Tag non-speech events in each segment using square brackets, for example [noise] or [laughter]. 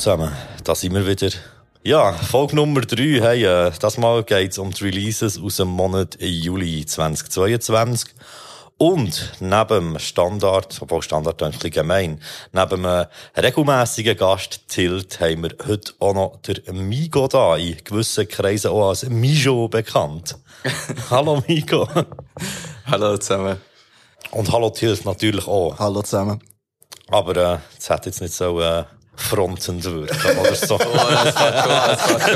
Zusammen, da sind wir wieder. Ja, Folge Nummer 3. Hey, äh, das Mal geht's um die Releases aus dem Monat Juli 2022. Und neben dem Standard, obwohl Standard ein bisschen gemein, neben einem regelmässigen Gast Tilt haben wir heute auch noch der Migo da, in gewissen Kreisen auch als Mijo bekannt. [laughs] hallo Migo. hallo zusammen. Und hallo Tilt natürlich auch. Hallo zusammen. Aber äh, es hat jetzt nicht so äh, frontend wirken oder so. [laughs] oh, das war schon,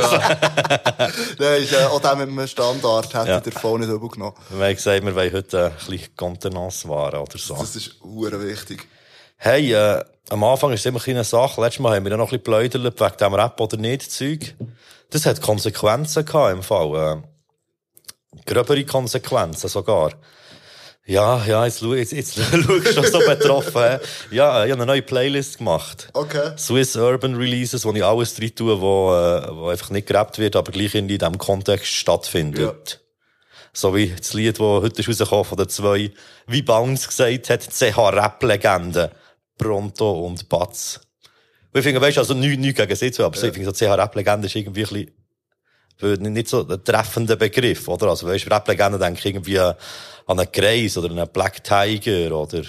das. [laughs] Nein, ist, äh, auch der mit dem Standard hätte ja. der Phone nicht übergenommen. Wir haben gesagt, wir wollen heute ein bisschen Contenance wahren oder so. Das ist hure wichtig. Hey, äh, am Anfang ist es immer eine Sache. Letztes Mal haben wir noch ein bisschen pläudert wegen dem Rap oder nicht Zeug. Das hat Konsequenzen gehabt im Fall. Äh, gröbere Konsequenzen sogar. Ja, ja, jetzt, jetzt, jetzt [laughs] schaust du schon so betroffen. Ja, ich habe eine neue Playlist gemacht. Okay. Swiss Urban Releases, wo ich alles drin tue, wo, äh, wo einfach nicht gerappt wird, aber gleich in diesem Kontext stattfindet. Ja. So wie das Lied, das heute ist rausgekommen von den zwei, wie Bounce gesagt hat, CH-Rap-Legenden. Pronto und Batz. Und ich finde, weißt du, also nichts, nichts gegen sie zu, aber ja. ich finde, so CH-Rap-Legende ist irgendwie ein bisschen, nicht so ein treffender Begriff, oder? Also, weißt du, Rap-Legende denke ich irgendwie, an einen Kreis oder einen Black Tiger oder...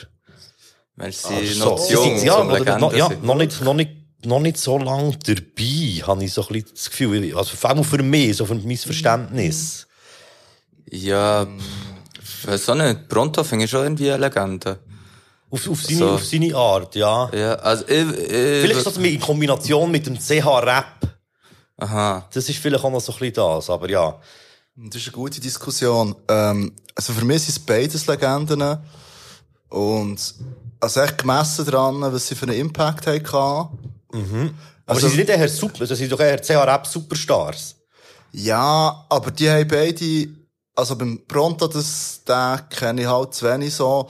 Meinst du, sie ah, noch so, ja, oder, noch, ja, noch nicht, noch nicht, noch nicht so lange dabei, habe ich so ein bisschen das Gefühl. Also vor allem für mich, so für mein Verständnis. Ja, weiß auch nicht. Pronto finde ich schon irgendwie eine Legende. Auf, auf, seine, so. auf seine Art, ja. Ja, also, ich, ich, Vielleicht so in Kombination mit dem CH-Rap. Aha. Das ist vielleicht auch noch so ein bisschen das, aber ja. Das ist eine gute Diskussion. Ähm, also für mich sind es beides Legenden. Und, also echt gemessen daran, was sie für einen Impact hatten. Mhm. Aber also, sie sind nicht eher super, sie sind doch eher CH-Rap Superstars. Ja, aber die haben beide, also beim Pronto, das, den kenne ich halt zu wenig so.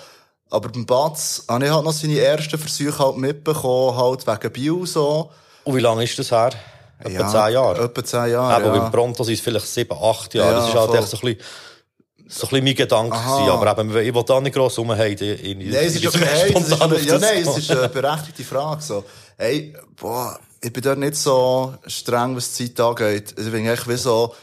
Aber beim Batz habe ich halt noch seine ersten Versuche halt mitbekommen, halt wegen Bio so. Und wie lange ist das her? Etwa ja, zehn Jahre? Etwa zehn Jahre, Aber ja. beim Pronto sind es vielleicht sieben, acht Jahre. Ja, das ist halt echt so ein bisschen, so ein bisschen mein Gedanke gewesen. Aber eben, ich will da nicht gross rumheiden. In, in, nein, es ist okay. Spontan ist, ja, nein, es ist eine berechtigte Frage, so. Hey, boah, ich bin dort nicht so streng, was die Zeit angeht. Ich bin echt wie so,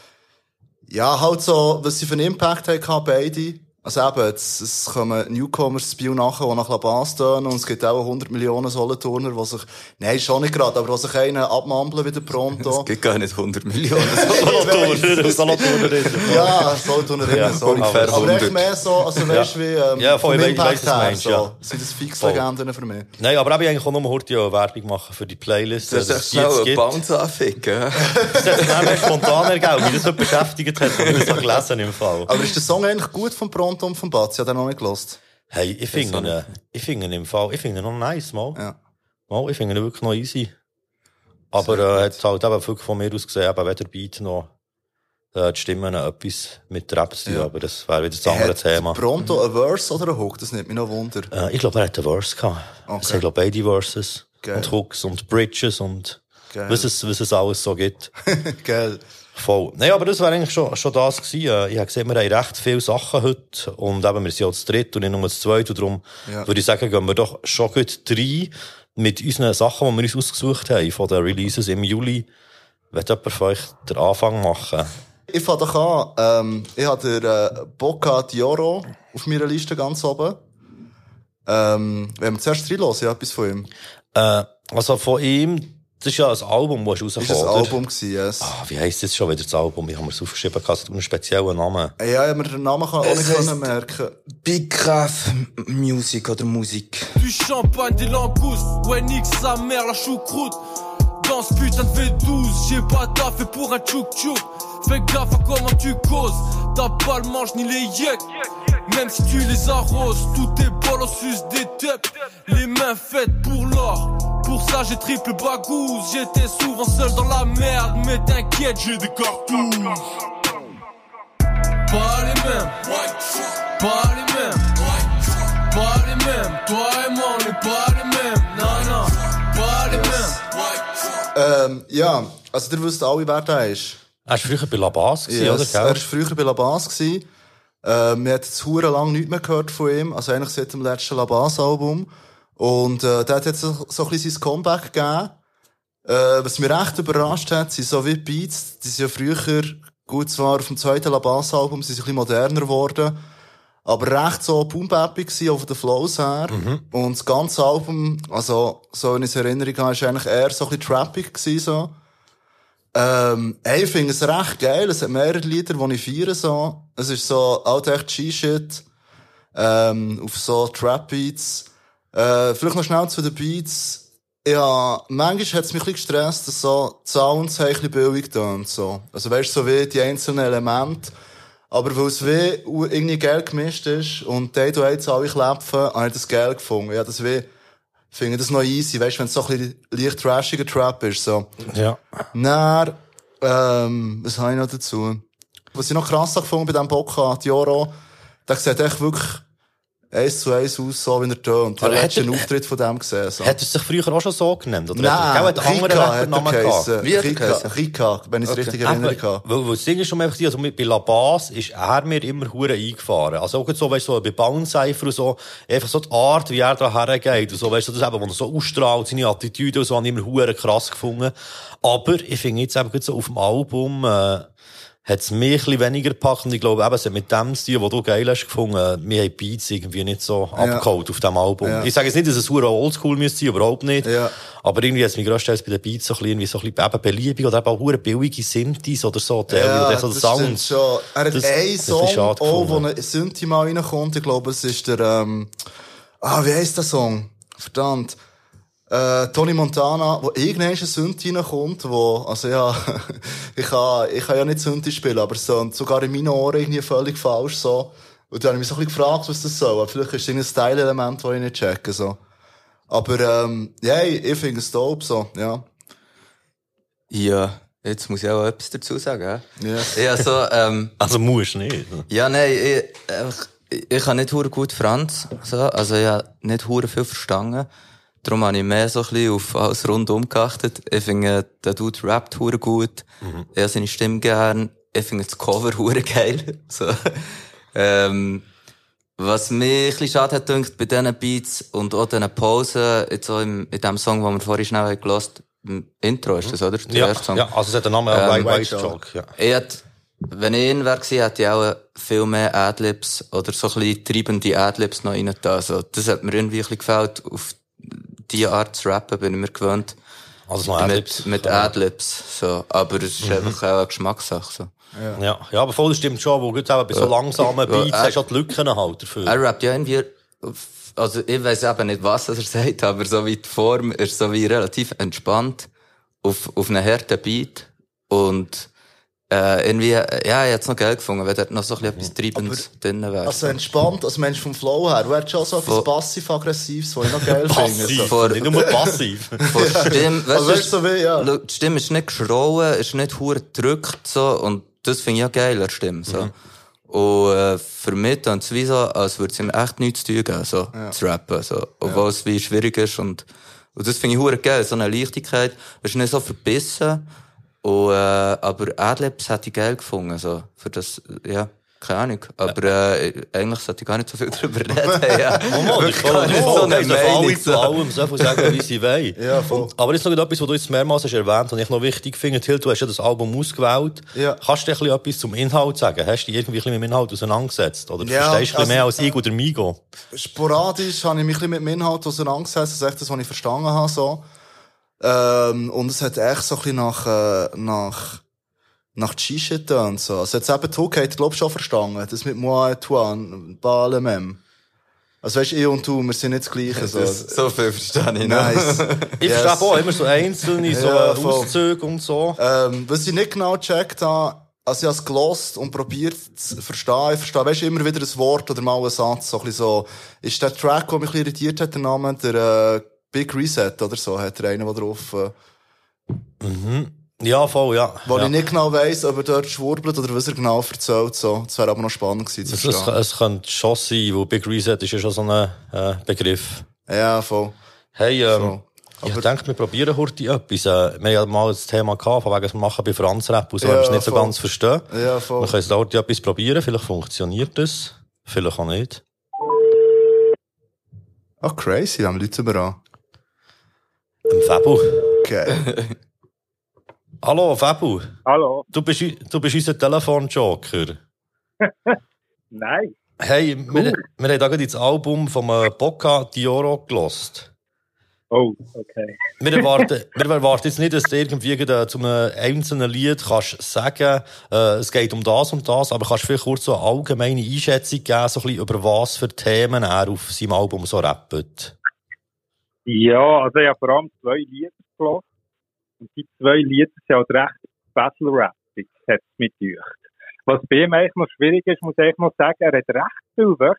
ja, halt so, was sie für einen Impact haben, beide. Also eben, jetzt, es kommen Newcomers zu Bio nachher, die nach Labas tönen, und es gibt auch 100 Millionen Solothurner, die sich, nein, schon nicht gerade, aber die sich einen abmampeln wieder pronto. [laughs] Es gibt gar nicht 100 Millionen [laughs] Solothurner, [laughs] Solothurnerinnen. ja, Solothurnerinnen, ja, so. Ungefähr aber 100. echt mehr so, also weißt du, wie, ähm, ja, voll, vom Impact her, meinst, so, ja. sind das Fixlegenden für mich. Nein, aber ich eigentlich auch nur heute ja Werbung machen für die Playlist. Das ist schnell ein Bounce anficken. Das hat mir spontan ergeben, wie das so beschäftigt hat, wie ich das gelesen im Fall. Aber ist der Song eigentlich gut vom Pronto? Phantom vom Batz, ja, den noch nicht gelost. Hey, ich finde ihn, ich finde ihn im Fall, ich finde ihn noch nice, mal. Ja. Mal, ich finde ihn wirklich noch easy. Aber, äh, hat halt eben wirklich von mir aus gesehen, eben weder Beat noch, äh, die Stimmen etwas mit Rap zu tun, ja. aber das wäre wieder das andere hat Thema. Pronto ein Verse oder ein Hook? Das nimmt mich noch Wunder. Äh, ich glaube, er hat ein Verse gehabt. Okay. Es sind, glaube beide Verses. Geil. Und Hooks und Bridges und, Geil. was es, was es alles so gibt. [laughs] Geil. Voll. Nein, aber das wäre eigentlich schon, schon das gewesen. Äh, ich habe gesehen, wir haben recht viele Sachen heute. Und eben, wir sind auch zu dritt und nicht nur zu zweit. Und darum ja. würde ich sagen, gehen wir doch schon gut rein mit unseren Sachen, die wir uns ausgesucht haben, von den Releases im Juli. Wird jemand von euch den Anfang machen? Ich fange doch an. Ähm, ich habe den äh, Boca Dioro auf meiner Liste ganz oben. Ähm, wenn wir zuerst reinhören, ja, etwas von ihm. Äh, also von ihm, das ist ja ein Album, das rausgekommen ist. Das ein Album gewesen, yes. Ah, wie heisst das schon wieder, das Album? Ich habe mir es aufgeschrieben, hast du einen speziellen Namen? Ja, ja, mir den Namen kann auch nicht können merken. Big Graph Music oder Musik. Du Champagne, des langoustes, ouais, nique sa mère, la choucroute. Dans ce putain de V12, j'ai pas taffé pour un tchouk-tchouk. Fais gaffe à comment tu causes, t'as pas le manche ni les yeux. Même si tu les arroses, tout est bol sus des têtes. Les mains faites pour l'or. Pour ça j'ai triple bagouze. J'étais souvent seul dans la merde, mais t'inquiète, j'ai des cartouches. Pas les mêmes, pas les mêmes, pas les mêmes. Toi et moi on n'est pas les mêmes, non non, pas les mêmes. Ähm, ja, also ihr wisst alle, wer der ist. Er war früher bei La Bas, yes, oder? Er war früher bei La Bas. Äh, man hat jetzt lang nichts mehr gehört von ihm, also eigentlich seit dem letzten La Bas-Album. Und äh, der hat jetzt so, so ein bisschen sein Comeback gegeben. Äh, was mich recht überrascht hat, sind so wie Beats, die sind ja früher, gut zwar auf dem zweiten La Bass-Album, sind sie ein bisschen moderner geworden, aber recht so boom-bappig gewesen, auf den Flows her. Und das ganze Album, also, so in Erinnerung habe, ist eigentlich eher so ein bisschen trappig gewesen, so. Ähm, ey, ich finde es recht geil. Es hat mehrere Lieder, die ich feiere, so. Es ist so, halt echt G-Shit, ähm, auf so Trap-Beats. Äh, vielleicht noch schnell zu den Beats. Ja, manchmal hat es mich ein bisschen gestresst, dass so die Sounds ein bisschen billig tönen, so. Also weißt du, so wie die einzelnen Elemente. Aber weil es wie irgendwie geil gemischt ist und die du jetzt alle klepfen, habe ich das geil gefunden. Ja, das wie, finde das noch easy, weißt du, wenn es so ein bisschen leicht trashiger Trap ist, so. Ja. Dann, ähm, was habe ich noch dazu? Was ich noch krass gefunden bei diesem Boca, Dioro, der sieht echt wirklich eins zu eins aus, so wie er tönt. Ich Aber hat er- Auftritt von dem gesehen, so. Hat er sich früher auch schon so genannt? Oder Nein, hat er, einen Rika hat er gehabt? geheissen. Wie hat er Rika, wenn ich es richtig Eben, erinnere. Weil, weil das Ding ist schon einfach, also mit, bei La Base ist er mir immer hure eingefahren. Also auch so, weißt du, so bei Bounce-Cypher und so, einfach so die Art, wie er da hergeht und so, weißt du, das eben, wo er so ausstrahlt, seine Attitüde und so, habe ich immer hure krass gefunden. Aber ich finde jetzt eben so auf dem Album, äh, hat es mich ein weniger gepackt und ich glaube eben, es hat mit dem Stil, den du geil hast gefunden, mir haben Beats irgendwie nicht so abgeholt auf dem Album. Ja. Ich sage jetzt nicht, dass es hure oldschool müsste sein, überhaupt nicht. Ja. Aber irgendwie hat es mich größtenteils bei den Beats so ein bisschen, irgendwie so ein bisschen eben beliebig oder eben auch hure billige Synthes oder so, die, oder so das Sounds. schon. Er hat Das- einen Song, auch, wo gefunden. ein Synthi mal reinkommt. Ich glaube, es ist der, ähm, ah, wie heisst der Song? Verdammt. Äh, Tony Montana, wo irgendwann ein Synthi reinkommt, wo, also ja, [laughs] ich kann, ich kann ja nicht Synthi spielen, aber so, und sogar in meinen Ohren irgendwie völlig falsch, so. Und dann habe ich mich so ein bisschen gefragt, was das soll. Aber vielleicht ist es irgendein Style-Element, das ich nicht checke, so. Aber, ähm, ja, ich finde es dope, so, ja. Ja, jetzt muss ich auch etwas dazu sagen. Ja. Ja, so, ähm, [laughs] Also musst nicht. ja, nein, ich, einfach, ich, ich kann nicht hure gut Franz, so, also ich habe nicht hure viel verstanden. Darum habe ich mehr so ein bisschen auf alles rundum geachtet. Ich finde, der Dude rappt hure gut. Ich habe seine Stimme gern. Ich finde das Cover [laughs] hure geil. So. Ähm, was mich ein bisschen schade hat gedacht bei diesen Beats und auch diesen Pausen, jetzt auch im, in dem Song, den wir vorhin schnell haben gehört, im Intro ist das, oder? Der Ja, erste Song. ja, also es hat den Namen ähm, White, White Joke, ja. Ich hätte, wenn ich ihn wäre gewesen, hätte ich auch viel mehr Adlibs oder so ein bisschen treibende Adlibs noch rein da. Also, das hat mir irgendwie ein bisschen gefällt. Auf diese Art zu rappen bin ich mir gewöhnt. Also noch Adlibs. Mit, mit Adlibs, so. Aber es ist einfach auch eine Geschmackssache, so. Ja, ja, aber voll das stimmt schon, wo gut eben bei so langsamen Beats Ja, hast du auch die Lücken halt dafür. Er rappt ja irgendwie, also ich weiß eben nicht, was er [laughs] sagt, aber so wie die Form ist so wie relativ entspannt auf, auf einen harten Beat und äh, irgendwie, ja, ich hätte es noch geil gefunden, wenn dort noch so ein bisschen etwas Treibendes drin wäre. Also entspannt, als Mensch vom Flow her. Du hast schon so etwas passiv-aggressives, was ich noch geil finde. Passiv. Vor- nicht nur passiv. [laughs] Von Stimme, Also weißt du, so wie, ja. Die Stimme ist nicht geschrauen, ist nicht hure gedrückt, so, und das finde ich ja geil, an Stimme, so. Und, äh, für mich dann es wie so, als würde es ihm echt nichts zu tun geben, so, zu rappen, so. Obwohl es wie schwierig ist und, und das finde ich hure geil, so eine Leichtigkeit. Es ist nicht so verbissen, und, äh, aber Adlibs hätte ich geil gefunden, so. Für das, ja. Keine Ahnung. Aber, äh, eigentlich sollte ich gar nicht so viel drüber reden, [laughs] ja. Oh, Wirklich gar nicht so eine Meinung, zu allem so viel sagen, wie sie wollen. [laughs] Ja, voll. Und- Aber jetzt noch etwas, was du jetzt mehrmals hast erwähnt und ich noch wichtig finde. Till, du hast ja das Album ausgewählt. Ja. Kannst du dir ein bisschen etwas zum Inhalt sagen? Hast du dich irgendwie ein bisschen mit dem Inhalt auseinandergesetzt? Oder Ja, verstehst du ein bisschen also- mehr als ich oder Migo? Sporadisch habe ich mich ein bisschen mit dem Inhalt auseinandergesetzt. Das ist echt das, was ich verstanden habe, so. Ähm, und es hat echt so ein bisschen nach, äh, nach, nach G-Shit getan, so. Also jetzt eben Tuck hat, glaub ich, schon verstanden. Das mit Moi toi, Balemem. Also weißt, ich und du, wir sind nicht das Gleiche, so. Das, so viel verstehe ich nicht. Nice. [laughs] Ich Yes. verstehe auch immer so einzelne so [laughs] Ja. Auszüge und so. Ähm, was ich nicht genau gecheckt habe, also ich habe es gelost und probiert zu verstehen. Ich verstehe, weißt du, immer wieder ein Wort oder mal einen Satz, so ein bisschen so. Ist der Track, der mich irritiert hat, der Name, der, äh, Big Reset oder so, hat er einen, der drauf, äh, Ja, voll, ja. wo ja. ich nicht genau weiss, ob er dort schwurbelt oder was er genau erzählt, so. Das wäre aber noch spannend gewesen zu Es, es, verstehen. es könnte schon sein, weil Big Reset ist ja schon so ein äh, Begriff. Ja, voll. Hey, ähm, So. ich denke, wir probieren heute etwas. Äh, wir haben ja mal das Thema gehabt, von wegen das Machen bei Franz Rap und so, Ja, wir es nicht so voll. ganz verstehen. Ja, voll. Wir können es dort etwas probieren, vielleicht funktioniert das, vielleicht auch nicht. Ah, crazy, da haben Leute überall. Im Fabu. Geil. [laughs] Hallo, Fabu. Hallo. Du bist, du bist unser Telefonjoker. [laughs] Nein. Hey, wir, wir haben da gerade das Album vom äh, Bocca Dioro gelost. Oh, okay. Wir erwarten, [laughs] wir erwarten jetzt nicht, dass du irgendwie gerade zu einem einzelnen Lied kannst sagen, äh, es geht um das und das, aber kannst du vielleicht kurz so eine allgemeine Einschätzung geben, so ein bisschen über was für Themen er auf seinem Album so rappt? Ja, also ich habe vor allem zwei Lieder gehört. Und die zwei Lieder sind halt recht Battle-Rappig, hat es mit euch. Was bei ihm eigentlich noch schwierig ist, muss ich eigentlich noch sagen, er hat recht viele Wörter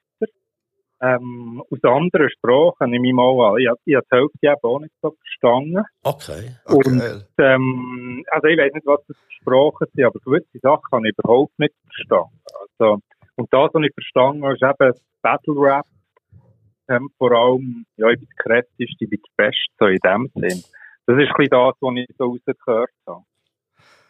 ähm, aus anderen Sprachen, nehme ich mal an. Ich, ich habe die Hälfte eben auch nicht so verstanden. Okay. Und, Geil. ähm, also ich weiß nicht, was das für Sprachen sind, aber gewisse Sachen habe ich überhaupt nicht verstanden. Also, und das, was ich verstanden habe, ist eben das Ähm, vor allem, ja, ich bin das Kräftigste, ich bin das Beste, so in dem Sinn. Das ist ein bisschen das, was ich so rausgehört habe.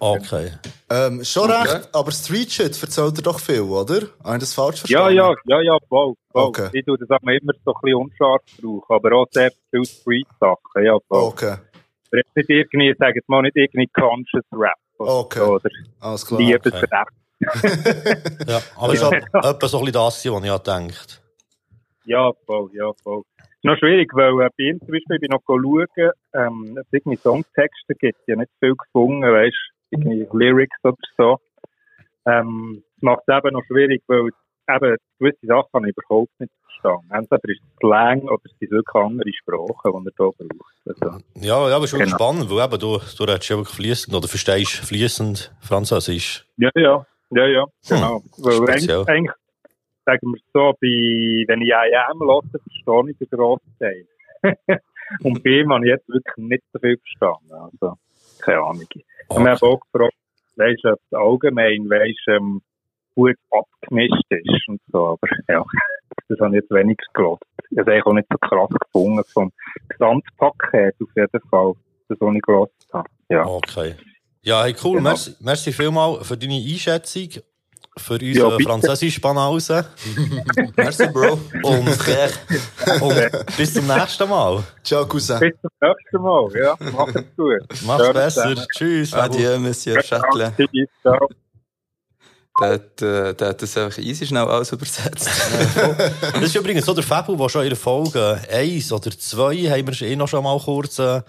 Okay. Ähm, schon Okay. recht, aber Street Shit erzählt er doch viel, oder? Habe ich das falsch Ja, verstanden? ja, ja, ja, voll, voll. Okay. Ich tue das auch immer so ein bisschen unscharf brauchen, aber auch sehr viel Street-Sachen, ja, voll. Okay, Aber jetzt nicht irgendwie, ich sage jetzt mal nicht irgendwie Conscious Rap oder, Okay. so, oder alles klar. Liebesrap. [laughs] Ja, aber es ist halt [laughs] etwa so ein bisschen das, was ich habe gedacht. Ja, voll, ja, voll. Ist noch schwierig, weil äh, bei ihm zum Beispiel, ich bin noch schauen, ähm, es irgendwie Songtexte gibt, ja nicht viel gefunden, weißt irgendwie Lyrics oder so. Ähm, das macht es eben noch schwierig, weil eben gewisse Sachen habe ich überhaupt nicht verstanden. Entweder ist es Slang oder es sind wirklich andere Sprachen, die er hier braucht. Also, Ja, ja, aber schon Genau. spannend, weil eben du, du redest ja wirklich fließend oder verstehst fließend Französisch. ja, ja, ja, ja, genau. weil speziell. eigentlich, eigentlich, sagen wir so, bei, wenn ich IAM höre, verstehe ich den grossen Teil. [laughs] Und bei ihm habe ich jetzt wirklich nicht so viel verstanden. Also, keine Ahnung. Und wir haben auch gefragt, weisst du, ob es allgemein, weisst, du, ähm, gut abgemischt ist und so. Aber [laughs] ja, das habe ich jetzt weniger gehört. Ich habe eigentlich auch nicht so krass gefunden vom Gesamtpaket auf jeden Fall, das was ich gehört habe. Ja. Okay. Ja, hey, cool. Genau. Merci, merci vielmal für deine Einschätzung, für Ja, unsere bitte. Französisch-Banause [laughs] Merci, Bro. und, [laughs] und bis zum nächsten Mal. Ciao, Cousin. Bis zum nächsten Mal. Ja, macht es gut. [laughs] Mach's besser. zusammen. Tschüss. Adieu, Monsieur Châtelet. Ciao. Der hat, äh, der hat das einfach easy schnell alles übersetzt. Das ist übrigens so der Fabio, der schon in der Folge 1 oder 2 haben wir eh noch schon mal kurz äh,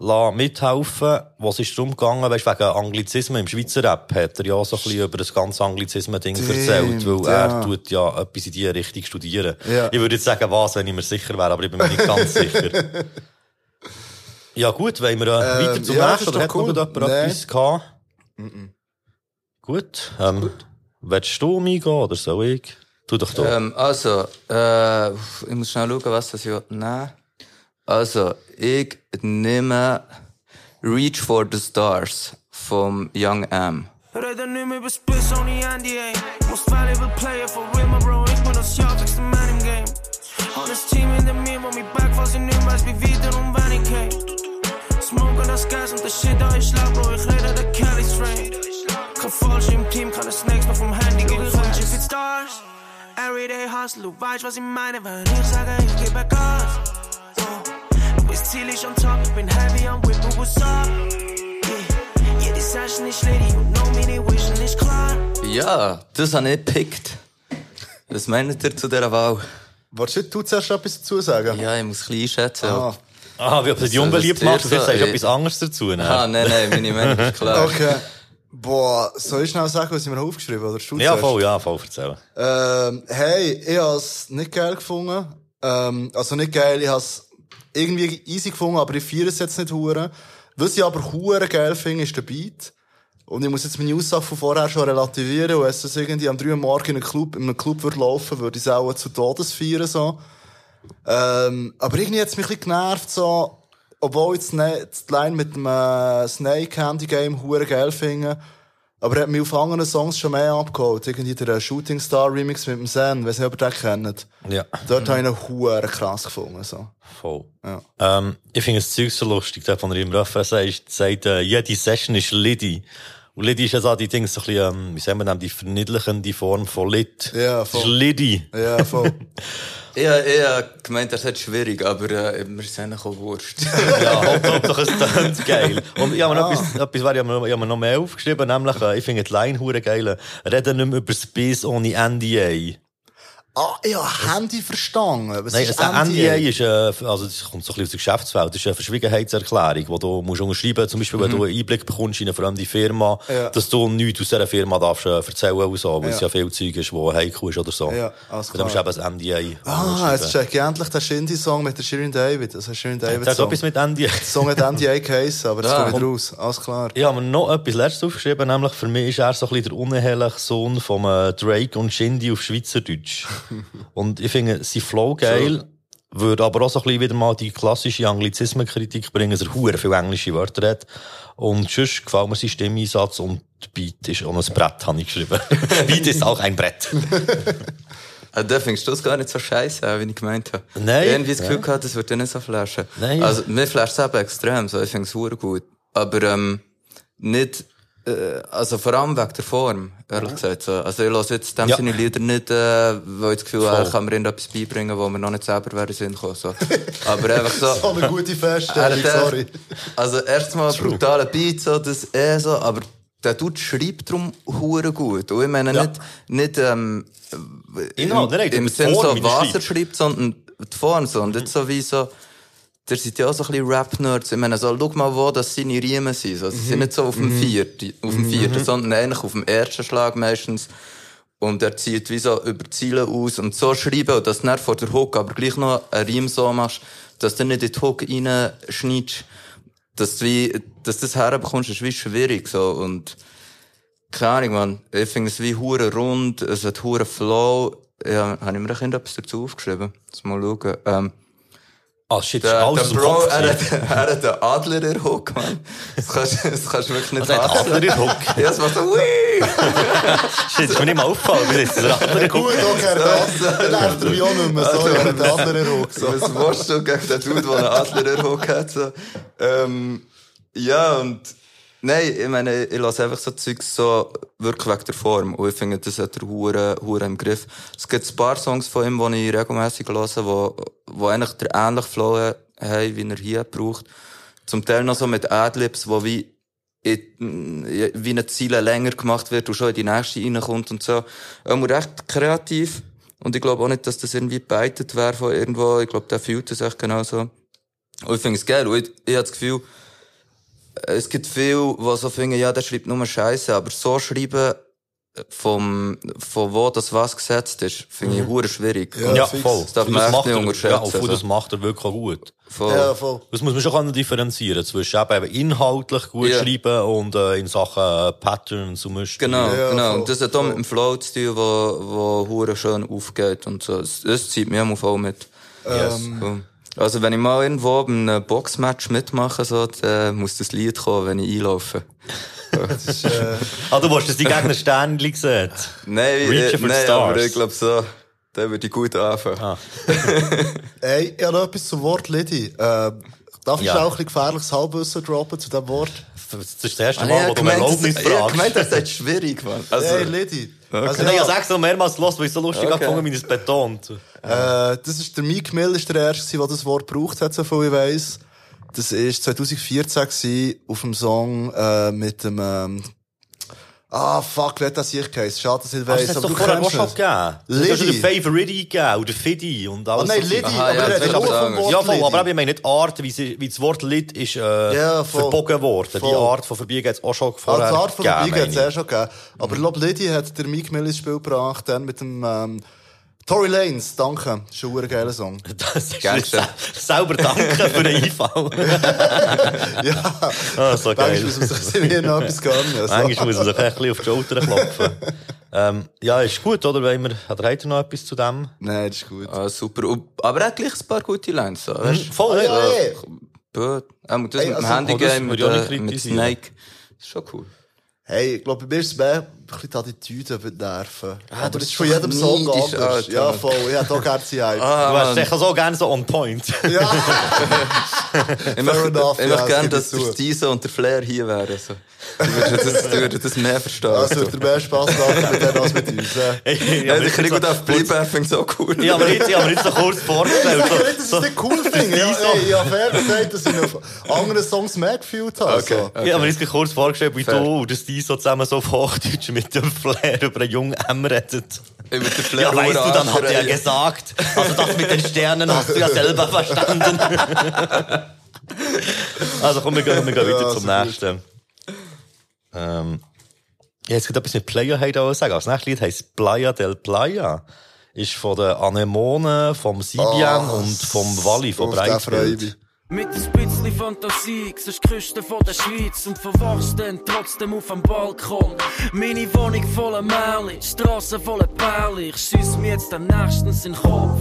mithelfen, wo es ist darum gegangen, weißt, wegen Anglizismen im Schweizer Rap, hat er ja so ein bisschen über das ganze Anglizismen-Ding erzählt, weil ja. er tut ja etwas in diese Richtung studieren. Ja. Ich würde jetzt sagen, was, wenn ich mir sicher wäre, aber ich bin mir nicht ganz sicher. [laughs] Ja gut, wollen wir äh, Ähm, weiter zum ja, nächsten, oder doch hat cool. noch jemand Nee. etwas gehabt? Gut, ähm, willst du mich gehen oder soll ich? Tu doch da. ähm, also, äh, ich muss schnell schauen, was das ich nehme. Also, ich nehme Reach for the Stars vom Young M. Red nu meer bespits on die NDA. Most valuable player for real, my bro. Ik ben als Celtics, de man in game. Honest team in de meer, want me back was in nu, maar wie wieder um wann ich came. Smoke on das Gas und das Shit, da ich schlag, bro. Ich rede der Kelly Strain. Kein Falsch im Team, kann das Snakes noch vom Handy gehen. Reach for stars. Everyday hustle, du weißt, was ich meine, wenn ich sage, ich geh back Gas. Du bist zielig on top, ich bin heavy on whip, but what's up? Yeah. Die Session ist lady und no mini vision nicht klar. Ja, das habe ich gepickt. Was meint ihr zu dieser Wahl? Wolltest du zuerst etwas dazu sagen? Ja, ich muss ein bisschen einschätzen. Ah, Ah, wie ob du dich unbeliebt das machst, ist jetzt sagst du etwas anderes dazu. Ne? Ah, nein, nein, meine Meinung ist klar. okay. Boah, soll ich schnell sagen, was ich mir aufgeschrieben habe? Ja, zuerst? voll, ja, voll, erzählen. Ähm, hey, ich has nicht geil gefunden. Ähm, also nicht geil, ich has irgendwie easy gefunden, aber ich feiere es jetzt nicht hure. Was ich aber hure geil finde, ist der Beat. Und ich muss jetzt meine Aussage von vorher schon relativieren. Und wenn es irgendwie am 3 Uhr in einem Club, in einem Club würde laufen, würde ich es auch zu Todes feiern, so. Ähm, aber irgendwie hat's mich ein bisschen genervt, so, obwohl ich das Ne- die Line mit dem äh, Snake Candy Game hure geil finde. Aber er hat mich auf anderen Songs schon mehr abgeholt. Irgendwie der äh, Shooting Star Remix mit dem Zen, weiss nicht, ob ihr den kennt. Ja, Dort habe ich ihn hure krass gefunden, so. voll. Ja. Ähm, ich finde das Zeug so lustig, der von ihm im Refrain sagt, sagt äh, jede Session ist Liddy. Und Liddy ist ja so die Dings, so ein bisschen, ähm, wie sagen wir denn, die verniedlichende Form von Lid. Ja, Das ist voll. Liddy. Ja, voll. [laughs] Ich habe gemeint, das ist schwierig, aber äh, wir sind auch Wurst. [laughs] Ja, Hauptsache es tönt geil. Und ich habe mir noch etwas, etwas ich habe mir, ich habe mir noch mehr aufgeschrieben, nämlich, äh, ich finde die Line hure geil. Reden nicht mehr über Space ohne NDA. Ah, habe Handy verstanden. Was Nein, ist ein NDA ist, äh, also, das kommt so ein bisschen aus der Geschäftswelt, das ist eine Verschwiegenheitserklärung, wo du musst unterschreiben, zum Beispiel, wenn du einen Einblick bekommst in eine fremde Firma, Mhm. Ja. dass du nichts aus dieser Firma darfst, äh, erzählen oder so, weil es Ja. ja viel Zeug ist, wo heikel ist oder so. Ja, alles Dann musst du eben ein NDA Ah, jetzt check ich endlich den Shindy-Song mit der Shirin David. Das ist Shirin David Song. etwas mit NDA. Der Song hat NDA [laughs] geheissen, aber das Ja. kommt wieder raus. Alles klar. Ich habe mir noch etwas letztes aufgeschrieben, nämlich für mich ist er so ein bisschen der uneheliche Sohn von äh, Drake und Shindy auf Schweizerdeutsch. Und ich finde, sein Flow geil, würde aber auch so ein bisschen wieder mal die klassische Anglizismenkritik bringen, dass er hure viele englische Wörter hat. Und sonst gefällt mir sein Stimmeinsatz und Beat ist auch ein Brett, habe ich geschrieben. [laughs] Beat ist auch ein Brett. [laughs] Ah, da findest du das gar nicht so scheiße, wie ich gemeint habe. Nein. Irgendwie das Gefühl gehabt, das wird dir nicht so flashen. Nein. Also, mir flasht es eben extrem, so, ich finde es gut. Aber, ähm, nicht, äh, also vor allem wegen der Form, ehrlich gesagt, so. Also, ich lasse jetzt dem Ja. Sinne Lieder nicht, äh, weil ich das Gefühl habe, ich kann mir irgendetwas beibringen, wo wir noch nicht selber wären sind gekommen, so. Aber einfach so. [laughs] So eine gute Feststellung, Er äh, sorry. Also erstmal brutaler Beat, so, das eh so, aber der Dude schreibt drum hure gut. Und ich meine Ja. nicht, nicht, ähm, Inhalt, im die Sinn Form, so, was er schreibt. schreibt, sondern die Form, so. Und nicht so wie so, der sind ja auch so ein bisschen Rap-Nerds. Ich meine, so, schau mal, wo das seine Riemen sind. So, sie sind nicht so auf dem vierten, auf dem vierten, sondern eigentlich auf dem ersten Schlag meistens. Und er zieht wie so über Ziele aus und so schreiben, und dass du nicht vor der Hook aber gleich noch einen Riem so machst, dass du nicht in die Hook reinschneidest, dass du wie, dass du das herbekommst, ist wie schwierig, so. Und, keine Ahnung, man. Ich finde es wie hure rund, es hat hure Flow. Ja, habe ich mir ein etwas dazu aufgeschrieben? Lass mal schauen. Ähm, Ah, shit, der, alles der Bro, er hat, er hat den Adler in Hook, man. Das kannst, das kannst du wirklich nicht Was hat hassen. Adler in Hook? Ja, es war so, wii! [laughs] Shit, ist mir nicht mal aufgefallen, bis jetzt. Der andere Gut, okay, er dann nervt er mich auch nicht mehr. Sorry, er hat den anderen Ruck. So. Was willst du gegen den Dude, der einen Adler in Hook hat? So. Ähm, ja, und, nein, ich meine, ich lasse einfach so Zeugs so wirklich wegen der Form. Und ich finde, das hat er hure, hure im Griff. Es gibt ein paar Songs von ihm, die ich regelmässig höre, wo, wo eigentlich der ähnliche Flow haben, wie er hier braucht. Zum Teil noch so mit Adlibs, wo wie, in, wie eine Ziele länger gemacht wird und schon in die nächste reinkommt und so. Ähm, recht kreativ. Und ich glaube auch nicht, dass das irgendwie beitet wäre von irgendwo. Ich glaube, der fühlt das echt genauso. Und ich finde es geil. Und ich, ich habe das Gefühl, es gibt viele, die so finden, ja, der schreibt nur Scheiße, aber so schreiben, vom, von wo das was gesetzt ist, finde ich hure schwierig. Ja, Ja, voll. Das darf man echt macht nicht er- unterschätzen, Ja, und das also. macht er wirklich gut. voll. Ja, voll. Das muss man schon differenzieren zwischen eben inhaltlich gut Ja. schreiben und äh, in Sachen äh, Patterns und Muster. Genau, Ja, genau. voll, Und das hat auch mit dem Flow zu tun, wo, wo hure schön aufgeht und so. Das, das zieht mir auch voll mit. Yes. So. Also wenn ich mal irgendwo bei einem Boxmatch mitmache, so, dann muss das Lied kommen, wenn ich einlaufe. [laughs] Das ist, äh, Ah, du willst, dass die Gegner Sternchen sehen. Nein, Reaching äh, for nein, stars. aber ich glaube so, dann würde ich gut anfangen. Ah. [laughs] ey, ich habe noch etwas zum Wort Liddy. Äh, darf ich Ja. auch ein bisschen gefährliches Halbwissen droppen zu diesem Wort? Das ist das erste Ah, Mal, nee, wo du gemeint, Erlaubnis das- ich gemeint, fragst. das ist schwierig, Mann. Also, Hey, Liddy. Also, Nein, ich ja, habe extra mehrmals los, weil ich so lustig Okay. angefangen wie es betont. äh, das ist der Meek Mill, ist der erste, der das Wort gebraucht hat, so viel ich weiss. Das ist 2014 gewesen, auf dem Song äh, mit dem ähm, Ah, fuck, wie hat das ich geheißen? Schade, dass ich nicht Aber weiss. das aber doch vorher auch es. gegeben. Du hast Liddy. den Favorite gegeben und den Fiddy und Oh alles. nein, so Liddy. Aha, aber ja, er das hat ist nur aber vom Wort Ja, voll, Liddy. aber ich meine nicht Art, wie, sie, wie das Wort Lied ist äh, Ja, verbogen worden. Voll. Die Art von Verbiegen hat es auch schon vorher Also, die Art von gegeben, Biegen hat es eh schon gegeben. Aber ich glaube, Liddy hat der Meek Mill ins Spiel gebracht, dann mit dem, ähm, Tory Lanez, danke. [laughs] Das ist ein geiler Song. Das ist Gangster. se- selber danke für den Einfall. [laughs] ja. Ah, so geil. Manchmal muss man sich hier noch etwas gönnen. Manchmal muss man sich ein bisschen auf die Schulter klopfen. ähm, ja, ist gut, oder? Wenn wir, hat er noch etwas zu dem? Nein, das ist gut. ah, super. Aber er hat gleich ein paar gute Lines, so, du? Voll, Ah, ja, ja. ja. Gut. Ähm, das Hey, mit dem also, Handygame, oh, mit, würde ich auch nicht äh, mit kritisieren. Snake. Das ist schon cool. Hey, ich glaube, bei mir ist es mehr, bisschen die Attitüde nerven. Ah, Aber du das ist von jedem Song anders. Alter. Ja, voll. Ich hätte auch gerne sie. [laughs] Du Ah, hast Mann. sicher so gerne so on point. [laughs] Ja, [laughs] Ich möchte, ich ja, gerne, dass ich der Stiso und der Flair hier wären. So. Die würden das, das mehr verstehen. das würde mehr Spass machen mit denen als mit uns. äh. Ja, ich kriege gut auf bleiben, finde ich so cool. Ja, aber jetzt, ich habe mir jetzt so kurz vorgestellt. Ich So, ich es nicht cool finde. Ja, ey, ich habe fair gesagt, dass ich auf anderen Songs mehr gefühlt habe. Okay. So. Ich habe mir jetzt kurz vorgestellt, wie Fair. du und das die so zusammen so auf Hochdeutsch mit dem Flair über einen jungen M redet. Über den Flair Ja, weißt du, dann hat er ja gesagt. Also das mit den Sternen hast du ja selber [laughs] verstanden. also komm, wir gehen, wir gehen Ja, weiter zum so gut. nächsten. Ähm, ja, jetzt gerade etwas mit Playa heute auch sagen. Das nächste Lied heisst Playa del Playa. Ist von den Anemonen, vom Sibian Oh, und vom Walli, von Auf Mit ein bisschen Fantasie siehst Küste von der Schweiz und verwachst dann trotzdem auf dem Balkon. Meine Wohnung voller Märchen, Straßen voller Perlen. Ich schieß mir jetzt am nächstens in den Kopf.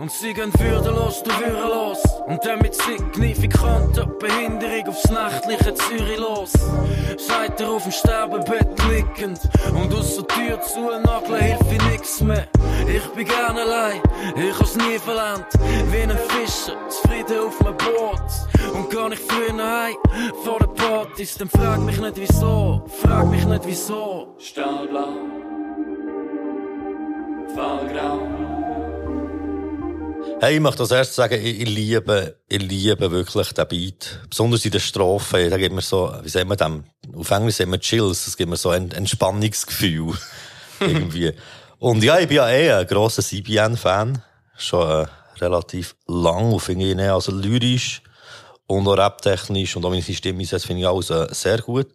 Und sie gehen würdelos, du würdelos. Und dann mit signifikanter Behinderung aufs nächtliche Zürich los. Scheiter auf dem Sterbebett liegend. Und aus der Tür zu nageln hilft nix mehr. Ich bin gern allein, ich hab's nie verlernt. Wie ein Fischer, zufrieden auf meinem Boot. Und gar nicht früher heim, vor den Partys. Dann frag mich nicht wieso, frag mich nicht wieso. Stahlblau, Fahlgrau. Hey, ich möchte als erstes sagen, ich, ich liebe, ich liebe wirklich den Beat. Besonders in der Strophe, da gibt mir so, wie sagen wir dem, auf Englisch sagen wir Chills, das gibt mir so ein Entspannungsgefühl. [laughs] irgendwie. Und ja, ich bin ja eh ein grosser CBN-Fan. Schon äh, relativ lang und finde ich eh, also lyrisch und auch raptechnisch und auch die Stimme einsetze, finde ich alles äh, sehr gut.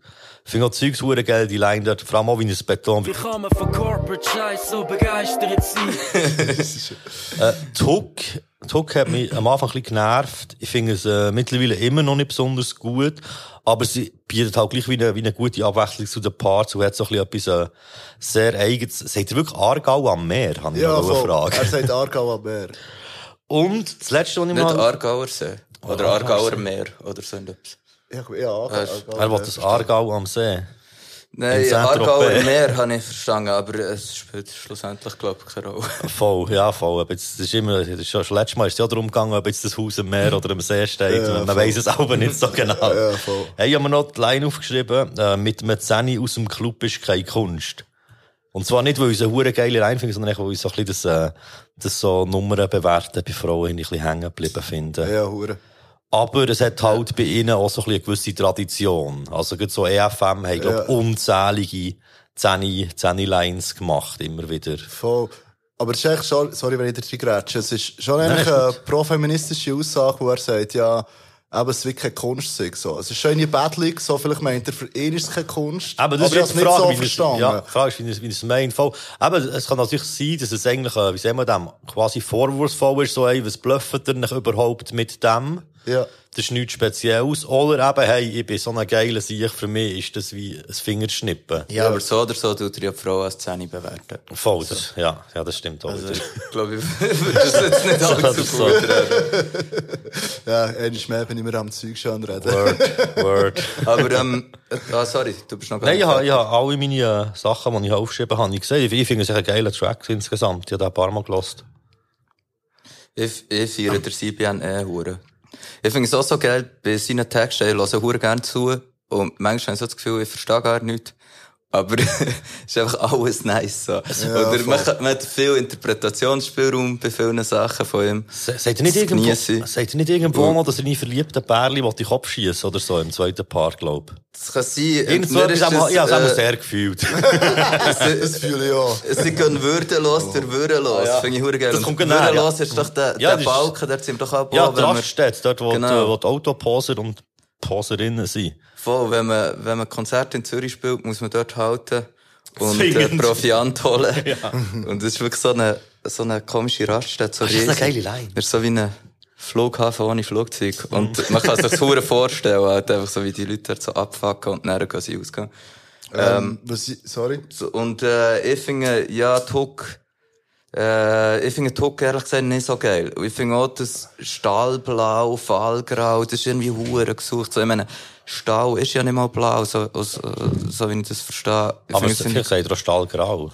Ich finde auch Zeugs hure geil, die Line dort, vor allem auch, wie es Beton, Wie kann man von Corporate Scheiß so begeistert sein? [laughs] Äh, die Hook, die Hook hat mich am Anfang ein bisschen genervt. Ich finde es äh, mittlerweile immer noch nicht besonders gut. Aber sie bietet halt gleich wie eine, wie eine gute Abwechslung zu den Parts und hat so ein bisschen etwas äh, sehr eigenes. Seid ihr wirklich Aargau am Meer? Habe ich Ja, noch eine. Frage. Er sagt Aargau am Meer. Und das letzte, was ich Nicht mal... Aargauer See. Oder Aargauer Meer. Oder so etwas. Ja, ja Aargau, Hast- Aargau Er will am das. Aargau am See. Nein, In Saint-Tropez. Aargauer Meer habe ich verstanden, aber es spielt schlussendlich, glaube ich, keine Rolle. [laughs] Voll, ja, voll. Aber jetzt, das ist immer, das ist schon, schon letztes Mal ist es ja darum gegangen, ob jetzt das Haus am Meer oder am See steht. Ja, Man voll. weiss es aber nicht so genau. [laughs] Ja, voll. Hey, ich habe mir noch die Line aufgeschrieben, äh, mit einem Zehni aus dem Club ist keine Kunst. Und zwar nicht, weil ich es eine geile Line finde, sondern weil ich so ein bisschen das, äh, das so Nummern bewerten bei Frauen ein bisschen hängen geblieben finde. Ja, hure. Aber es hat halt bei ihnen auch so ein eine gewisse Tradition. Also, gerade so EFM haben, glaub, Ja. unzählige Zehni, Zehni-Lines gemacht, immer wieder. Voll. Aber es ist echt schon, sorry, wenn ich dir grätsche, es ist schon eigentlich eine profeministische Aussage, wo er sagt, ja, eben, es wird keine Kunst sein, so. Es ist schon eine battling, so vielleicht meint er, für ihn ist es keine Kunst. Aber das ich ist die Frage, nicht so wie verstanden. ja, die Frage ist, wie es, wie es meint. Voll. Aber es kann natürlich sein, dass es eigentlich, äh, wie sagen wir dem, quasi vorwurfsvoll ist, so, ey, was blufft ihr nicht überhaupt mit dem? Ja. Das ist nichts Spezielles. Oder eben, hey, ich bin so ein geiler Sieg, für mich ist das wie ein Fingerschnippen. Ja, aber so oder so tut er ja die Frau als Zähne bewerten. Voll, das, ja, ja, das stimmt auch Also, wieder. ich glaube, ich [laughs] würde das jetzt nicht [laughs] gut so. reden. Ja, einmal mehr bin ich mir am Zeug schon reden. Word, word. Aber, ähm, ah, sorry, du bist noch gar Nein, ich nicht habe, ich habe alle meine äh, Sachen, die ich aufgeschrieben habe, ich gesehen. Ich, finde es ein geiler Track insgesamt. Ich habe den ein paar Mal gelost. Ich, ich feiere der CBN eh hure. Ich finde es auch so geil, bei seinen Texten, ich höre hure gerne zu. Und manchmal habe ich so das Gefühl, ich verstehe gar nichts. Aber [laughs] es ist einfach alles nice, so. Oder man, kann, man hat viel Interpretationsspielraum bei vielen Sachen von ihm. Seid ihr nicht Das irgendwo, ich. seid ihr nicht irgendwo noch, dass ihr nie verliebten Pärli will die Kopf schießen oder so im zweiten Part, glaub Das kann sein. Irgend so etwas, ist haben wir- ich habe es auch äh, sehr gefühlt. [laughs] Das fühle ich auch. Sie gehen würdelos durch würdelos. Ah, ja. Finde ich hure geil. Das kommt genau, würdelos ja. ist doch der, Ja, der das ist- Balken, der sind doch ab. ja, Raststätte, dort, wo, Genau. die, wo die Autoposer und Poserinnen sind. Voll, wenn man, wenn man Konzerte in Zürich spielt, muss man dort halten und äh. Proviant holen. [laughs] Und das ist wirklich so eine, so eine komische Raststätte. So Das ist eine geile Line. Das ist so wie ein Flughafen ohne Flugzeug. Und man kann sich [laughs] das hure vorstellen, halt einfach so wie die Leute dort so abfucken und dann gehen sie ausgehen. Ähm, was ich, sorry. So, und äh, ich finde, ja, die Hook, Äh, ich finde den Hook ehrlich gesagt nicht so geil. Ich finde auch das Stahlblau, Fallgrau, das ist irgendwie hure gesucht. So, ich meine, Stahl ist ja nicht mal blau, so, so, so wie ich das verstehe. Ich Aber es es vielleicht auch Stahlgrau.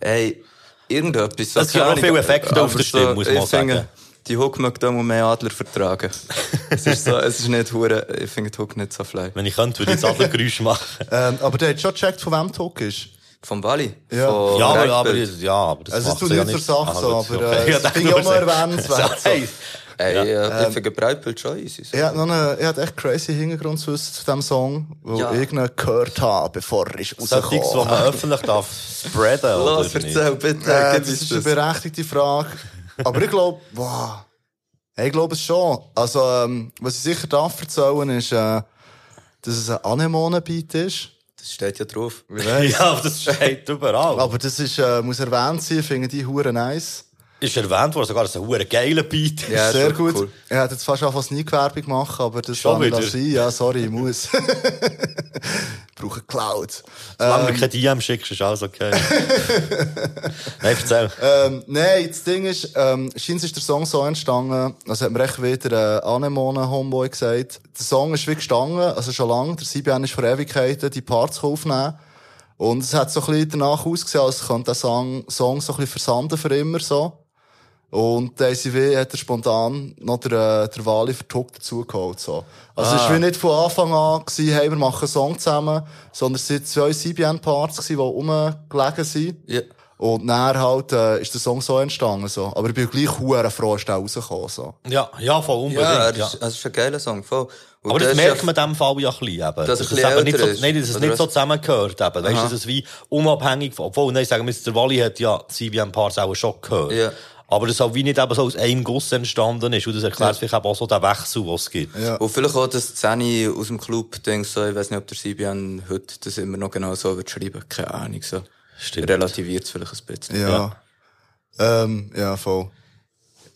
Ey, irgendetwas. Es gibt auch viele Effekte auf der Stimme, muss man ich finde, sagen. Die Hook möchte auch mehr Adler vertragen. [laughs] es ist so, es ist nicht hure, ich finde die Hook nicht so fly. Wenn ich könnte, würde ich jetzt Adlergeräusch machen. Ähm, aber der hat schon gecheckt, von wem Talk ist. Vom Bali? Ja. Von Ja, aber, aber, ja, aber das Also, es tut ja nicht zur Sache so, aber, okay. äh, Ja, dachte finde ich nur auch so. erwähnenswert, [laughs] so. Ey, Ja. ja. ich finde Breitbild schon easy. Er hat noch eine, er hat echt crazy Hintergrundwissen zu diesem Song, wo Ja. ich gehört habe, bevor er ist Solche Dings, die man rausgekommen. öffentlich darf spreaden, oder Los, nicht? erzähl bitte, Äh, das ist eine das. berechtigte Frage. Aber ich glaube, wow. Ich glaube es schon. Also, ähm, was ich sicher darf erzählen, ist, äh, dass es ein Anemone-Beat ist. Das steht ja drauf. [laughs] Ja, aber das steht überall. Aber das ist, äh, muss erwähnt sein, finde die hure nice. Ist erwähnt worden, sogar, dass ein hure geiler Beat [laughs] ist. Ja, Sehr gut. cool. Ich hätte jetzt fast anfangs nie Werbung machen, aber das Schon kann wieder? lassen. Ja, sorry, ich muss. ich [laughs] brauche Cloud. Solange du keine DM schickst, ist alles okay. [laughs] Nein, erzähl. Ähm, nein, das Ding ist, ähm, scheint ist der Song so entstanden, also hat mir echt wieder äh, Anemone Homeboy gesagt. Der Song ist wie gestanden, also schon lange, der CBN ist vor Ewigkeiten, die Parts aufnehmen. Und es hat so ein bisschen danach ausgesehen, als könnte der Song, Song so ein bisschen versanden für immer so. Und der ICW hat er spontan noch der, äh, der Wali für Tuck dazugeholt, so. Also es war wie nicht von Anfang an gewesen, hey, wir machen einen Song zusammen, sondern es sind zwei CBN-Parts gewesen, die rumgelegen sind. Ja. Und dann halt, äh, ist der Song so entstanden, so. Aber ich bin gleich hure froh, dass der rausgekommen, so. Ja, ja, voll unbedingt. Ja, Ja, das, ist, das ist ein geiler Song, voll. Und Aber das ist merkt ja- man in diesem Fall ja ein bisschen, eben. Dass es eben nicht so, nein, dass es nicht so zusammengehört, eben. Weißt du, dass es wie unabhängig von, obwohl, nein, sagen wir jetzt, der Wally hat ja CBM-Parts auch schon gehört. Ja. Aber das auch wie nicht eben so aus einem Guss entstanden ist. Und das erklärt vielleicht eben auch so den Wechsel, den es gibt. Ja. Und vielleicht auch das Szene aus dem Club, denke so, ich weiß nicht, ob der CBN heute das immer noch genau so wird schreiben, keine Ahnung, so. Stimmt. Relativiert es vielleicht ein bisschen. Ja. Ähm, ja, voll.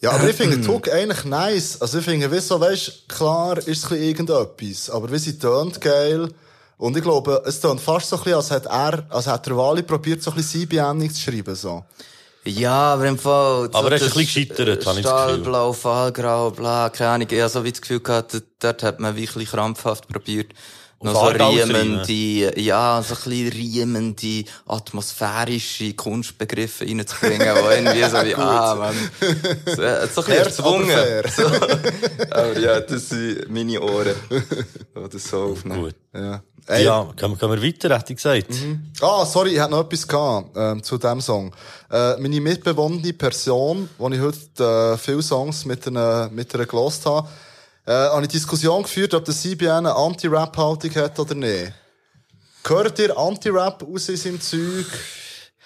Ja, aber ich finde [clears throat] Tuck eigentlich nice. Also ich finde, wie so, weißt, klar ist es ein bisschen irgendetwas, aber wie sie tönt geil. Und ich glaube, es tönt fast so ein bisschen, als hat er, als hat der Wali probiert, so ein bisschen CBN zu schreiben, so. Ja, aber im Fall. Aber er ist das ein bisschen gescheitert, habe ich das Gefühl. Stahlblau, Fallgrau, bla, keine Ahnung. Ich habe so wie das Gefühl gehabt, dort hat man wirklich krampfhaft probiert, noch so riemende, ja, so ein bisschen riemende, atmosphärische Kunstbegriffe reinzubringen, wo irgendwie so wie, [laughs] ah, man, so, so ein bisschen aber erzwungen. fair. [laughs] So. Aber ja, das sind meine Ohren, die das so aufnehmen. Gut. Ja. Ey, Ja, können, können wir weiter, hätte ich gesagt. Ah, sorry, ich hatte noch etwas gehabt, ähm, zu diesem Song. Äh, meine mitbewohnende Person, wo ich heute äh, viele Songs mit einer, mit einer gelost habe, äh, habe ich Diskussion geführt, ob der CBN eine Anti-Rap-Haltung hat oder nicht. Hört ihr Anti-Rap aus in seinem Zeug?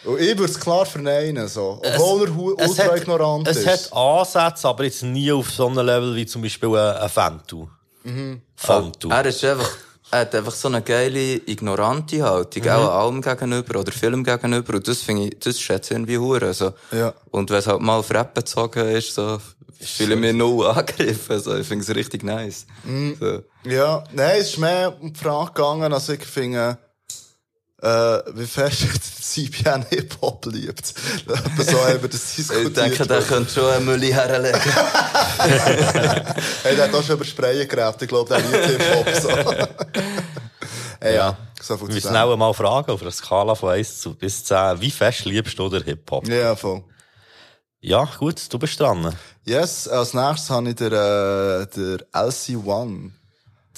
Und ich würde es klar verneinen, so. Obwohl er Es ultra ignorant es ist. hat Ansätze, aber jetzt nie auf so einem Level wie zum Beispiel ein, ein Fantu. Mhm. Fantu. Er ist einfach, er hat einfach so eine geile, ignorante Haltung, auch allem gegenüber oder Film gegenüber. Und das finde ich, das schätze ich irgendwie hure, also. Ja. Und wenn es halt mal auf Rap bezogen ist, so, fühle ich mich null angegriffen, so. Ich finde es richtig nice. So. Ja, nein, es ist mehr um die Frage gegangen, also ich finde, äh, wie fest CBN Hip-Hop liebt. So haben wir das diskutiert. [laughs] Ich denke, der könnte schon einen Mülli herlegen. [laughs] Hey, der hat auch schon über Sprayen geredet. Ich glaube, der liebt Hip-Hop, so. [laughs] hey, ja. So viel Wir zu müssen auch mal fragen, auf einer Skala von 1 zu bis 10, wie fest liebst du den Hip-Hop? Ja, voll. Ja, gut, du bist dran. Yes, als nächstes habe ich der, äh, der LC1.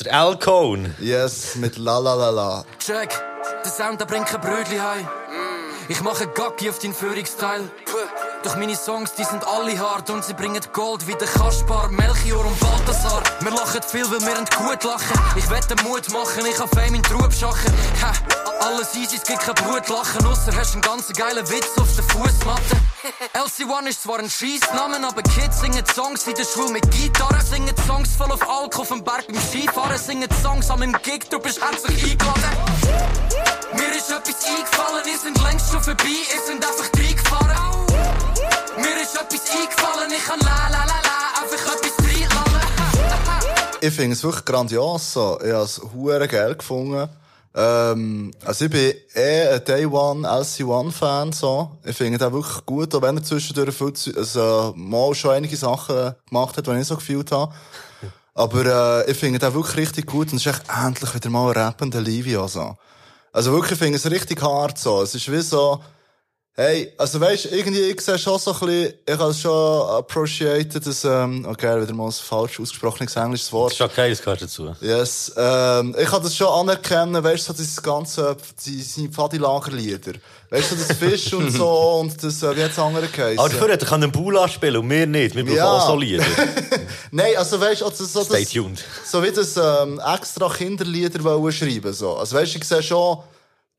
Der L-Cone. Yes, mit La La La La. Check, der Sound, der bringt kein Brötli heim. Ich mache Gacki auf deinen Führungsteil. Doch meine Songs, die sind alle hart und sie bringen Gold wie der Kaspar, Melchior und Balthasar. Wir lachen viel, weil wir gut lachen. Ich wette Mut machen, ich hab Fame in Trub schachen. Ha, alles easy, es gibt kein Brutlachen, ausser hast einen ganz geilen Witz auf der Fußmatte. LC1 ist zwar ein Scheissname, aber Kids singen Songs in der Schule mit Gitarre, singen Songs voll auf Alkohol auf dem Berg beim Skifahren, singen Songs an meinem Gig, du bist herzlich eingeladen. Mir ist etwas eingefallen, ihr sind längst schon vorbei, ihr sind einfach reingefahren. Mir ist etwas eingefallen, ich kann la la la la, einfach etwas reinlallen. Ich finde es wirklich grandios, so. Ich habe es hure geil gefunden. Ähm, also ich bin eh ein Day One LC1 Fan, so. Ich finde den wirklich gut, auch wenn er zwischendurch viel, also, mal schon einige Sachen gemacht hat, die ich so gefühlt habe. Aber, äh, ich finde den wirklich richtig gut und es ist echt endlich wieder mal ein rappender Livio, so. Also wirklich, ich finde es richtig hart, so. Es ist wie so, Hey, also weisst, irgendwie, ich sehe schon so ein bisschen, ich habe schon appreciated, dass, ähm, okay, wieder mal ein falsch ausgesprochenes englisches Das Wort. ist okay, das gehört dazu. Yes, ähm, ich kann das schon anerkennen, weißt du, so dieses ganze, seine Pfadi-Lagerlieder. Weißt du, so das Fisch und so, [laughs] und das, äh, wie hat's andere geheißen? Aber dafür hätte er einen Bula spielen und wir nicht. Wir brauchen Ja. auch so Lieder. [laughs] Nein, also weisst du, also so Stay das, tuned. so wie das, ähm, extra Kinderlieder wollen schreiben, so. Also weisst du, ich sehe schon,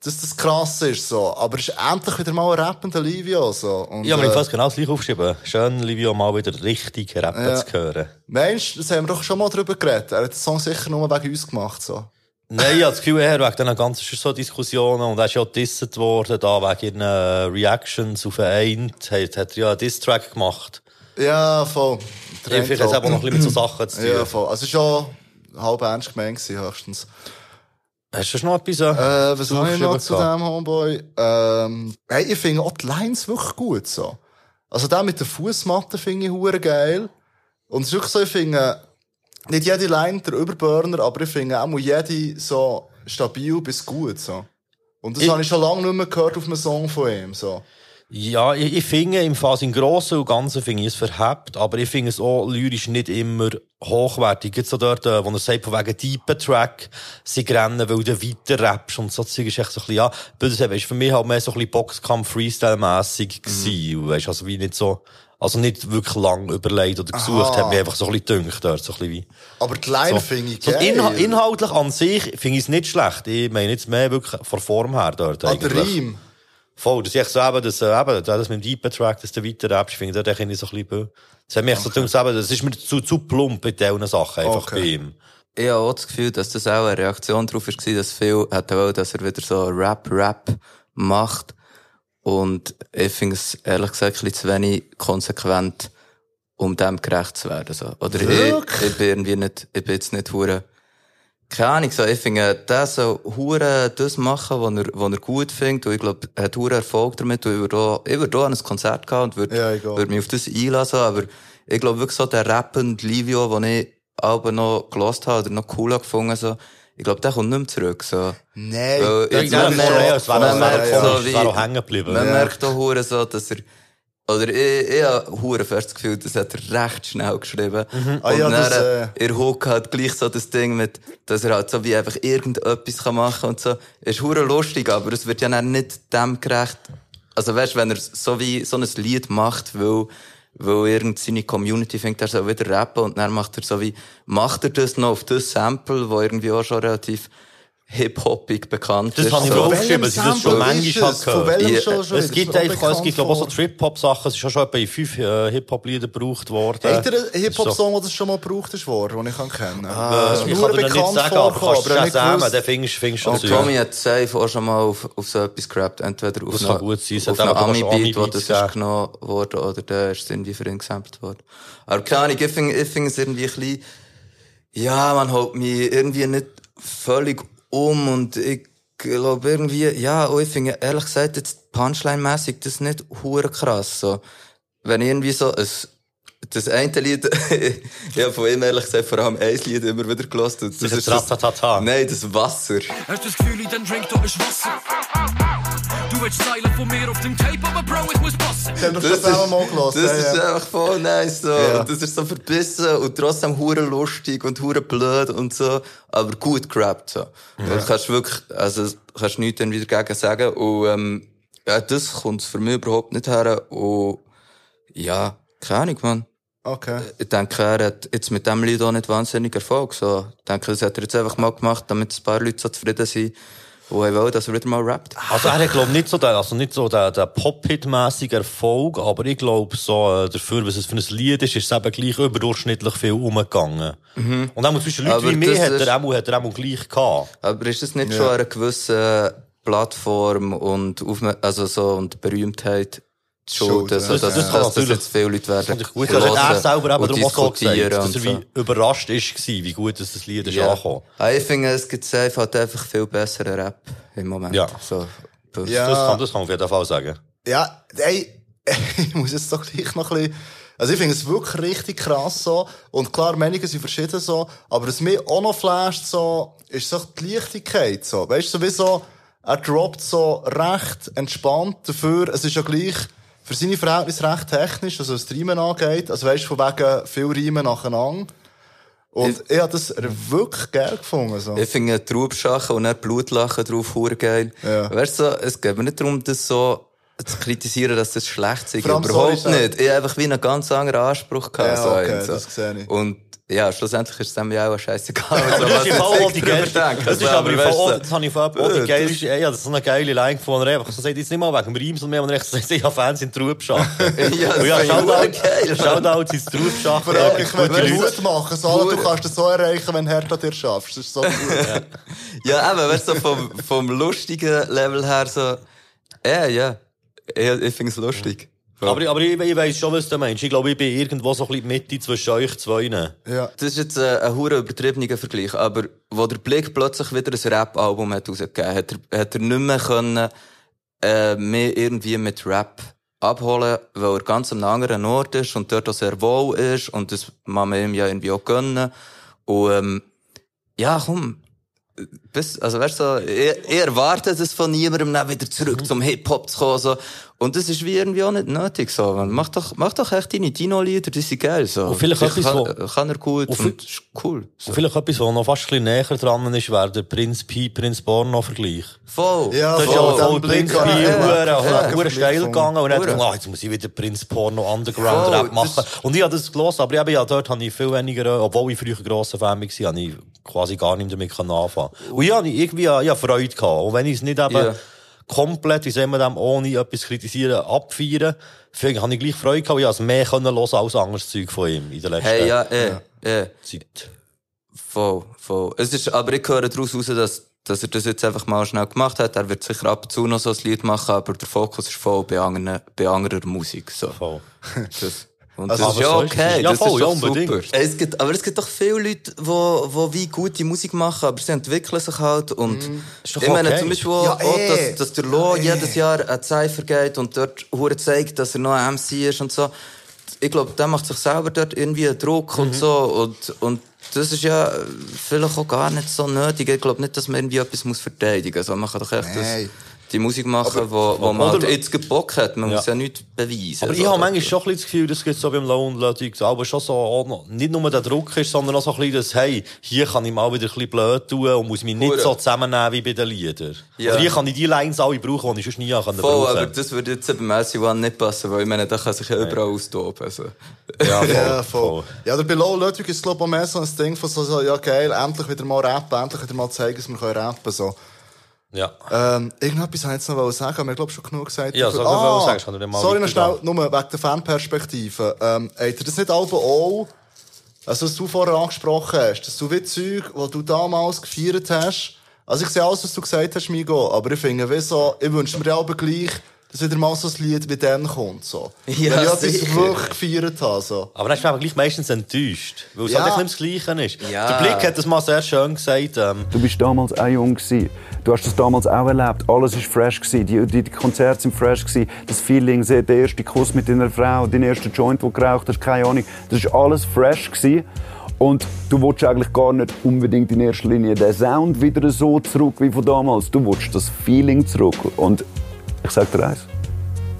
dass das krass ist, so. Aber es ist endlich wieder mal ein rappender Livio, so. Und, Ja, aber ich äh, fast genau das gleiche aufgeschrieben. Schön, Livio, mal wieder richtig rappen Ja. zu hören. Meinst du, das haben wir doch schon mal drüber geredet. Er hat den Song sicher nur wegen uns gemacht, so. Nein, ich habe das Gefühl, er wegen diesen ganzen so Diskussionen und er ist ja gedisset worden, da wegen ihren äh, Reactions auf einen hat, hat er ja einen Diss-Track gemacht. Ja, voll. Ja, vielleicht hat es aber noch ein bisschen mit so Sachen zu tun. Ja, voll. Also, schon halb ernst gemeint, höchstens. Hast du noch etwas? Äh, Äh, was habe ich noch zu dem Homeboy? Ähm, hey, ich finde auch die Lines wirklich gut, so. Also, der mit der Fußmatte finde ich hure geil. Und es ist wirklich so, ich finde, nicht jede Line der Überburner, aber ich finde auch jede so stabil bis gut, so. Und das Ich- habe ich schon lange nicht mehr gehört auf einem Song von ihm, so. Ja, ich, ich finde, im Fall im Grossen und Ganzen finde ich es verhebt, aber ich finde es auch lyrisch nicht immer hochwertig. Jetzt so dort, äh, wo er sagt, von wegen Deepen Track, sie rennen, weil du weiter rappst und so Zeug ist echt so ein bisschen, ja, sagen, weisst, für mich halt mehr so ein bisschen Boxkampf-Freestyle-mässig gewesen, weisst, also wie nicht so, also nicht wirklich lang überlegt oder gesucht, Aha. hat mir einfach so ein bisschen gedünkt dort, so ein bisschen wie. Aber die Line So, finde ich so inha inhaltlich an sich finde ich es nicht schlecht. Ich meine jetzt mehr wirklich von Form her dort Ah, der eigentlich. Voll, das ist echt so eben, das, äh, eben, das mit dem Deepen Track, dass du weiter ich, da finde ich so ein bisschen, bö- das hat mich echt so gedacht, eben, das ist mir zu, zu plump bei diesen Sachen, einfach Okay. bei ihm. Ich habe auch das Gefühl, dass das auch eine Reaktion darauf war, dass viele hätten wollen, dass er wieder so Rap-Rap macht. Und ich finde es ehrlich gesagt ein bisschen zu wenig konsequent, um dem gerecht zu werden. So. Oder ich, ich bin irgendwie nicht, ich bin jetzt nicht hure, keine Ahnung, so, ich finde, der soll hure das machen, was er, was er gut findet. Und ich glaube, er hat hure Erfolg damit. Und ich würde auch, ich würde auch an ein Konzert gehen und würde, Ja, würde mich auf das einlassen. Aber ich glaube wirklich so, der rappende Livio, den ich aber noch gelost habe oder noch cooler gefunden so, ich glaube, der kommt nicht mehr zurück. So. Nein. Weil jetzt man das merkt- so, es wie- wäre auch hängen geblieben. Man Ja. merkt auch hure so, dass er, oder ich, ich habe fest das Gefühl, das hat er recht schnell geschrieben. Ah Und ja, dann, das, äh, er Hook hat gleich so das Ding mit, dass er halt so wie einfach irgendetwas kann machen und so. Ist hure lustig, aber es wird ja dann nicht dem gerecht. Also weißt, wenn er so wie so ein Lied macht, weil, weil irgend seine Community fängt, er soll wieder rappen und dann macht er so wie, macht er das noch auf das Sample, wo irgendwie auch schon relativ hip-hoppig bekannt Das ist. habe ich mir aufgeschrieben, dass ich das schon manchmal gehört. Ja, schon, Es gibt Das einfach, es gibt, glaube ich, auch so Trip-Hop-Sachen. Es ist auch schon etwa in fünf äh, Hip-Hop-Lieder gebraucht worden. Habt ihr einen So. Hip-Hop-Song, der schon mal gebraucht ist worden, den ich kann kennen kann? Äh, ist ich nur kann dir nicht sagen, aber kannst du zusammen, dann findest du Und schon Tommy hat safe auch schon mal auf, auf so etwas gerappt. Entweder auf Das einer, kann gut sein. Es auf hat einem Ami-Beat, wo das ist genommen worden, oder der ist irgendwie für ihn gesampelt worden. Aber keine Ahnung, ich finde es irgendwie ein bisschen, ja, man holt mich irgendwie nicht völlig um und ich glaube irgendwie, ja, und ich finde, ehrlich gesagt, jetzt Punchline-mässig, das ist nicht hure krass, so. Wenn ich irgendwie so, ein, das eine Lied, [laughs] ich habe von ihm ehrlich gesagt vor allem ein Lied immer wieder gelost. Das, Das ist das. Nein, das Wasser. Hast das Gefühl, dein Drink da ist Wasser? Willst Zeilen von mir auf dem Tape, aber Bro, ich muss passen. Das mal gelassen. Das ja, ist ja. einfach voll nice so. Ja. Das ist so verbissen und trotzdem hure lustig und hure blöd und so, aber gut gerappt so. Du kannst wirklich, also kannst nichts dann wieder dagegen sagen und ähm, ja, das kommt für mich überhaupt nicht her und ja, keine Ahnung, man. Okay. Ich denke, er hat jetzt mit dem Lied auch nicht wahnsinnig Erfolg. So. Ich denke, das hat er jetzt einfach mal gemacht, damit ein paar Leute so zufrieden sind, die wollen, dass er wieder mal rappt. Also er hat, glaub nicht so den, also nicht so den, den Pop-Hit-mässigen Erfolg, aber ich glaube so, äh, dafür, was es für ein Lied ist, ist es eben gleich überdurchschnittlich viel umgegangen. Und auch zwischen Leuten Aber wie mir hat er auch, hat er auch gleich gehabt. Aber ist das nicht schon eine gewisse Plattform und, Aufmer also so, und Berühmtheit Schuld, Schuld, also, dass, Das- das natürlich- jetzt viele Leute werden ich gut. Das hat er selber eben darum auch so gesagt, dass er so. wie überrascht ist, wie gut dass das Lied ist Ja. angekommen. Ah, ich finde, es gibt safe halt einfach viel besseren Rap im Moment. Ja. So, Ja. Das, kann, das kann man auf jeden Fall sagen. Ja, ey, [laughs] ich muss jetzt doch gleich noch ein bisschen, also ich finde es wirklich richtig krass so. Und klar, Meinungen sind verschieden so. Aber was mich auch noch flasht so, ist so die Leichtigkeit so. Weißt du, sowieso, er droppt so recht entspannt dafür. Es ist ja gleich für seine Verhältnisse recht technisch, also was die Riemen angeht. Also weißt du, von wegen viel Riemen nacheinander. Und ich, habe das wirklich geil gefunden, so. Ich finde Trubschachen und dann Blutlachen drauf hure geil. Ja. Weißt du, es geht mir nicht darum, das so zu kritisieren, dass das schlecht ist. Überhaupt sorry, nicht. Ich habe einfach wie einen ganz anderen Anspruch gehabt. Ja, okay, so. das sehe ich. Und ja, schlussendlich ist es dem ja auch scheißegal. [laughs] Aber das ist im Fall auch die geilste, denken. das ist aber im Fall das habe ich vorher auch die Äh, geilste, ja, das ist so eine geile Line gefunden, einfach so sagt, jetzt nicht mal wegen dem Reim, sondern mehr, er echt sagt, ich habe Fans in Trubschachen. [laughs] Ja, das Und ja, Shoutout. Shoutout ins Trubschachen. Vor allem, ich will. Mut machen, so, du kannst das so erreichen, wenn Hertha dir schaffst. Das ist so gut. Ja, eben, weißt du, vom, vom lustigen Level her so, ja, ja. Ich, ich finde es lustig. Aber, aber ich, ich weiss schon, was du meinst. Ich glaube, ich bin irgendwo so ein bisschen die Mitte zwischen euch zwei. Ja. Das ist jetzt äh, ein hure übertriebener Vergleich, aber wo der Blick plötzlich wieder ein Rap-Album hat rausgegeben, hat er, hat er nicht mehr können, äh, mehr irgendwie mit Rap abholen, weil er ganz am anderen Ort ist und dort auch sehr wohl ist und das man man ihm ja irgendwie auch gönnen. Und, ähm, ja, komm. Bis, also weißt du, so, ich, ich erwarte es von niemandem, dann wieder zurück zum Hip-Hop zu kommen, so. Und das ist wie irgendwie auch nicht nötig, so. Mach doch, mach doch echt deine Dino-Lieder, die sind geil, so. Und vielleicht etwas, kann, wo- kann er gut und und, ist cool. So. Und vielleicht etwas, was noch fast ein bisschen näher dran ist, wäre der Prinz Pi, Prinz Porno Vergleich. Voll. Ja, Das ist voll, ja voll den Prinz Blick Pi, ja, steil gegangen. Und dann dachte ich, ah, jetzt muss ich wieder Prinz Porno Underground Voll, Rap machen. das- Und ich habe das gelesen, aber eben, ja, dort habe ich viel weniger, obwohl ich früher ein grosser Fan war, habe ich quasi gar nicht damit anfangen Und ja, irgendwie, ja, Freude gehabt. Und wenn ich es nicht eben Ja. Komplett, wie sagen wir dem, ohne etwas kritisieren, abfeiern, ich, habe ich gleich Freude gehabt, ich habe mehr können hören als anderes Zeug von ihm in der letzten Hey, ja, eh, eh. Zeit. Voll, voll. Es ist, aber ich höre daraus raus, dass, dass er das jetzt einfach mal schnell gemacht hat. Er wird sicher ab und zu noch so ein Lied machen, aber der Fokus ist voll bei anderen, bei anderer Musik, so. Voll. Das, und Also, das ist aber ja okay, Ja, das voll, ist ja, unbedingt. super. Es gibt, aber es gibt doch viele Leute, wo, wo wie gute Musik machen, aber sie entwickeln sich halt und Ist doch ich meine okay. zum Beispiel Ja, auch, eh. dass, dass der Lo jedes Jahr ein Cypher geht und dort hure zeigt, dass er noch ein MC ist und so. Ich glaube, der macht sich selber dort irgendwie einen Druck Mhm. und so und, und das ist ja vielleicht auch gar nicht so nötig. Ich glaube nicht, dass man irgendwie etwas muss verteidigen muss. Also man kann doch echt das, Nein. Die Musik machen, wo, wo man Oder- halt jetzt Bock hat. Man Ja. muss ja nichts beweisen. Aber ich so. habe manchmal schon ein das Gefühl, das gibt so beim Lone Ludwig, aber schon so, noch- nicht nur der Druck ist, sondern auch so ein bisschen das, hey, hier kann ich mal wieder ein bisschen blöd tun und muss mich nicht Hure. so zusammennehmen wie bei den Liedern. Ja. Oder hier kann ich die Lines alle brauchen, die ich sonst nie können Voll, brauchen aber das würde jetzt beim SC1 nicht passen, weil ich meine, da kann sich ja überall austoben. Also. Ja, voll. [laughs] Ja, voll. voll. Ja, der Below Ludwig ist, glaube ich, auch mehr so ein Ding von so, so, ja, geil, endlich wieder mal rappen, endlich wieder mal zeigen, dass wir können rappen so. Ja. Ähm, irgendetwas wollte ich jetzt noch sagen, aber ich glaube schon genug gesagt. Ja, so, wenn du sagst, kann ich dann mal Sorry, noch schnell, nur wegen der Fanperspektive. Ähm, habt ihr das nicht alle auch, also was du vorher angesprochen hast, dass du wie Zeug, die du damals gefeiert hast, also ich sehe alles, was du gesagt hast, Migo, aber ich finde, wie so, ich wünsche mir ja aber gleich, dass wieder mal so ein Lied wie dann kommt, so. [laughs] Ja, Wenn ich sicher. wirklich gefeiert habe, so. Aber dann ist man gleich meistens enttäuscht, weil es Ja. halt nicht das Gleiche ist. Ja. Der Blick hat das mal sehr schön gesagt, ähm, Du bist damals auch jung gewesen. Du hast das damals auch erlebt. Alles ist fresh gewesen. Die, die, die Konzerte sind fresh gewesen. Das Feeling, der erste Kuss mit deiner Frau, dein erster Joint, den du geraucht hast, keine Ahnung. Das ist alles fresh gewesen. Und du willst eigentlich gar nicht unbedingt in erster Linie den Sound wieder so zurück wie von damals. Du willst das Feeling zurück. Und ich sag dir eins,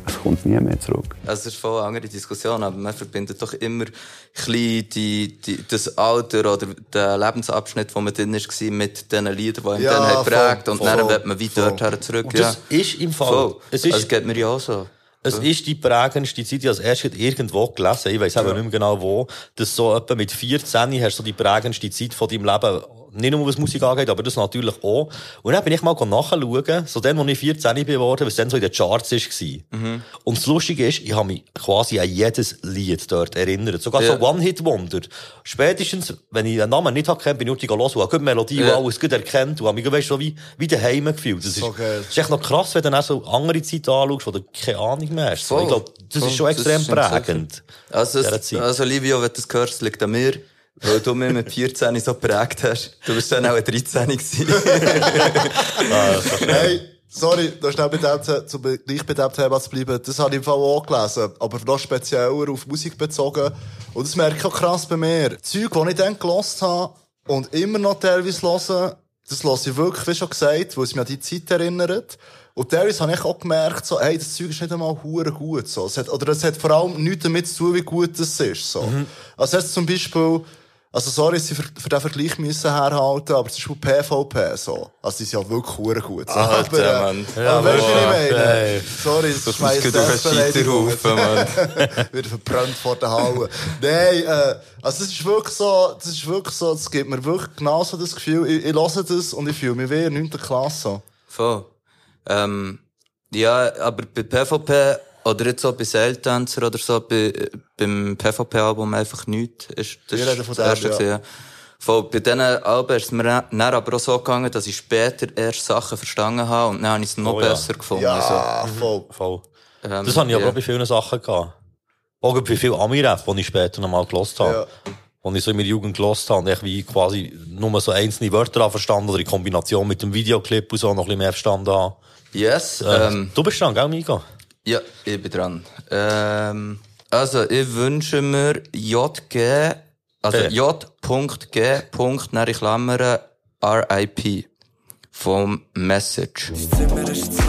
es kommt nie mehr zurück. Also, es ist voll eine andere Diskussion, aber man verbindet doch immer ein die, die, das Alter oder den Lebensabschnitt, wo man drin war, mit den Liedern, die einem Ja, dann hat geprägt voll, Und dann wird man wie voll. dort her zurück. Und das ja. ist im Fall- Voll. es ist- Also, geht mir ja auch so. Es ist die prägendste Zeit, ich habe als erstes irgendwo gelesen, ich weiss aber nicht mehr genau wo, dass so etwa mit 14 hast du so die prägendste Zeit von deinem Leben nicht nur was Musik angeht, aber das natürlich auch. Und dann bin ich mal nachschauen, so dann, als ich 14 geworden was dann so in den Charts war. Mhm. Und das Lustige ist, ich habe mich quasi an jedes Lied dort erinnert. Sogar ja. so One-Hit-Wonder. Spätestens, wenn ich den Namen nicht habe, bin ich die los und habe die Melodie ja. und alles gut erkannt und habe mich, weißt, so wie, wie daheim gefühlt. Das ist, so das ist echt noch krass, wenn du dann auch so andere Zeiten anschaust, wo du keine Ahnung mehr hast. Ich glaube, das Voll. ist schon extrem prägend. Also, also, Livio, wenn du das hörst, liegt an mir. Weil du mich mit 14 so geprägt hast. Du bist dann auch ein 13 gewesen. [laughs] ah, hey, sorry, da schnell bei dem, zum gleich bei dem Thema zu bleiben. Das habe ich im Fall auch gelesen. Aber noch spezieller auf Musik bezogen. Und das merke ich auch krass bei mir. Zeug, die ich dann gelost habe und immer noch teilweise höre, das höre ich wirklich, wie schon gesagt, weil es mich an die Zeit erinnert. Und teilweise habe ich auch gemerkt, so, hey, das Zeug ist nicht einmal hure gut, so. Es hat, oder es hat vor allem nichts damit zu tun, wie gut es ist, so. Mhm. Also jetzt zum Beispiel, also sorry, sie für, für den Vergleich müssen herhalten, aber es ist von PvP so. Also die sind ja wirklich hure gut. So. Ah, aber, ja, Mann. Ja, aber weißt du, was ich meine? Hey. Sorry, das, schmeißt das Scheiterhaufen, Mann. [laughs] Wieder verbrannt vor der Halle. Nein, äh, also das ist wirklich so, das ist wirklich so, es gibt mir wirklich genauso das Gefühl, ich, ich höre das und ich fühle mich wie in 9. Klasse. Voll. Ähm, ja, aber bei PvP oder jetzt so bei Seiltänzer oder so, bei, beim PvP-Album einfach nichts. Ist, das Wir reden von das erste ja. ja. Von, bei diesen Alben ist es mir dann aber auch so gegangen, dass ich später erst Sachen verstanden habe und dann habe ich es noch oh, besser ja. gefunden. Ja, so. voll. voll. Ähm, das habe ich aber auch bei vielen Sachen gehabt. Auch bei vielen Ami-Rap, die ich später noch mal gelost habe. Ja. Und ich so in meiner Jugend gelost habe und ich wie quasi nur so einzelne Wörter verstanden oder in Kombination mit dem Videoclip und so noch ein bisschen mehr verstanden habe. Yes. Äh, ähm, du bist dran, gell, Mika? Ja, ich bin dran. Ähm, also, ich wünsche mir JG, also äh. J.G. nach Klammern RIP vom Message. Das Zimmer ist zu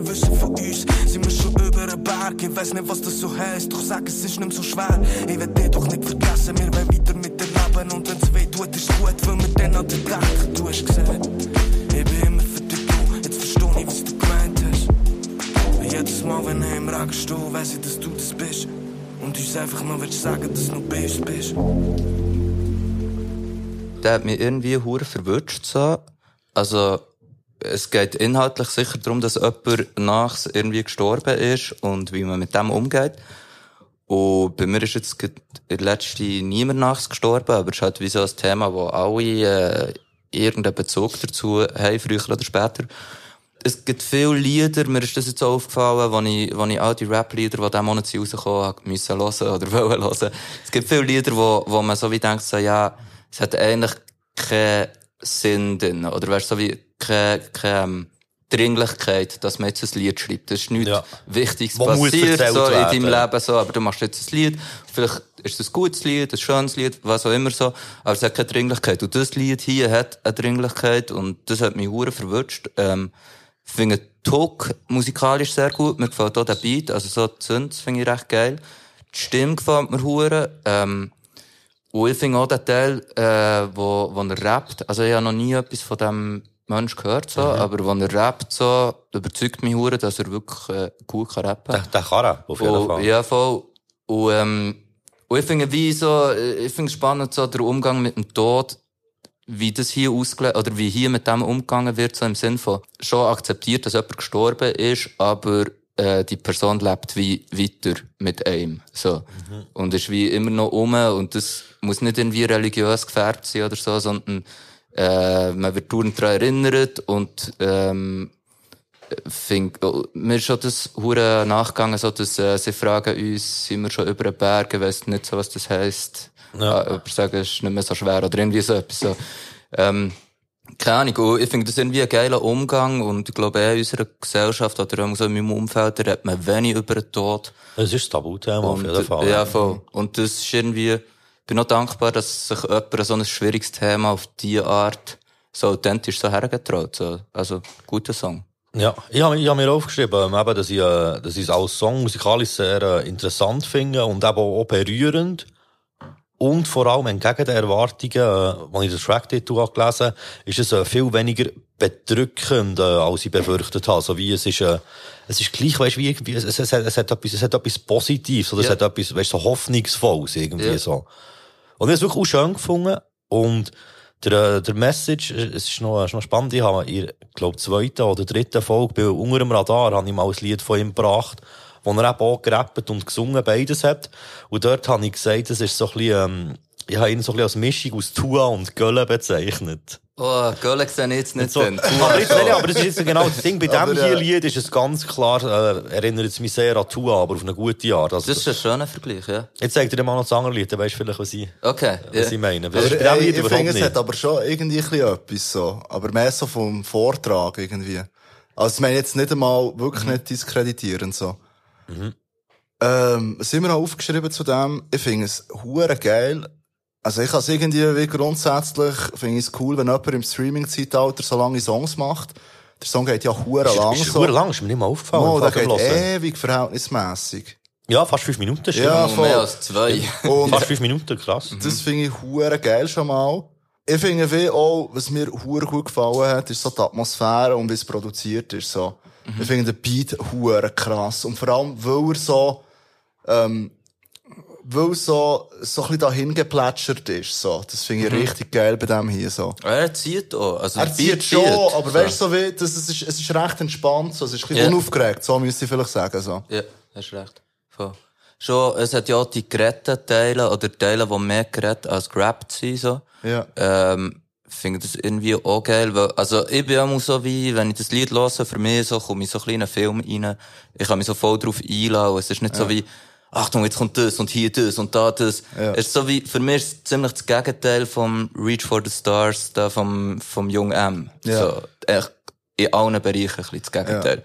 Wollen wissen von uns, sind wir schon über einen Berg. Ich weiss nicht, was das so heisst, doch sag, es ist nicht so schwer. Ich will dich doch nicht vergessen, wir wollen weiter mit dir leben. Und wenn's weh tut, ist gut, weil wir dann an dir denken. Du hast gesagt, ich bin immer für dich du, jetzt versteh ich, was du gemeint hast. Jedes Mal, wenn ich im Regen stehe, weiss ich, dass du das bist. Und uns einfach nur willst sagen, dass du uns bist. Der hat mich irgendwie hure verwünscht, so. Also, es geht inhaltlich sicher darum, dass jemand nachts irgendwie gestorben ist und wie man mit dem umgeht. Und bei mir ist jetzt der letzten niemand nachts gestorben, aber es ist halt wie so ein Thema, wo alle äh, irgendeinen Bezug dazu haben, früher oder später. Es gibt viele Lieder, mir ist das jetzt auch aufgefallen, wo ich, wo ich all die Rap-Lieder, die diesen Monat rausgekommen habe, müssen hören oder [laughs] wollen hören. Es gibt viele Lieder, wo, wo man so wie denkt, so, ja, es hat eigentlich keinen Sinn drin. Oder weißt du, so wie keine, keine ähm, Dringlichkeit, dass man jetzt ein Lied schreibt. Das ist nichts ja. Wichtiges Wo passiert so in werden. deinem Leben, so, aber du machst jetzt ein Lied. Vielleicht ist es ein gutes Lied, ein schönes Lied, was auch immer so, aber es hat keine Dringlichkeit. Und das Lied hier hat eine Dringlichkeit und das hat mich hure verwünscht. Ähm, ich finde Talk musikalisch sehr gut. Mir gefällt auch der Beat, also so die Zünd, finde ich recht geil. Die Stimme gefällt mir hure. Ähm, und ich finde auch den Teil, äh, wo, wo er rappt. Also ich habe noch nie etwas von dem Mensch gehört, so, mhm. aber wenn er rappt, so, überzeugt mich hure, dass er wirklich äh, gut kann rappen kann. Der, der kann er, auf jeden und, Fall. Ja, voll. Und, ähm, und ich finde wie so, ich finde spannend so der Umgang mit dem Tod, wie das hier ausgelegt, oder wie hier mit dem umgegangen wird, so im Sinn von, schon akzeptiert, dass jemand gestorben ist, aber äh, die Person lebt wie weiter mit einem. So. Mhm. Und ist wie immer noch um und das muss nicht irgendwie religiös gefärbt sein oder so, sondern äh, man wird dauernd daran erinnert und ähm, find, oh, mir ist schon das hure nachgegangen, so dass äh, sie fragen uns, sind wir schon über den Berg, ich weiss nicht so, was das heisst. Ja. Äh, aber sagen, es ist nicht mehr so schwer oder irgendwie so etwas. So. Ähm, keine Ahnung, ich finde das irgendwie ein geiler Umgang und ich glaube, in unserer Gesellschaft oder in meinem Umfeld da redet man wenig über den Tod. Es ist ein Tabuthema auf jeden Fall. Ja, voll. Und das ist irgendwie, bin auch dankbar, dass sich jemand so ein schwieriges Thema auf diese Art so authentisch so hergetraut. So. Also, guter Song. Ja, ich habe hab mir aufgeschrieben, eben, dass ich, äh, dass ich es als Song musikalisch sehr äh, interessant finde und eben auch berührend. Und vor allem entgegen den Erwartungen, äh, als ich das Track-Titel gelesen habe, ist es äh, viel weniger bedrückend, äh, als ich befürchtet habe. So wie es ist, äh, es ist gleich, weißt, wie irgendwie, es, es, es, hat, es hat etwas, es hat etwas Positives, oder es Ja. hat etwas, weißt, so Hoffnungsvolles, irgendwie Ja. so. Und ich habe es wirklich auch schön gefunden. Und der, äh, der Message, äh, es ist noch, es ist noch spannend, ich habe in, glaube zweiten oder dritten Folge bei Unter dem Radar, habe ich mal ein Lied von ihm gebracht, wo er eben auch gerappt und gesungen beides hat. Und dort habe ich gesagt, das ist so ein bisschen, ähm, ich habe ihn so ein bisschen als Mischung aus Tua und Gölle bezeichnet. Oh, Gölle sehe ich jetzt nicht So, aber, jetzt, nein, aber das ist jetzt genau das Ding. Bei Aber, dem hier äh, Lied ist es ganz klar, äh, erinnert es mich sehr an Tua, aber auf eine gute Art. Also, Das ist ein schöner Vergleich, ja. jetzt zeigt er dir mal noch das andere Lied, dann weisst du vielleicht, was ich, Okay. was Ja. ich meine. Aber, Das ist bei dem ey, Lied ich finde, es hat aber schon irgendwie ein bisschen etwas so. Aber mehr so vom Vortrag irgendwie. Also, ich meine jetzt nicht einmal wirklich Mhm. nicht diskreditierend so. Ähm, was haben wir noch aufgeschrieben zu dem? Ich finde es hure geil. Also, ich habe irgendwie wie grundsätzlich, finde ich es cool, wenn jemand im Streaming-Zeitalter so lange Songs macht. Der Song geht ja hure lang Ist, ist so. lang, ist mir nicht mal aufgefallen. Oh, der geht ewig verhältnismässig. Ja, fast fünf Minuten, stimmt. Ja, voll. mehr als zwei. [laughs] Und Fast fünf Minuten, krass. Das finde ich hure geil schon mal. Ich finde wie auch, was mir hure gut gefallen hat, ist so die Atmosphäre und wie es produziert ist, so. Ich finde den Beat hure krass. Und vor allem, weil er so, ähm, weil so, so ein bisschen dahin geplätschert ist, so. Das finde ich richtig geil bei dem hier, so. Er zieht auch. Also Er zieht schon, zieht. aber weißt du, so wie, das, es ist, es ist recht entspannt, so. Es ist ein bisschen Ja. unaufgeregt, so müsste ich vielleicht sagen, so. Ja, hast recht. Voll. Schon, es hat ja auch die geretteten Teile, oder Teile, die mehr gerettet als gerappt sind, so. Ja. Ähm, finde das irgendwie auch geil, weil, also, ich bin auch so wie, wenn ich das Lied höre, für mich so, komme ich so ein kleinen Film rein, ich kann mich so voll drauf einlassen, es ist nicht so wie, Achtung, jetzt kommt das und hier das und da das. Ja. Es ist so wie, für mich ist es ziemlich das Gegenteil vom Reach for the Stars, da vom, vom Jung M. Ja. So, echt, in allen Bereichen ein bisschen das Gegenteil.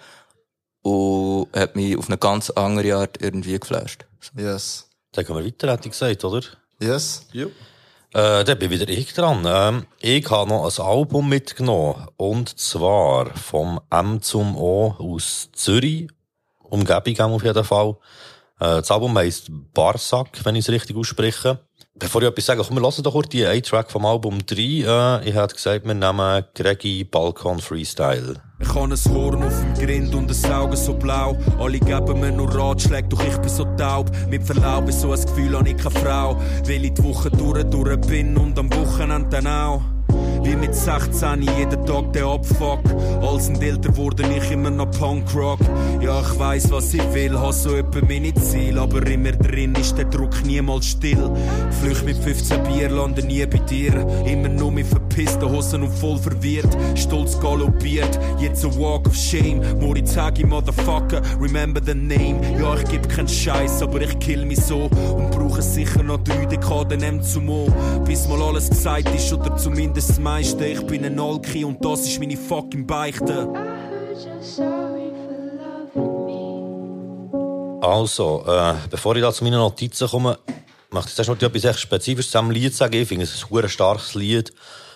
Und hat mich auf eine ganz andere Art irgendwie geflasht. Yes. Dann gehen wir weiter, hätte ich gesagt, oder? Yes. Äh, dann bin wieder ich dran. Ähm, ich habe noch ein Album mitgenommen. Und zwar vom M zum O aus Zürich. Umgebung auf jeden Fall. Äh, das Album heisst Barsack, wenn ich es richtig ausspreche. Bevor ich etwas sage, komm, wir lassen doch kurz die A-Track vom Album 3. Äh, ich hätte gesagt, wir nehmen Gregi Balkon Freestyle. Ich habe ein Horn auf dem Grind und ein Auge so blau. Alle geben mir nur Ratschläge, doch ich bin so taub. Mit Verlaub ist so ein Gefühl, habe ich keine Frau. Weil ich die Woche durch, durch bin und am Wochenende dann auch. Wie mit 16 jeden Tag der Abfuck. Als sind älter wurde ich immer noch Punkrock. Ja, ich weiss, was ich will, hab so etwa meine Ziel. Aber immer drin ist der Druck niemals still. Flücht mit 15 Bier, lande nie bei dir. Immer nur mit verpissten Hosen und voll verwirrt. Stolz galoppiert, jetzt ein Walk of Shame. Moritz Hagi, Motherfucker, remember the name. Ja, ich geb keinen Scheiß, aber ich kill mich so. Und brauche sicher noch drei Dekaden M zum O. Bis mal alles gesagt ist, oder zumindest meiste. Ich bin ein Alki und das ist meine fucking Beichte. Also, äh, bevor ich da zu meinen Notizen komme, möchte ich zuerst noch etwas echt Spezifisches zu diesem Lied sagen. Ich finde es ein sehr starkes Lied.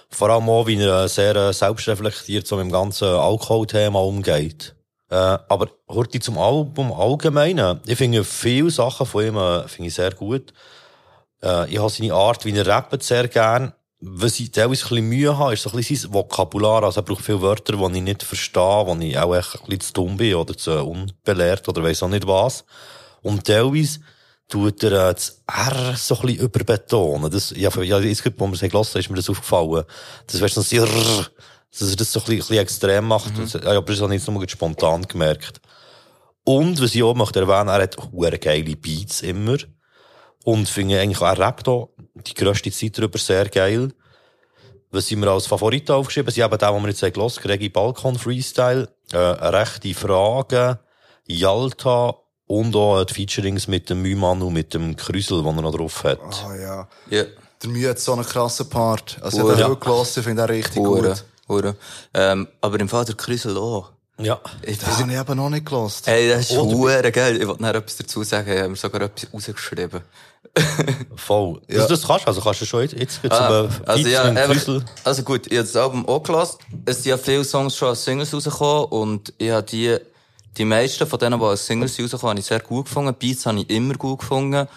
Vor allem auch, wie er äh, sehr äh, selbstreflektiert so mit dem ganzen Alkoholthema umgeht. Äh, aber heute zum Album allgemein. Ich finde viele Sachen von ihm äh, finde ich sehr gut. Äh, ich habe seine Art, wie er rappt, sehr gern. Was ich teilweise ein bisschen Mühe habe, ist so ein bisschen sein Vokabular. Also er braucht viele Wörter, die ich nicht verstehe, wo ich auch echt ein bisschen zu dumm bin oder zu unbelehrt oder weiss auch nicht was. Und teilweise tut er äh, das R so ein bisschen überbetonen. Das, ja, ja, jetzt, wo wir es gelassen haben, ist mir das aufgefallen. Das weißt du, so, dass er das so ein bisschen, ein bisschen extrem macht. Das, ja, aber das habe ich jetzt nur spontan gemerkt. Und, was ich auch möchte erwähnen, er hat geile Beats immer. Und finde eigentlich auch, er rappt auch die grösste Zeit darüber sehr geil. Was sind wir als Favorit aufgeschrieben? Sie haben den, den wir jetzt gehört haben, Gregi Balkon Freestyle, äh, rechte Fragen, Yalta und auch die Featurings mit dem Mühmann und mit dem Krüsel, den er noch drauf hat. Ah, ja. Ja. Der Mühe hat so einen krassen Part. Also, ich Hure. habe den heute gehört, ich finde den richtig Hure, gut. hure. Ähm, aber im Fall der Krüsel auch. Ja. Ich Das habe ich eben noch nicht gelost. Hey, das ist Oh, du hure geil. Ich wollte noch etwas dazu sagen. Ich habe mir sogar etwas rausgeschrieben. [laughs] Voll. Ja. Also, das kannst du, also kannst du schon jetzt, jetzt gibt's Ah, also ja, einfach, also gut, ich habe das Album auch gelassen. Es sind ja viele Songs schon als Singles rausgekommen und ich habe die, die meisten von denen, die als Singles rausgekommen habe ich sehr gut gefunden. Beats habe ich immer gut gefunden.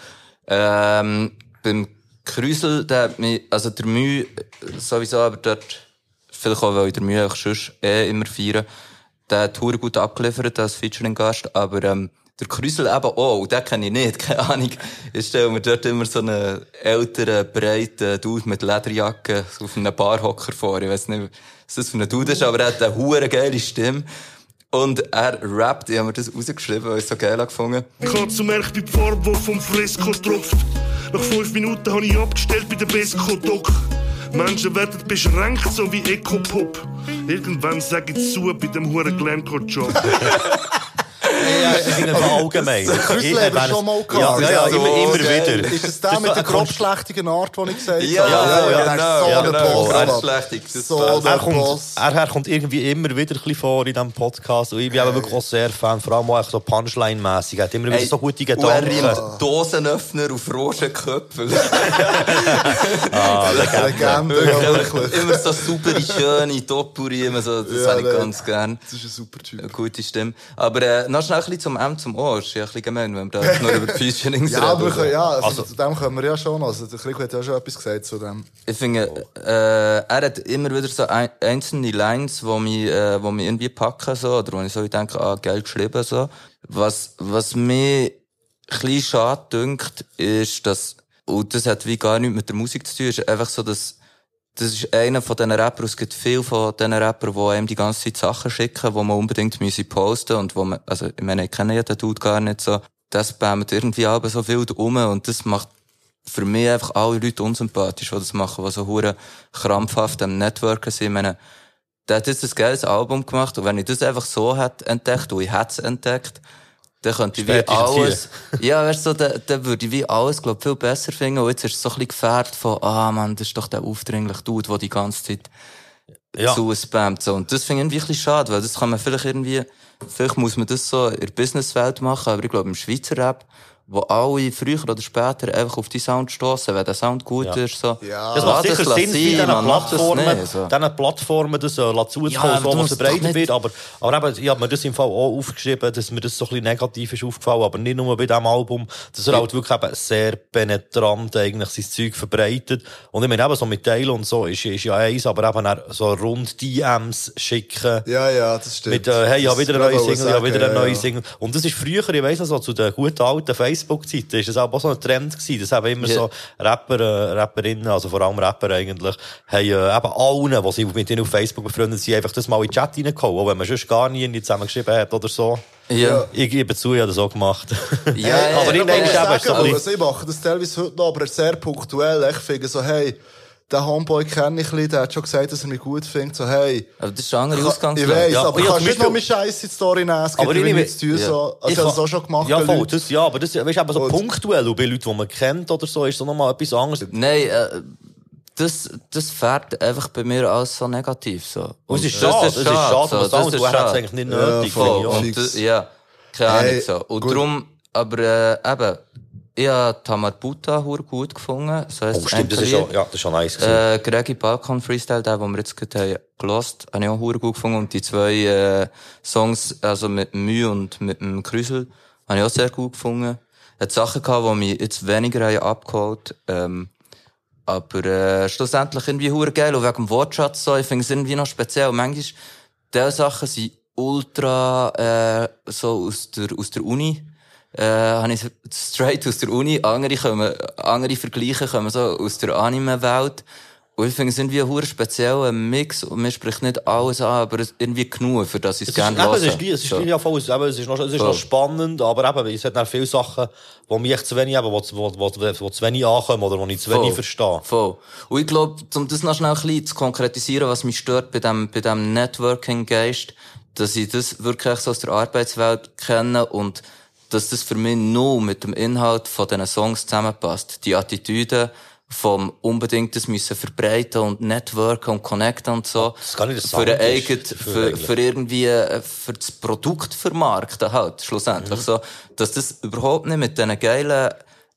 Ähm, beim Krüsel, der hat mich, also der Mühe, sowieso, aber dort, vielleicht auch, weil ich der Mühe auch sonst eh immer feiern, der hat hure gut abgeliefert als Featuring-Gast, aber, ähm, der Krüsel eben und den kenne ich nicht, [laughs] keine Ahnung. Ich stelle mir dort immer so einen älteren, breiten Dude mit Lederjacke auf einem Barhocker vor. Ich weiß nicht, was das für ein Dude ist, aber er hat eine hure geile Stimme. Und er rappt, ich habe mir das rausgeschrieben, weil ich es so geil gefunden. Katze merkt die Farbe, die vom Fresco tropft. Nach fünf Minuten habe ich abgestellt bei der Besco-Doc. Menschen werden beschränkt, so wie Eco-Pop. Irgendwann sage ich zu bei dem huren Glencore-Job. [laughs] Ja, finde es allgemein. Krüsel haben wir schon mal Ja, gehabt. ja, ja, [laughs] immer, immer wieder. Ist es der mit der grobschlächtigen Art, die ich gesagt habe? Ja, ja, ja, der genau, ist so ja, Er ist So Er kommt, er, er kommt irgendwie immer wieder ein bisschen vor in diesem Podcast. Und ich bin eben wirklich auch sehr Fan, vor allem auch so Punchline-mässig. Er hat immer wieder Hey, so gute Und er Gedanken. reimt Dosenöffner auf Rosenköpfe. [laughs] Ah, Legende, immer so super schöne Doppelriemen, so, das Ja, habe ich ganz gern. Das ist ein super Typ. Gute Stimme. Aber äh, noch schnell bisschen zum M zum O. Ist ja ein bisschen gemein, wenn wir da [laughs] nur über Featurings Ja, aber reden. können, ja, also, Also- zu dem können wir ja schon. Also, der Krieg hat ja schon etwas gesagt zu dem. Ich finde, äh, er hat immer wieder so ein, einzelne Lines, wo mich, äh, wo mich irgendwie packen, so, oder wo ich so denke, ah, geil geschrieben, so. Was, was mir ein bisschen schade dünkt, ist, dass, und das hat wie gar nichts mit der Musik zu tun, ist einfach so, dass, das ist einer von diesen Rappern, es gibt viele von diesen Rappern, die einem die ganze Zeit Sachen schicken, die man unbedingt müssen posten und wo man, also, ich meine, ich kenne ja den Dude gar nicht so, das spammt irgendwie aber so viel um und das macht für mich einfach alle Leute unsympathisch, die das machen, die so hure krampfhaft am Networken sind. Ich meine, der hat jetzt ein geiles Album gemacht und wenn ich das einfach so hätte entdeckt, und ich hätte es entdeckt, dann könnte ich wie alles, ja, weißt du, so, dann, dann würde ich wie alles, glaub, viel besser finden. Und jetzt ist es so ein bisschen gefährdet von, ah, man, das ist doch der aufdringliche Dude, der die ganze Zeit Ja. zuspammt. So. Und das finde ich irgendwie ein schade, weil das kann man vielleicht irgendwie, vielleicht muss man das so in der Businesswelt machen, aber ich glaube, im Schweizer Rap, wo alle früher oder später einfach auf die Sound stoßen, wenn der Sound gut Ja. ist, so. Ja. Das macht sicher Sinn, sein, diesen man, das Plattformen, nicht, so. diesen Plattformen das äh, Ja, zuzukommen, was musst doch verbreitet wird. Aber, aber eben, ich habe mir das im Fall auch aufgeschrieben, dass mir das so ein bisschen negativ ist aufgefallen, aber nicht nur bei diesem Album, dass er halt wirklich eben sehr penetrant eigentlich sein Zeug verbreitet. Und ich meine eben so mit Teilen und so ist, ist ja eins, aber eben so rund DMs schicken. Ja, ja, das stimmt. Mit, äh, hey, ich habe wieder eine neue Single, ich habe wieder eine ja, neue ja. Single. Und das ist früher, ich weiss noch so, zu den guten alten Facebook-Zeiten, ist das auch so ein Trend gewesen, dass eben immer Ja. so Rapper, äh, Rapperinnen, also vor allem Rapper eigentlich, haben, äh, eben allen, die sich mit ihnen auf Facebook befreundet sind, einfach das mal in den Chat reingehauen, auch wenn man sonst gar nie nicht zusammen geschrieben hat oder so. Ja. Ich gebe zu, ich habe das auch gemacht. Ja, [laughs] aber ich denke, bisschen- also ich mache das teilweise heute noch, aber sehr punktuell. Ich finde so, hey, den Homeboy kenne ich ein bisschen, der hat schon gesagt, dass er mich gut findet. So, hey, Aber das ist eine andere ich Ausgangslage. weiss, Ja, aber ja, du kannst zum nicht noch meine Beispiel- Scheiße in die Story nehmen. Es gibt Aber ich- nichts zu tun. ja. So. Also, ich habe das auch schon gemacht. Ja, voll, Leuten. das, ja, aber das, weißt du, eben so Und- punktuell, und bei Leuten, die man kennt oder so, ist so nochmal etwas anderes. Nein, äh, das, das fährt einfach bei mir alles so negativ, so. Und es ist schade, es ist schade, so, was das du ist hast es eigentlich nicht Ja, nötig. voll. finde ich auch. Und, ja, keine Ahnung, Hey, so. Und gut. darum, aber, äh, eben, ich habe Tamar Buta gut gefunden, so Oh, stimmt, das ist schon, ja, das ist schon nice. Äh, Gregi Balkan Freestyle, der, den wir jetzt gerade haben gelost, habe ich auch gut gefunden. Und die zwei, äh, Songs, also mit Mühe und mit dem Krüsel, habe ich auch sehr gut gefunden. Hat Sachen gehabt, die mich jetzt weniger haben abgeholt, ähm, aber, äh, schlussendlich irgendwie hure geil. Und wegen dem Wortschatz so, ich finde es irgendwie noch speziell. Manchmal, diese Sachen sind ultra, äh, so aus der, aus der Uni. Äh, habe ich straight aus der Uni. Andere kommen, andere Vergleiche kommen so aus der Anime-Welt. Und ich finde es irgendwie ein spezieller Mix. Und mir spricht nicht alles an, aber es irgendwie genug, für das ich es ist, gerne höre. es ist, es ist So. ja voll, es, ist noch, es ist noch spannend, aber eben, es hat dann viele Sachen, die mich zu wenig, eben, wo, wo, wo, wo zu wenig ankommen oder wo ich zu wenig Voll. verstehe. Voll. Und ich glaube, um das noch schnell ein bisschen zu konkretisieren, was mich stört bei dem, bei dem Networking-Geist, dass ich das wirklich so aus der Arbeitswelt kenne und dass das für mich nur mit dem Inhalt von diesen Songs zusammenpasst. Die Attitüde vom unbedingt das müssen verbreiten und networken und connecten und so. Das gar nicht der für, eigen, für, für irgendwie, äh, für das Produkt vermarkten halt, schlussendlich Mhm. so. Dass das überhaupt nicht mit diesen geilen,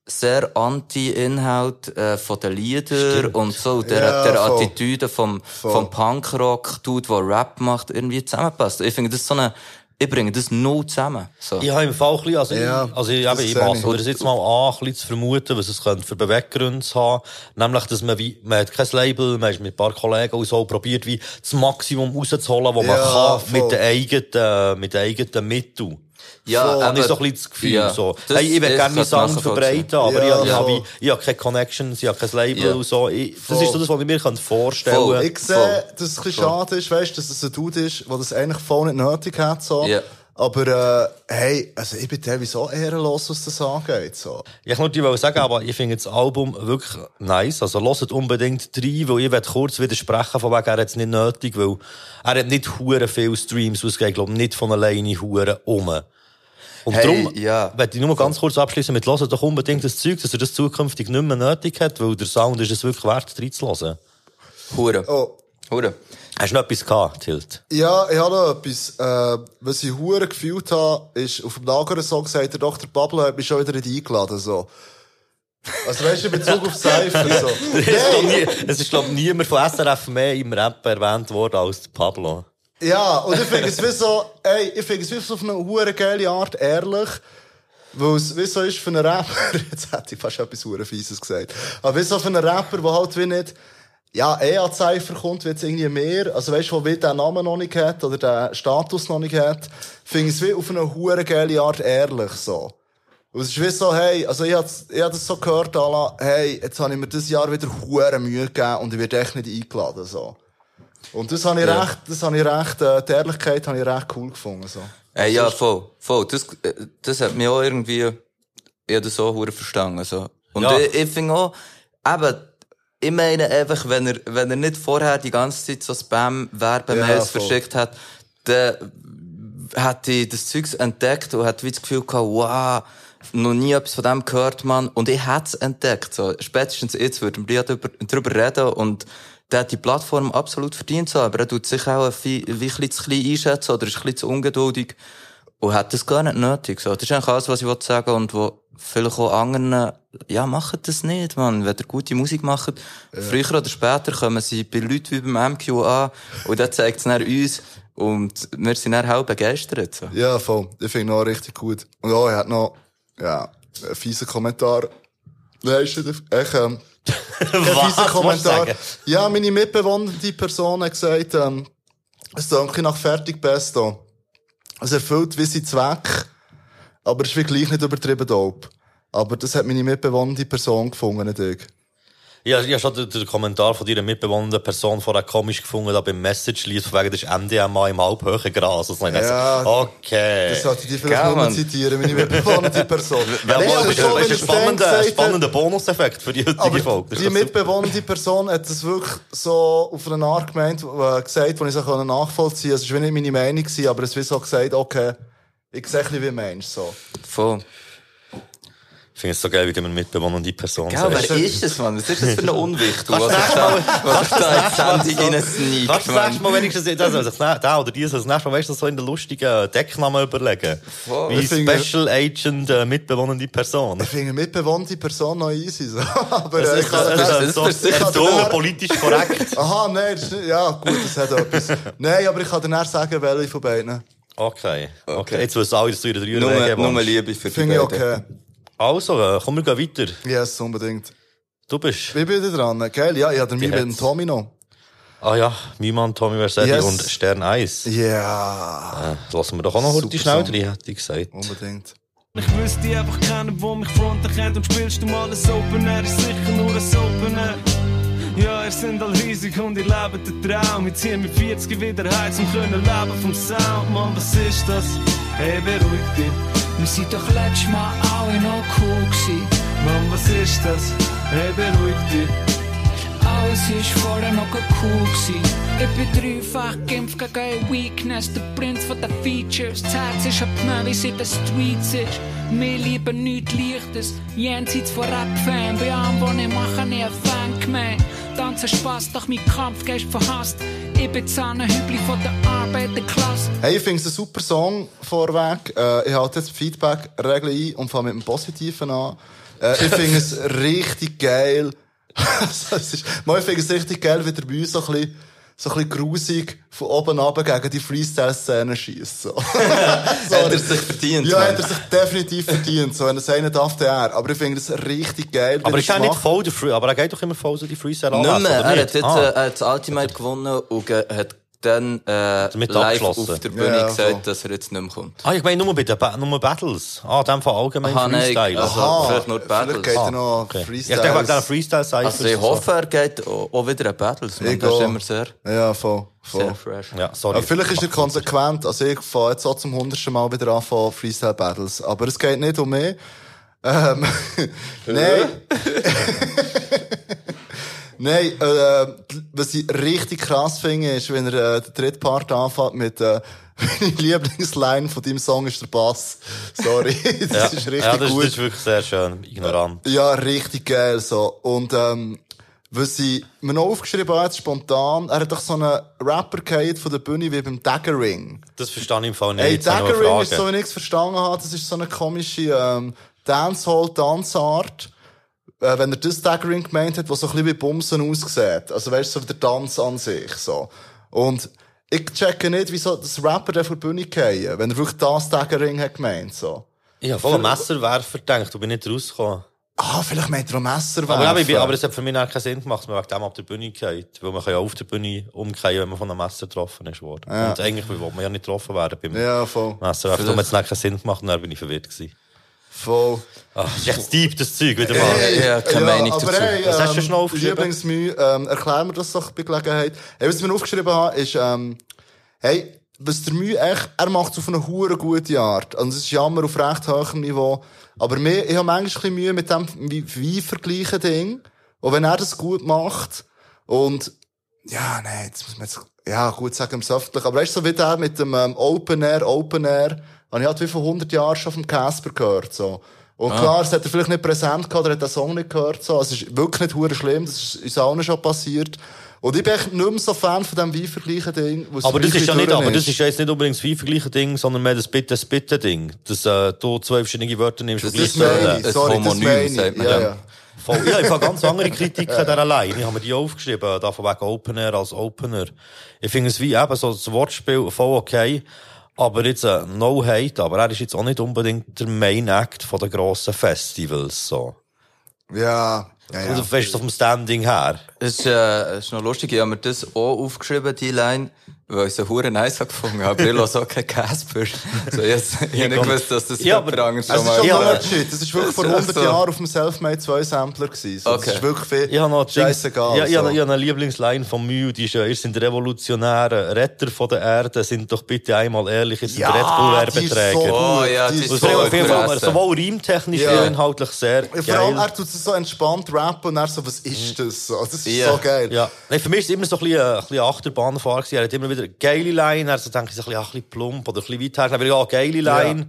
sehr Anti-Inhalt äh, von den Liedern und so, der, Ja, der. Attitüde vom, vom Punkrock-Dude, der Rap macht, irgendwie zusammenpasst. Ich finde das so eine, ich bringe das null zusammen. So. Ich habe im Fall ein bisschen, also, Ja, ich, also ich, eben, ich ich. mir das jetzt mal an, ein bisschen zu vermuten, was es könnte für Beweggründe haben. Nämlich, dass man wie, man hat kein Label, man ist mit ein paar Kollegen und so probiert, wie das Maximum rauszuholen, was man Ja, kann, voll. mit den eigenen, mit den eigenen Mitteln. Ja, Voll, aber- habe ich so ein bisschen das Gefühl, ja, so. das- hey, ich will gerne meinen Sound verbreiten, aber Ja, ich, habe voll. ich habe keine Connections, ich habe kein Label Ja. und so. Ich, das Voll. ist so das, was ich mir kann vorstellen Voll. kann. Ich sehe, dass es ein bisschen schade ist, weißt, dass es ein Dude ist, der das eigentlich voll nicht nötig hat, so. Ja. Aber, äh, hey, also ich bin teilweise auch ehrenlos, was das angeht, so. Ich wollte nur sagen, aber ich finde das Album wirklich nice. Also hört unbedingt rein, weil ich werde kurz widersprechen, von wegen, er hat es nicht nötig, weil er hat nicht hure viele Streams ausgegeben, glaube nicht von alleine hure um. Und Hey, darum ja. werde ich nur ganz kurz abschließen mit «Hört doch unbedingt das Zeug, dass er das zukünftig nicht mehr nötig hat, weil der Sound ist es wirklich wert, reinzuhören. Hure. Oh. Hure. Hast du noch etwas gehabt, Tilt? Ja, ich habe noch etwas, äh, was ich hure gefühlt habe, ist, auf dem Lager-Song sagt der Dr. Pablo hat mich schon wieder nicht eingeladen, so. Also weißt du, in Bezug auf Cypher, so. [laughs] Es ist, glaub, nie, es ist, glaub niemand von SRF mehr im Rap erwähnt worden als der Pablo. Ja, und ich finde es wie so, ey, ich finde es wie so auf eine hure geile Art ehrlich. Weil es wie so ist für einen Rapper, [laughs] jetzt hätte ich fast etwas hure Fieses gesagt, aber wie so für einen Rapper, der halt wie nicht, ja, eh an Cypher kommt, wie jetzt irgendwie mehr, also weißt du, der wie den Namen noch nicht hat, oder den Status noch nicht hat, finde ich es wie auf eine hure geile Art ehrlich, so. Und es ist wie so, hey, also ich hab, ich hab das so gehört, Ala, hey, jetzt habe ich mir dieses Jahr wieder hure Mühe gegeben und ich werde echt nicht eingeladen, so. Und das habe ich Ja. recht, das habe ich recht, äh, die Ehrlichkeit habe ich recht cool gefunden, so. Ey, ja, voll, voll. Das, äh, das hat mich auch irgendwie, ich hab das auch verstanden, so. Und Ja. ich, ich finde auch, eben, ich meine einfach, wenn er, wenn er nicht vorher die ganze Zeit so Spam-Werbemails Ja, verschickt hat, dann hat ich das Zeugs entdeckt und hat wie das Gefühl gehabt, wow, noch nie etwas von dem gehört, man. Und ich es entdeckt, so. Spätestens jetzt würden wir darüber, darüber reden und der hat die Plattform absolut verdient, so. Aber er tut sich auch wie ein bisschen zu klein einschätzen oder ist ein bisschen zu ungeduldig. Und hat das gar nicht nötig, so. Das ist eigentlich alles, was ich wollte sagen und wo vielleicht auch anderen, ja, macht das nicht, man. Wenn ihr gute Musik macht, früher oder später kommen sie bei Leuten wie beim MQA und dann zeigt es dann uns und wir sind dann auch begeistert, so. Ja, voll. Ich finde ihn auch richtig gut. Und ja, er hat noch, ja, einen fiesen Kommentar. Ist nicht, echt, ähm, willst du Kommentar. Ja, meine mitbewohnende Person hat gesagt, ähm, es klingt nach Fertigpesto. Es erfüllt wie sein Zweck, aber es ist wie gleich nicht übertrieben dope. Aber das hat meine mitbewohnende Person gefunden, nicht ich. Ja, ich habe schon den, Kommentar von deiner mitbewohnenden Person vorher komisch gefunden, da beim Message-Lied, von wegen, das ist MDMA im halbhohen Gras. Also, ich Ja, so, okay. Das sollte ich vielleicht Gell, nur Mann. zitieren, meine mitbewohnende Person. [laughs] ja, aber ist, so, ist ein er spannender, spannender Bonuseffekt für die heutige Folge. Das ist die mitbewohnende Person hat das wirklich so auf eine Art gemeint, äh, gesagt, wo ich auch nachvollziehen konnte. Es war nicht meine Meinung, aber es ist wie so gesagt, okay, ich sehe ein bisschen wie ein Mensch, so. Voll. Ich finde es so geil, wie du eine mitbewohnende Person Gell, wer sagst. ist das, Mann? Was ist das für eine [laughs] Unwicht, was sich da, was sich da in Sendung Kannst du das nächste? Mal wenigstens, das sich ne- der oder die soll das nächste Mal weißt du, so in der lustigen Decknamen überlegen. Voll. Wie Ich Special Agent äh, mitbewohnende Person. Ich finde mitbewohnende Person noch easy, so. [laughs] Aber, Das äh, ist, ich das ist, das halt ist so, sich so politisch korrekt. [laughs] Aha, nein, das ist ja, gut, das hat etwas. Nein, aber ich kann dir näher sagen, welche von beiden. Okay. okay. Okay. Jetzt wissen alle, dass du in der Dreier Nur, nur. Liebe für die Finde ich okay. Also, äh, komm, wir gehen weiter. Yes, unbedingt. Du bist. Wie bin ich dran? Geil, ja, ich habe den Die mit dem. Tommy noch. Ah ja, mein Mann Tommy Versetti Yes. und Stern Eis. Ja, Äh, lassen wir doch auch noch heute schnell drin, hätte ich gesagt. unbedingt. Ich müsste die einfach kennen, wo mich fronten kennt und spielst du mal ein Open Air, ist sicher nur ein Open Air. Ja, ihr sind all riesig und ihr lebt den Traum. Ich zieh mit 40 wieder heiz und können leben vom Sound. Mann, was ist das? Hey, beruhig dich. Wir sind doch letztes Mal alle noch cool gewesen. Mann, was ist das? Hey, beruhig dich. Alles ist vorher noch cool gewesen. Ich bin dreifach geimpft gegen eine Weakness, der Prinz von den Features. Ist ein Pneu, wie es in den Streets ist. Wir lieben nichts Leichtes, jenseits von Rap-Fan. Bei allem, was ich mache, ich ein Fan gemein. Tanzen Spaß, doch mein Kampfgeist verhasst. Ich bin Zahnenhübli von der Arbeiterklasse. Hey, ich finde es ein super Song vorweg. Äh, ich halte jetzt die Feedback-Regel ein und fange mit dem Positiven an. Äh, ich finde es [laughs] richtig geil. [laughs] Also, es ist, ich finde es richtig geil, wie der bei uns so ein bisschen, so ein bisschen grusig von oben runter gegen die Freestyle-Szene schießt. [laughs] [laughs] So. Hat er sich verdient, Ja, hat er sich definitiv verdient. So, wenn er einen darf, der er. Aber ich finde es richtig geil. Aber er ist er es nicht voll der Free, aber er geht doch immer voll so die Freestyle Nicht mehr. Er hat jetzt ah. äh, er hat das Ultimate gewonnen und hat dann äh, Damit live auf der Bühne Ja, gesagt, voll. dass er jetzt nicht mehr kommt. ah, ich meine nur bei den ba nur Battles. Ah, in dem Fall allgemein Aha, nein, Freestyle. also- Aha, vielleicht nur Battles. Vielleicht geht Ah, er noch okay. Freestyle. Ich denke, wegen Freestyle-Cyphers. Also ich hoffe, er geht auch wieder in Battles. Man. Ich Das ist immer sehr, Ja, voll. voll. sehr fresh. Ja, sorry. Aber vielleicht ist er konsequent. Also ich fange jetzt auch zum hundertsten Mal wieder an von Freestyle Battles. Aber es geht nicht um mich. Ähm, [laughs] nein. [laughs] nein, äh, was ich richtig krass finde, ist, wenn er äh, den dritten Part anfängt mit äh, [laughs] meine Lieblingsline von deinem Song ist der Bass. Sorry, [laughs] das ja. ist richtig ja, das, gut. das ist wirklich sehr schön. Ignorant. Ja, richtig geil, so. Und, ähm, was ich mir noch aufgeschrieben habe, spontan, er hat doch so einen Rapper gehabt von der Bühne wie beim Daggering. Das verstehe ich im Fall nicht. Ey, Daggering ist, so wie ich es verstanden habe, das ist so eine komische, ähm, Dancehall-Tanzart. Äh, wenn er das Daggering gemeint hat, was so ein bisschen wie Bumsen aussieht. Also, weißt du, so der Tanz an sich, so. Und, ich checke nicht, wieso das Rapper der von der Bühne fallen, wenn er wirklich das Daggering hat gemeint, so. Ich habe voll einen Messerwerfer gedacht, du bin nicht rausgekommen. Ah, vielleicht meint er auch Messer Aber, ja, aber, es hat für mich keinen Sinn gemacht, man wegen dem ab der Bühne geht. Weil man kann ja auf der Bühne umkehren, wenn man von einem Messer getroffen ist worden. Ja. Und eigentlich will man ja nicht getroffen werden beim Ja, voll. Messerwerfer. Darum hat es keinen Sinn gemacht und dann bin ich verwirrt gewesen. Voll. Ah, das ist echt deep, das Zeug, wieder mal. Hey. Ja, keine Meinung aber dazu. Hey, Was hast du schon aufgeschrieben? Lieblingsmühe, ähm, erklär mir das doch bei Gelegenheit. Hey, was ich mir aufgeschrieben habe, ist, ähm, hey, was der Mühe echt, er macht es auf eine hure gute Art. Und es ist Jammer auf recht hohem Niveau. Aber mir, ich habe manchmal ein bisschen Mühe mit dem Wie-Vergleichen Ding. Und wenn er das gut macht, und, ja, nein, jetzt muss man jetzt, ja, gut sagen, im Öffentlich. Aber weißt du, so wie der mit dem, ähm, Open Air, Open Air, habe ich halt wie vor 100 Jahren schon vom Casper gehört, so. Und klar, es hat er vielleicht nicht präsent gehabt, er hat den Song nicht gehört, so. Es ist wirklich nicht hure schlimm, das ist uns allen schon passiert. Und ich bin echt nicht mehr so Fan von diesem Wie-Vergleichen-Ding. wo es Aber das ist ja nicht, durch aber das ist ja jetzt nicht unbedingt das vergleiche Ding, sondern mehr das Bitte-Bitte-Ding. Dass, äh, du zwei verschiedene Wörter nimmst und Das gleich meine sollen. ich, Ein sorry, das Homonym, sagt man Ja, ja. ja. Voll. Ja, ich habe ganz andere Kritiken [laughs] der allein. Ich habe mir die aufgeschrieben, da von wegen Opener als Opener. Ich finde es wie eben so das Wortspiel voll okay. Aber jetzt, äh, no hate, aber er ist jetzt auch nicht unbedingt der Main Act von den grossen Festivals, so. Ja, ja, ja. Also, weißt du, vom Standing her. Es ist, äh, es ist noch lustig, ich habe mir das auch aufgeschrieben, die Line, weil ich so hure nice habe gefunden habe. Aber ich lasse auch keinen Casper. So, jetzt, ich habe nicht gewusst, dass das Ja, Es schon ist mal... schon Ja, ja, Shit. Das ist wirklich vor So. 100 Jahren auf dem Selfmade 2 Sampler gewesen. So, Okay. Das ist wirklich viel. Ich habe noch Scheissegal. Ja, ich, habe, so. ich habe eine Lieblingsline von Mühe, die ist ja, ihr seid Revolutionäre Retter von der Erde, sind doch bitte einmal ehrlich, ihr seid Ja, Red Bull die ist so. Oh ja, die ist Das so auf jeden Fall sowohl reimtechnisch Ja. wie inhaltlich sehr Ja, vor allem, er tut es so entspannt rappen und er so, was ist das? So, das ist Ja. so geil. Ja. Nein, für mich ist es immer so ein bisschen, ein bisschen Achterbahnfahrer gewesen. Er hat immer wieder eine geile Line, er so denke ich, so ein bisschen, ach, ein bisschen plump oder ein bisschen weit her. Aber ja, geile Line.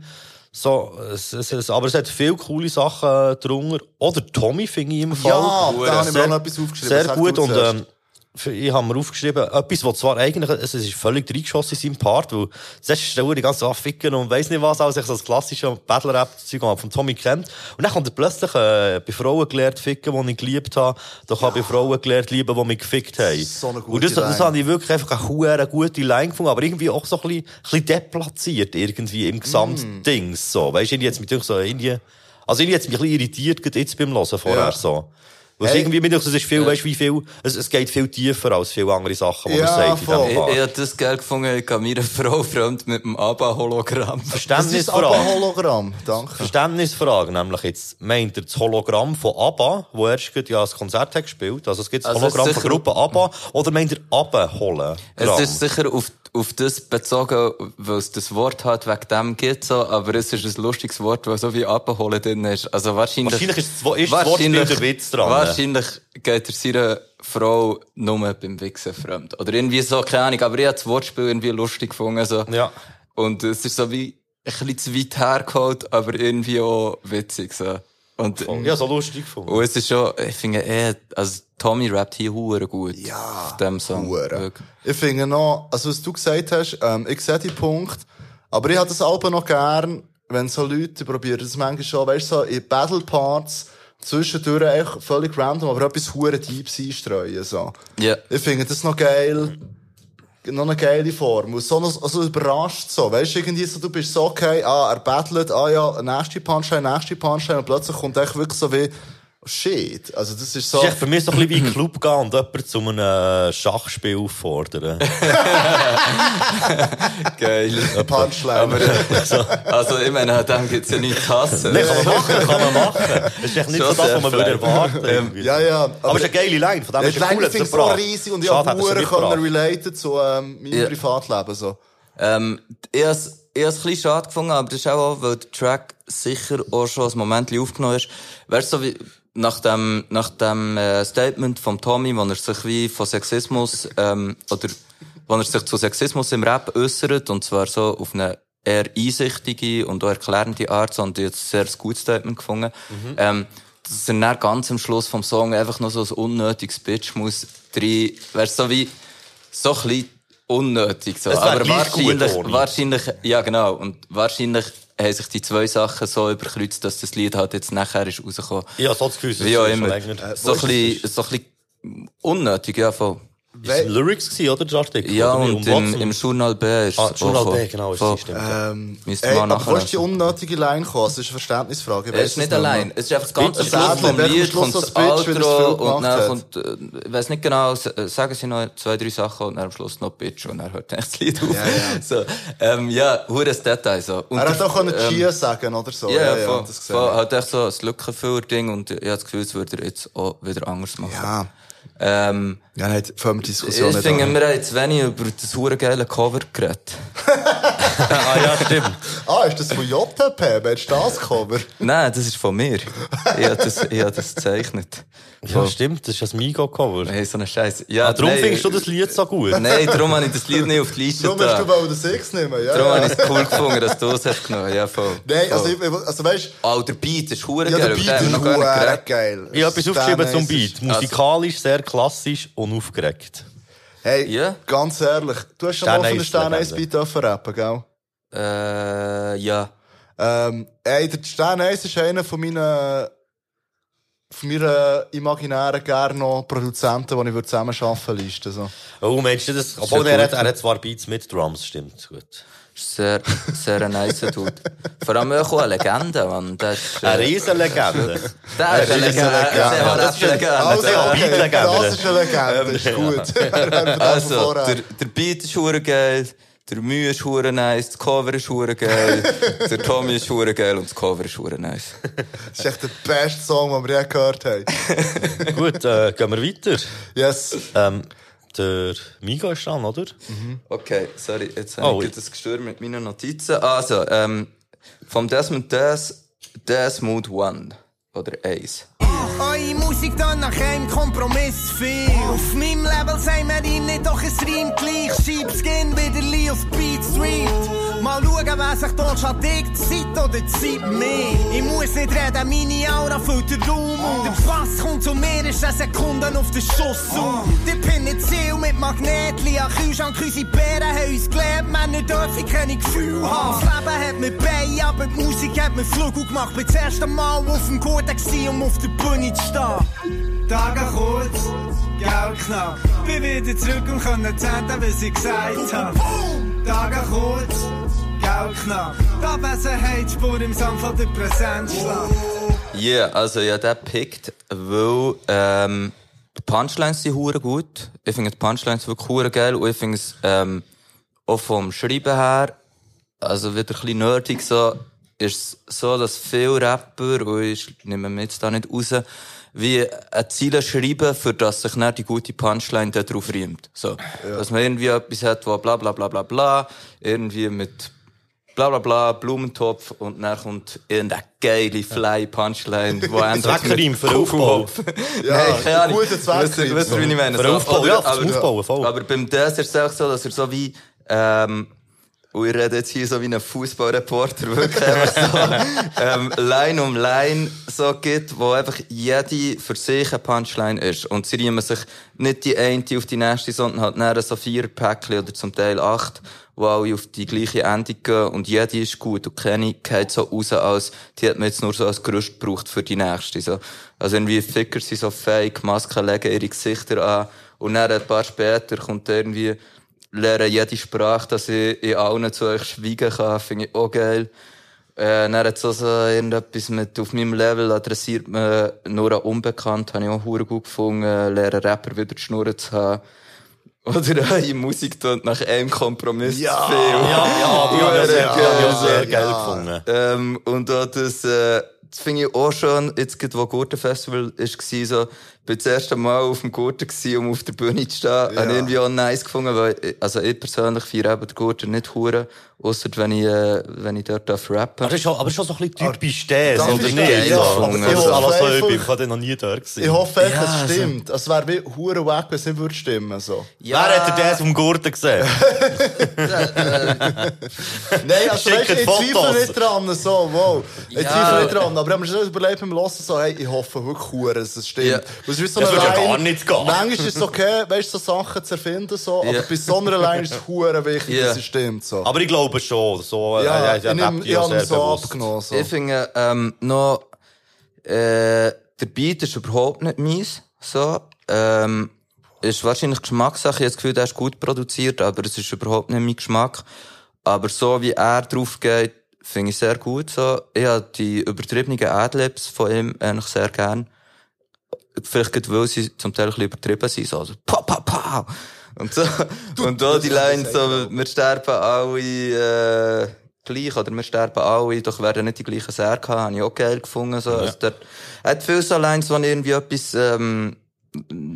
So, es, es, es, aber es hat viele coole Sachen drunter. Oder Tommy finde ich im Fall. Ja, da habe ich mir noch etwas aufgeschrieben. Sehr gut und ähm, ich habe mir aufgeschrieben, etwas, was zwar eigentlich, es ist völlig reingeschossen in seinem Part, weil zuerst ist er die ganze Zeit ficken und weiss nicht was, als ich so das klassische Battle-Rap-Zeug von Tommy kennt. Und dann kommt er plötzlich, äh, bei Frauen gelernt ficken, die ich geliebt habe, doch habe ich bei Frauen gelernt lieben, die mich gefickt haben. So eine gute und das, das Line. habe ich wirklich einfach eine gute Line gefunden, aber irgendwie auch so ein bisschen, ein bisschen deplatziert irgendwie im Gesamtding, so. Weißt du, jetzt mich so, irgendwie, also irgendwie jetzt mich ein bisschen irritiert, jetzt beim Hören vorher, Ja. so. Weil Hey. irgendwie, es ist viel, weißt du, wie viel, es, es geht viel tiefer als viele andere Sachen, die Ja, man sagt in voll. Ich, ich habe das geil gefunden, ich habe meine [laughs] Frau fremd mit dem ABBA-Hologramm. Verständnisfrage. Hologramm. Danke. Verständnisfrage, nämlich jetzt, meint er das Hologramm von ABBA, wo erst gerade ja das Konzert hat gespielt, also es gibt das Also Hologramm von Gruppe ABBA, oder meint er abholen? Es ist sicher auf, auf das bezogen, weil es das Wort hat, wegen dem gibt so, aber es ist ein lustiges Wort, weil so wie abholen drin ist. Also wahrscheinlich... Wahrscheinlich ist das- ist das Wortspiel der Witz dran. Wahrscheinlich geht er seiner Frau nur beim Wichsen fremd. Oder irgendwie so, keine Ahnung, aber ich habe das Wortspiel irgendwie lustig gefunden, so. Ja. Und es ist so wie ein bisschen zu weit hergeholt, aber irgendwie auch witzig, so. Und, Ja, so lustig gefunden. und es ist schon, ich finde eh, also Tommy rappt hier hure gut. Ja, Auf dem Song. Hure. Wirklich. Ich finde noch, also was du gesagt hast, ähm, ich sehe die Punkt, aber ich habe das Album noch gern, wenn so Leute probieren, das manchmal schon, weißt du, so in Battle Parts zwischendurch echt völlig random, aber etwas hure Deeps einstreuen, so. Ja. Ich finde das noch geil, noch eine geile Form. So noch, also überrascht so, weißt du, irgendwie so, du bist so, okay, ah, er battlet, ah ja, nächste Punchline, nächste Punchline, und plötzlich kommt echt wirklich so wie, shit. Also das ist so. Das ist echt für mich so ein bisschen wie in den Club gehen und jemanden zu einem äh, Schachspiel auffordern. [laughs] Geil. Punchline. Aber, also, ich meine, dem gibt's ja nichts zu hassen. Nein, kann man machen, kann man machen. Das ist echt nicht so das, was man würde erwarten irgendwie. Ja, ja. Aber es ist eine geile Line, von dem Ja, ist die es cool, Line er ich so riesig und ich können relaten zu ähm, meinem Ja. Privatleben. So. Ähm, ich habe es ich hab's ein bisschen schade gefunden, aber das ist auch, weil der Track sicher auch schon ein Moment aufgenommen ist. Wär's so wie, nach dem, nach dem äh, Statement vom Tommy, wo er sich wie von Sexismus, ähm, oder wo er sich zu Sexismus im Rap äußert, und zwar so auf eine eher einsichtige und auch erklärende Art, so, und ich habe ein sehr gutes Statement gefunden. Ähm, dass er dann ganz am Schluss vom Song einfach noch so ein unnötiges Bitch muss drin, wär's so wie, so ein bisschen unnötig, so. Aber wahrscheinlich, wahrscheinlich, ja genau, und wahrscheinlich haben sich die zwei Sachen so überkreuzt, dass das Lied halt jetzt nachher ist rausgekommen. Habe so das Gefühl, Wie auch immer. So ein bisschen, so ein bisschen unnötig, ja, voll. Ist es Lyrics gewesen, oder, der Artikel? Ja, Oder und im, im Journal B ist Ah, es Journal auch B, genau, ist das stimmt. ja. Ähm, Müsste ey, aber wo ist die unnötige Line gekommen? Das ist eine Verständnisfrage. Ich Er weiss ist nicht allein. Es ist einfach ganz am Bitch. Schluss vom Lied, kommt das das es Outro und dann hat. kommt, äh, ich weiss nicht genau, äh, sagen sie noch zwei, drei Sachen und dann am Schluss noch Bitch und dann hört eigentlich das Lied auf. Ja, ja. [laughs] So, ähm, ja, hures Detail, so. Und Er hat auch können ähm, Chia sagen oder so. Ja, ja, voll, das gesehen. halt echt so ein Lückenfüller-Ding und ich habe das Gefühl, es würde er jetzt auch wieder anders machen. Ja. Ähm, Ja, nicht voll ich Diskussion. nicht finde, wir haben jetzt wenig über das hure geile Cover geredet. Ah, ja, stimmt. [laughs] Ah, ist das von JP? Willst du das Cover? Nein, das ist von mir. Ich habe das, ich habe das gezeichnet. Ja, stimmt, das ist ein Migo-Cover. Hey, so eine Scheiße. Ja, Ah, darum nein, findest du das Lied so gut? Nein, darum habe ich das Lied nicht auf die Liste Darum hast du mal den Six nehmen, ja. Darum ja. habe ich es cool gefunden, dass du es hast genommen. Ja, voll. Nein, also, ich, also weißt Oh, der Beat ist hure ja, geil. der über den Beat ist hure geil. Ich habe etwas aufgeschrieben zum. Beat. Musikalisch sehr klassisch und aufgeregt. Hey, Ja? ganz ehrlich, du hast schon mal von einem Stern Stern Eis 1 Beat dürfen rappen, gell? Äh, ja. Ähm, ey, der Stern 1 ist einer von meinen, von meinen imaginären gerne Produzenten, die ich würde zusammen arbeiten würde. Liste, so. Oh, meinst du das? Obwohl, er hat, er hat zwar Beats mit Drums, stimmt. Gut. Ist Sehr, sehr ein nice Dude. Vor allem auch eine Legende, Mann. Das ist, Eine äh, Riesenlegende. der ist eine Legende. Das ist eine ein- Legende. [laughs] Also, das ist eine Legende, ist gut. Also, also, der, der Beat ist hure geil, der Mühe ist hure nice, das Cover ist hure geil, [laughs] der Tommy ist hure geil und das Cover ist hure nice. Das ist echt der beste Song, den wir je gehört haben. Gut, äh, gehen wir weiter. Yes. Ähm, der Migo ist dran, oder? Okay, sorry, jetzt habe Oh, ich das gestört mit meinen Notizen. Also, ähm, vom Desmond Des, Desmond One. Oder Ace. Eure Musik dann nach einem Kompromiss viel. Auf meinem Level sagen wir ihm nicht, doch es reimt gleich. Sheepskin wieder Lee auf Beat Street. Mal schauen, wer sich dort schon dickt, Zeit oder Zeit mehr. Ich muss nicht reden, meine Aura füllt den Raum. Und der Pass kommt zu mir, ist eine Sekunde auf den Schuss. Und der Penicil mit Magnetli an Kühlschrank. Unsere Bären haben uns gelernt, Männer dürfen keine Gefühle haben. Das Leben hat mir Beine, aber die Musik hat mir Flügel gemacht. Bin das erste Mal auf dem gewesen, um auf der Bühne zu stehen. Tage kurz, Geld knapp. Bin wieder zurück und kann erzählen, was ich gesagt habe. Tage kurz, Geld knapp. Die Abwesenheitsspur im Sand von der Präsenzschlag. Ja, yeah, also ja, der pickt, weil ähm, die Punchlines sind hure gut. Ich finde die Punchlines wirklich hure geil und ich finde es ähm, auch vom Schreiben her, also wieder ein bisschen nerdig so, ist so, dass viele Rapper, und ich nehme mich jetzt da nicht raus, wie ein Ziel schreiben, für das sich nicht die gute Punchline da drauf riemt. So. Dass man irgendwie etwas hat, wo bla bla bla bla bla, irgendwie mit bla bla bla, Blumentopf und dann kommt irgendeine geile Fly-Punchline, wo [laughs] endet Zweckreim für Aufbau. Ja, [laughs] Nein, keine Ahnung. guter Zweckreim. Wisst ihr, wie ich meine? Für Aufbau, ja, aber- Aufbauen, voll. Aber beim Dess ist es auch so, dass er so wie, ähm, und ich rede jetzt hier so wie ein Fußballreporter, wirklich einfach so, [laughs] ähm, Line um Line so gibt, wo einfach jede für sich eine Punchline ist. Und sie riemen sich nicht die eine auf die nächste, sondern halt näher so vier Päckchen oder zum Teil acht, wo alle auf die gleiche Endung gehen und jede ist gut und keine geht so raus, als die hat man jetzt nur so als Gerüst gebraucht für die nächste. So. Also irgendwie Ficker sind so fake, Masken legen ihre Gesichter an und dann ein paar später kommt irgendwie lerne jede Sprache, dass ich in allen zu euch schweigen kann, finde ich auch geil. Äh, dann hat so irgendetwas mit, auf meinem Level adressiert man nur an Unbekannt, habe ich auch hure gut gefunden, lernen Rapper wieder die Schnurren zu haben. [laughs] Oder äh, in Musik tut nach einem Kompromiss Ja. zu viel. Ja, ja, die habe ich sehr, Ja, ja, sehr ja. geil gefunden. Ähm, und auch das, äh, das finde ich auch schon, jetzt gerade, wo Gurten Festival ist, war, so, bin das erste Mal auf dem Gurten gewesen, um auf der Bühne zu stehen. Ja. Habe ich irgendwie auch nice gefunden, weil, also ich persönlich feiere eben den Gurten nicht hure, ausser wenn ich, äh, wenn ich dort darf rappen. Aber ist schon, aber schon so ein bisschen typisch das, Das oder ist nicht? geil, Ja, ja. aber Aber ich ich also, ich ich habe noch nie dort Ich gesehen. hoffe echt, Ja, dass es also- stimmt. Es wäre wie hure weg, wenn es nicht würde stimmen, so. Wer hat denn das vom Gurten gesehen? [laughs] [laughs] Nein, also weißt, ich zweifle nicht dran, so, wow. Ich Ja. zweifle nicht dran. Aber ich habe mir schon überlegt beim Hören, so, hey, ich hoffe wirklich hure, dass es stimmt. Ja. So Das würde ja Line- gar nicht gehen. Manchmal ist es okay, weißt du, so Sachen zu erfinden, so. Ja. Aber bei so einer Line ist es [laughs] hure wichtig, Ja. dass es stimmt, so. Aber ich glaube schon, so, ja, äh, ich, ja habe ihn so abgenommen, so. Ich finde, ähm, noch, äh, der Beat ist überhaupt nicht mies, so, ähm, ist wahrscheinlich Geschmackssache. Ich habe das Gefühl, der ist gut produziert, aber es ist überhaupt nicht mein Geschmack. Aber so wie er drauf geht, finde ich sehr gut, so. Ich habe die übertriebenen Adlibs von ihm eigentlich sehr gern. Vielleicht weil sie zum Teil ein bisschen übertrieben sind, so, also, pa, pa, pa. Und so. Und da die Line so, wir sterben alle, äh, gleich, oder wir sterben alle, doch werden nicht die gleichen Särge haben, habe ich auch geil gefunden, so. Also, dort, er hat viele so Lines, wo irgendwie etwas, ähm,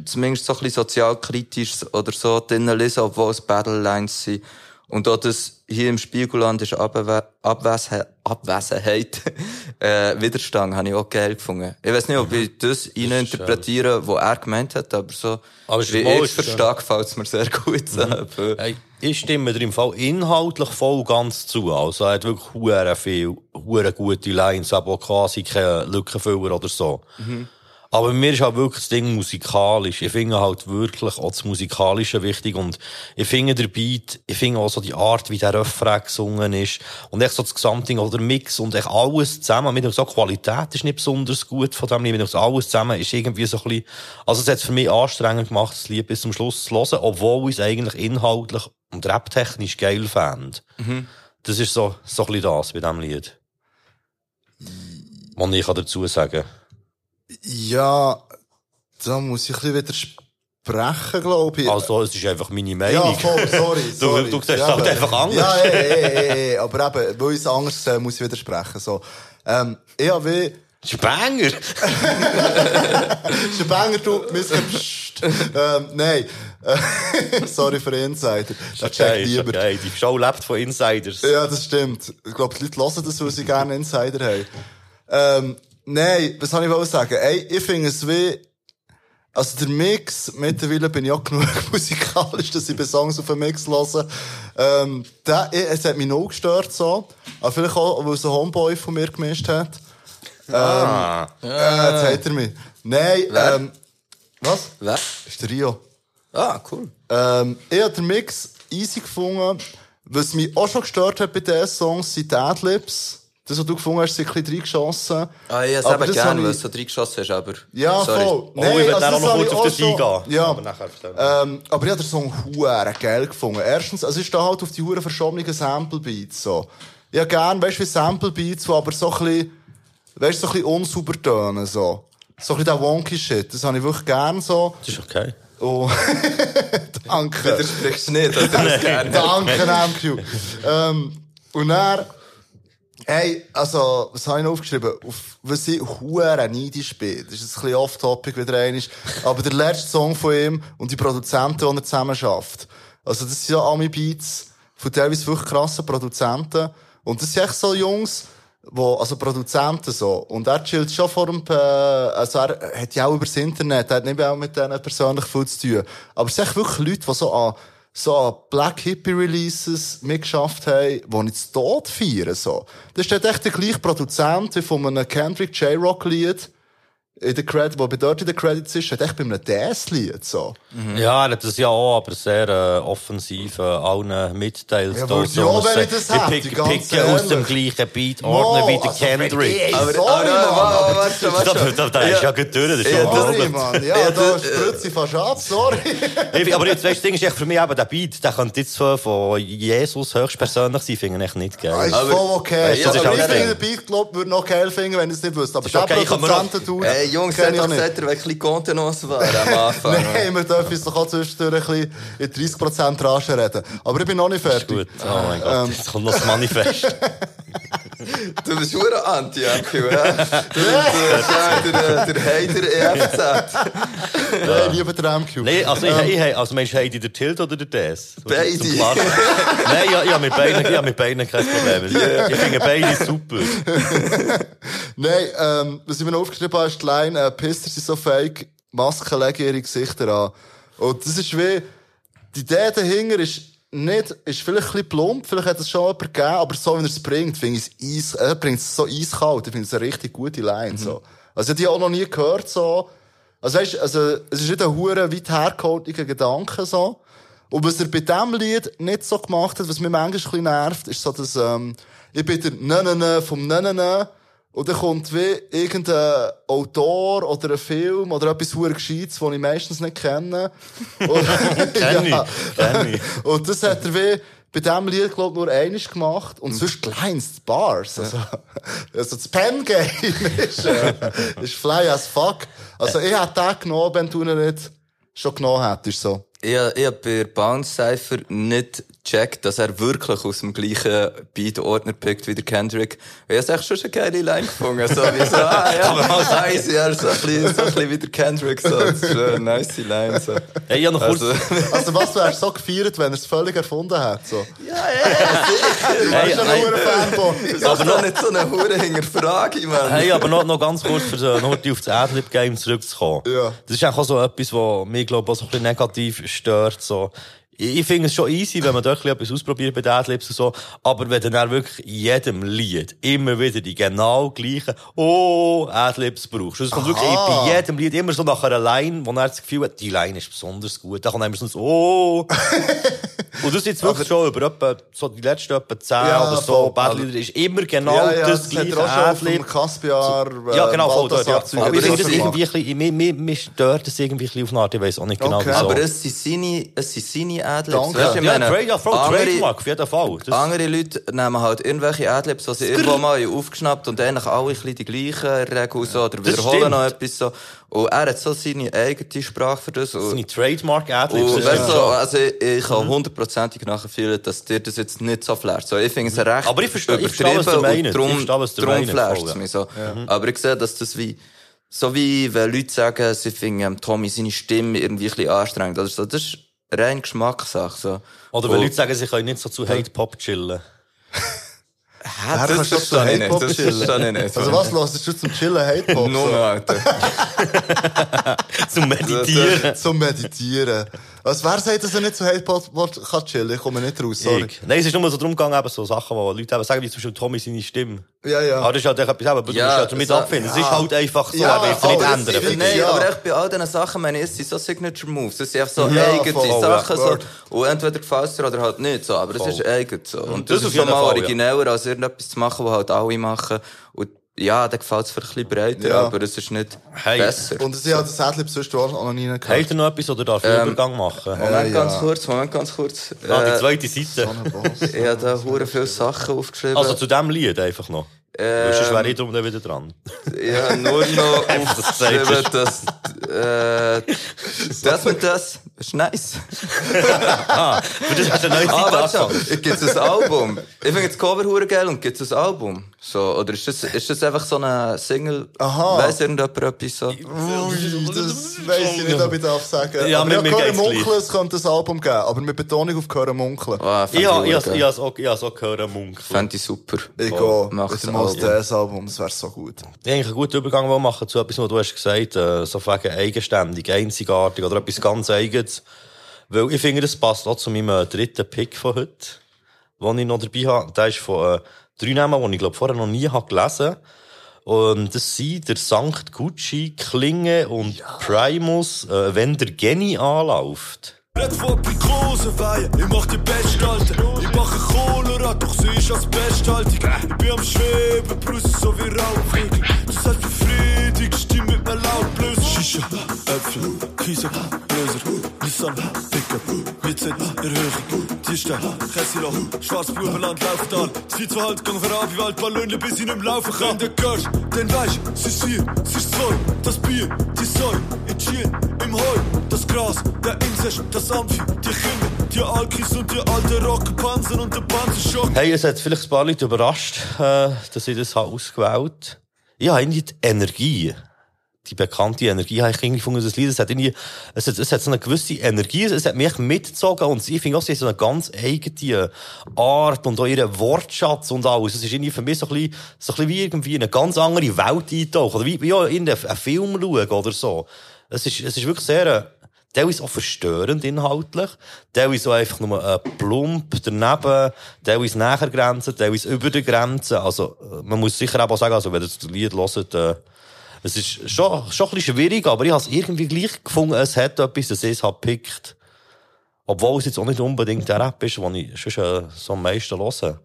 zumindest so ein bisschen sozialkritisch oder so drinnen lesen, obwohl es Battle-Lines sind. Und auch das hier im Spiegelland ist Abwe Abwesen Abwesenheit, [laughs] äh, Widerstand, habe ich auch geil gefunden. Ich weiß nicht, ob ich das interpretiere, was er gemeint hat, aber so, Aber wie ich verstehe, gefällt es mir sehr gut. So. Hey, ich stimme dir im Fall inhaltlich voll ganz zu. Also, er hat wirklich hure viel, hure gute Lines, aber auch quasi keine Lückenfüller oder so. Aber mir ist halt wirklich das Ding musikalisch. Ich finde halt wirklich auch das Musikalische wichtig und ich finde der Beat, ich finde auch so die Art, wie der Refrain gesungen ist und echt so das Gesamtding oder der Mix und echt alles zusammen. Mit so Qualität ist nicht besonders gut von dem Lied, mit alles zusammen ist irgendwie so ein bisschen, also es hat es für mich anstrengend gemacht, das Lied bis zum Schluss zu hören, obwohl ich es eigentlich inhaltlich und raptechnisch geil fand. Das ist so, so ein bisschen das bei diesem Lied. Was ich kann dazu sagen Ja, da muss ich ein bisschen widersprechen, glaube ich. Also, es ist einfach meine ja, Meinung. voll, sorry. [laughs] Du, sorry. du siehst es Ja, halt einfach anders. Ja, ey, ey, ey, aber eben, weil ich es anders sehe, muss ich widersprechen. So. Ähm, ich habe ein Banger, du. Psst. ähm, nein. [laughs] Sorry für Insider. Das Okay, lieber. okay. Die Show lebt von Insiders. Ja, das stimmt. Ich glaube, die Leute hören das, weil sie gerne Insider haben. Ähm, nein, was soll ich sagen? Ey, ich finde es wie, also der Mix, mittlerweile bin ich auch genug [laughs] musikalisch, dass ich bei Songs auf den Mix höre. Ähm, der, es hat mich noch gestört, so. Aber vielleicht auch, weil es ein Homeboy von mir gemischt hat. Ah. Äh, jetzt hat er mich. Nein, Wer? ähm, was? Wer? ist der Rio. Ah, cool. Ähm, ich habe den Mix easy gefunden. Was mich auch schon gestört hat bei diesen Songs, sind die Adlibs. Das, was du gefunden hast, sind ein bisschen reingeschossen. Ah, ich hätte es eben gerne, habe weil es so reingeschossen ist, aber... Ja, sorry. voll. Oh, ich will dann auch noch habe kurz auf das schon- eingehen. Ja. Aber nachher. Ähm, aber ich habe den Song huere geil gefunden. Erstens, also ich stehe halt auf die hure verschobenen Sample-Beats, so. Ich habe gern, weißt du, wie Sample-Beats, die aber so ein bisschen, weißt du, so ein bisschen unsauber tönen, so. So ein bisschen der wonky Shit. Das habe ich wirklich gern, so. Das ist okay. Oh. [laughs] Danke. Widersprichst du nicht? Das [laughs] gerne. Danke, MQ. ähm, und dann, hey, also, was habe ich noch aufgeschrieben? Auf, was ich hure neidisch bin. Das ist jetzt ein bisschen off-topic wieder einmal. Aber der letzte Song von ihm und die Produzenten, die er zusammen schafft. Also, das sind so Ami-Beats von teilweise wirklich krassen Produzenten. Und das sind echt so Jungs, wo, also Produzenten so. Und er chillt schon vor dem, äh, also er hat ja auch übers Internet, er hat nicht auch mit denen persönlich viel zu tun. Aber es sind echt wirklich Leute, die so an, so Black Hippie Releases mitgeschafft haben, die ich zu Tod feiern, so. Das ist dort echt der gleiche Produzent wie von einem Kendrick J-Rock Lied. In der Credit, wo bei dort in den Credits ist, hat echt bei einem DS-Lied, so. Ja, er hat das ja auch, aber sehr äh, offensiv äh, allen mitteilt. Ja, würde ich auch, wenn ich das hätte, pick, ganz picken aus dem gleichen Beat, ordnen wie der also, Kendrick. Aber- sorry, aber- Mann, aber- aber warte, das- warte. Da, da, da ist ja gut durch, das ist Ja, Sorry. Mann. Ja, Ja, da das- spritzt sie fast ab, sorry. [laughs] Ich- Aber jetzt, weißt du, das Ding ist echt für mich eben der Beat, der könnte jetzt von, von Jesus höchstpersönlich sein, finde ich echt nicht geil. Das ist Aber- voll okay. Weißt das ist aber ich finde, den Beat Club würde noch geil finden, wenn ich es nicht wüsste. Aber der ich Produzenten tun, Ey, Jungs, ich doch gesagt, er will ein bisschen Kontenance waren am Anfang. [laughs] Nein, wir dürfen uns doch auch zwischendurch ein bisschen in 30% Rage reden. Aber ich bin noch nicht fertig. Gut, oh mein Gott, jetzt kommt noch das Manifest. [laughs] Du bist hure anti-MQ, ja? Du bist der, der Hater EFZ. Nein, lieber der MQ. Nein, also, ich, ich, ich, also meinst du, Heidi der Tilt oder der DS? Beide. Nein, ja, ja, mit beiden, ja, mit beiden kein Problem. Ich, ich finde beide super. [laughs] Nein, ähm, was ich mir noch aufgeschrieben habe, ist die Line, äh, Pisser sind so fake, Masken legen ihre Gesichter an. Und das ist wie, die Idee dahinter ist nicht, ist vielleicht ein bisschen plump, vielleicht hat es schon jemand gegeben, aber so wie er es bringt, finde ich es eis, er bringt es so eiskalt, ich finde es eine richtig gute Line, so. Also, die auch noch nie gehört, so. Also, weißt, also, es ist nicht ein hure weit hergeholtiger Gedanke, so. Und was er bei diesem Lied nicht so gemacht hat, was mich manchmal ein bisschen nervt, ist so, dass, ähm, ich bin der Nönene vom Nönene, und dann kommt wie irgendein Autor oder ein Film oder etwas hure Gescheites, das ich meistens nicht kenne. [laughs] Und, Kenn ich, kenn ich. Und das hat er wie bei diesem Lied, glaub ich, nur einiges gemacht. Und sonst die Lines, die Bars. Also, [laughs] also das Pen-Game [laughs] ist, äh, ist fly as fuck. Also ich hätte den genommen, wenn du ihn nicht schon genommen hättest, so. Ich, ich hab bei Bounce Cypher nicht gecheckt, dass er wirklich aus dem gleichen Beat-Ordner pickt wie der Kendrick. Ich hab's echt schon eine geile Line gefunden. So wie so, ah, ja, [laughs] nice, ja, so ein bisschen, so ein bisschen wie der Kendrick, so. Das ist eine nice Line, so. Hey, ich habe noch kurz, Also, [laughs] Also was, du hast so gefeiert, wenn er es völlig erfunden hat, so. ja, ja, Du bist Hey, schon hey. ein Fanboy. Das aber noch nicht so eine Hure Hinterfrage, Mann. Hey, aber noch, noch ganz kurz, für so, noch auf das Adlib-Game zurückzukommen. Ja. Das ist auch so etwas, was mich, glaube ich, auch so ein bisschen negativ stört, so. Ich ich finde es schon easy, wenn man bisschen etwas ausprobiert bei den Adlibs und so. Aber wenn du dann wirklich in jedem Lied immer wieder die genau gleichen, oh, Adlibs brauchst. Es kommt wirklich bei jedem Lied immer so nach einer Line, wo er das Gefühl hat, die Line ist besonders gut. Da kommt immer so ein, oh. [laughs] und das jetzt wirklich schon über etwa, so die letzten etwa 10 Ja, oder so. Badlieder ist immer genau ja, ja, das das gleiche Adlib. Kaspiar, äh, Ja, genau, voll dort, ja. Aber ich finde das irgendwie ein bisschen, mir, mir, mir stört das irgendwie ein bisschen auf eine Art, ich weiss auch nicht genau Okay. wieso. Aber es sind seine, es sind seine Adlibs. Danke. Weißt du, ja, Trade, ja, voll, andere- Trademark, auf jeden Fall. Das, Andere Leute nehmen halt irgendwelche Adlibs, die sie irgendwo mal haben aufgeschnappt und eigentlich alle ein bisschen die gleichen Regeln so, oder wiederholen noch etwas so. Und er hat so seine eigene Sprache für das. Und, seine und weißt stimmt du, schon. also ich, ich kann hundertprozentig nachfühlen, dass dir das jetzt nicht so flasht. So, ich finde es recht Aber ich verstehe- ich verstehe, was übertrieben du und meinst. Drum, Ich verstehe, was du drum meinst, flasht es ja. mich so. Aber ich sehe, dass das wie, so wie wenn Leute sagen, sie finden Tommy seine Stimme irgendwie ein bisschen anstrengend oder so. Das ist rein Geschmackssache. So. Oder wenn Leute sagen, sie können nicht so zu Hate-Pop chillen. [laughs] Wer das schon verstehe ich nicht. Das chillen? verstehe ich nicht. Also was hörst du zum Chillen Hate-Pop? Nur Alter. [laughs] Zum Meditieren. Zum Meditieren. Also wer sagt, dass er nicht zu Hate-Pop kann chillen? Ich komme nicht raus, sorry. Ich. Nein, es ist nur so drum gegangen, eben so Sachen, wo Leute eben sagen, wie zum Beispiel Tommy seine Stimme. Ja, ja. Aber das ist halt etwas, aber du Ja, musst halt damit so- abfinden. Es ist halt einfach so, Ja, er wird nicht das ändern. ist- Nein. Ja. aber echt bei all diesen Sachen, meine ich, es sind so Signature Moves. Es sind einfach so Ja, eigene voll, ja, Sachen. So. word. Und entweder gefällt es dir oder halt nicht. So. Aber es ist eigen. So. Und das das, auf ist schon mal Fall, ja. origineller, als irgendetwas zu machen, was halt alle machen. Und ja, dann gefällt es vielleicht ein bisschen breiter, Ja. aber es ist nicht Hey. besser. Und sie hat das Adlib sonst auch noch nie gehört. Habt ihr noch etwas oder darf ich einen Übergang machen? Moment, Äh, ganz ja. kurz, Moment, ganz kurz. Ah, die Äh, zweite Seite. [laughs] ich habe da hure viele Sachen aufgeschrieben. Also zu diesem Lied einfach noch. Weil sonst wäre ich drum dann wieder dran. [laughs] Ich habe nur noch [laughs] aufgeschrieben, dass, äh, das und das ist nice. Ah, für das hast du eine neue Ah, Seite warte angefangen. schon. Gibt's ein Album? Ich finde das Cover hure geil und gibt's ein Album? So, oder ist das, ist das einfach so eine Single? Aha. Weiss irgendjemand etwas so? Ui, das weiss ich nicht, ob ich darf sagen. Ja, aber ja, Munkeln, es könnte ein Album geben, aber mit Betonung auf Hören Munkeln. Ah, fänd Ja, ich ich has auch, ich has auch gehört, Munk. Fände ich super. Ich gehe Mach mit ein dem Mos Album. Das wäre so gut. Ich eigentlich einen guten Übergang machen zu etwas, was du hast gesagt, äh, so wegen eigenständig, einzigartig oder etwas ganz Eigenes. Weil ich finde, das passt auch zu meinem dritten Pick von heute, den ich noch dabei habe. Der ist von äh, drei Namen, die ich glaube vorher noch nie habe gelesen Und das sind der Sankt Gucci, Klinge und Primus, äh, wenn der Genie anläuft. Red von großen Weihen, ich mach die Beste, Alter. Ich mache Cholera, doch sie ist als Besthaltung. Ich bin am Schweben, Brust so wie Rauchvögel. Das heißt befriedigt, stimme mit mir laut blöse. Shisha, Äpfel, Krise, Blöser, Nissan, mit Z, Erhöhung, Tierstein, Kessiloch, Schwarzbubenland, Lauftal. Sie zwei halt, gang voran wie Waldballone, bis ich nicht laufen kann. Der Kirsch, den weisst, sie ist vier, sie ist zwei, das Bier, die Säu, in Chien, im Heu, das Gras, der Inzest, das Amphi, die Kinder, die Alkis und die alte Rockenpanzer und der Panzerschock. Hey, es hat vielleicht ein paar Leute überrascht, äh, dass ich das ausgewählt habe. Ja, irgendwie die Energie. Die bekannte Energie, habe ich irgendwie gefunden, das Lied, es hat irgendwie, es hat, es hat so eine gewisse Energie, es hat mich mitgezogen und ich finde auch, sie hat so eine ganz eigene Art und auch ihren Wortschatz und alles. Es ist irgendwie für mich so ein bisschen, so ein bisschen wie irgendwie in eine ganz andere Welt eintauchen, oder wie, wie auch in einen Film schauen oder so. Es ist, es ist wirklich sehr, äh, teilweise auch verstörend inhaltlich, teilweise auch einfach nur äh, plump daneben, teilweise näher Grenzen, teilweise über der Grenze. Also, äh, man muss sicher auch sagen, also, wenn ihr das Lied hört, äh, es ist schon, schon ein bisschen schwierig, aber ich habe es irgendwie gleich gefunden, es hat etwas, das ich es habe gepickt. Obwohl es jetzt auch nicht unbedingt der Rap ist, den ich sonst, äh, so am meisten höre.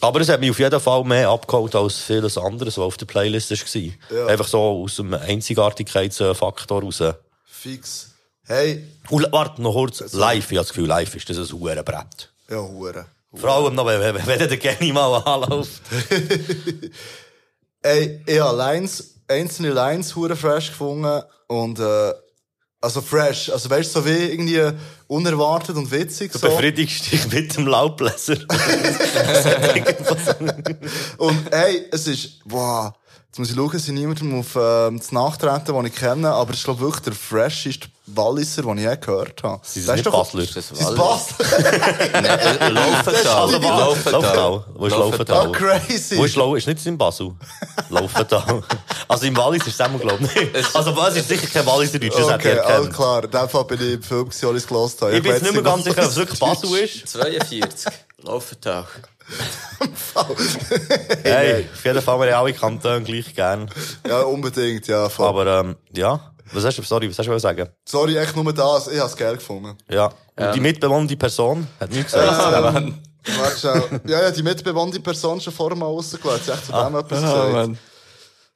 Aber es hat mich auf jeden Fall mehr abgeholt als vieles anderes, was auf der Playlist war. Ja. Einfach so aus dem Einzigartigkeitsfaktor raus. Fix. Hey, Und warte, noch kurz. Live, ich habe das Gefühl, live ist das ein Hurenbrett. ja, Hure. Vor allem noch, wenn, wenn, wenn der Kenny mal anläuft. [laughs] Ey, ich habe Lines, einzelne Lines hure fresh gefunden und, äh, also fresh, also weißt du, so wie irgendwie unerwartet und witzig, Du so. befriedigst dich [laughs] mit dem Laubbläser. [laughs] Und ey, es ist, boah, jetzt muss ich schauen, dass ich niemandem auf ähm, das Nachtreten, den ich kenne, aber es ist glaub wirklich der fresheste Walliser, den ich je gehört habe. Sie sind Das nicht ist doch- Basler. [laughs] Das ist Wallis. Basler. Laufental. Laufental. Laufental. Wo ist Laufental? Oh, crazy. Wo ist Lau? Ist nicht in Basel? Laufental. [laughs] Also im Wallis ist es immer, glaube ich, nicht. Also was ist sicher kein Walliser Deutsch, das hätte ich Okay, alles erkannt. klar. In dem Fall bin ich im Film, als ich es gehört habe. Ich bin weiß jetzt nicht mehr ganz was sicher, ob es wirklich Basel ist. 42. Laufental. [laughs] Hey, auf jeden Fall, wir alle Kantone gleich gern. Ja, unbedingt, ja. Voll. Aber, ähm, ja. Was hast du, sorry, was hast du sagen? Sorry, echt nur das. Ich habe es geil gefunden. Ja. Und die mitbewohnende Person hat nichts gesagt. Ähm, warte. Ja, ja, die mitbewohnte Person schon vorher mal rausgelassen. Hat echt zu dem etwas gesagt.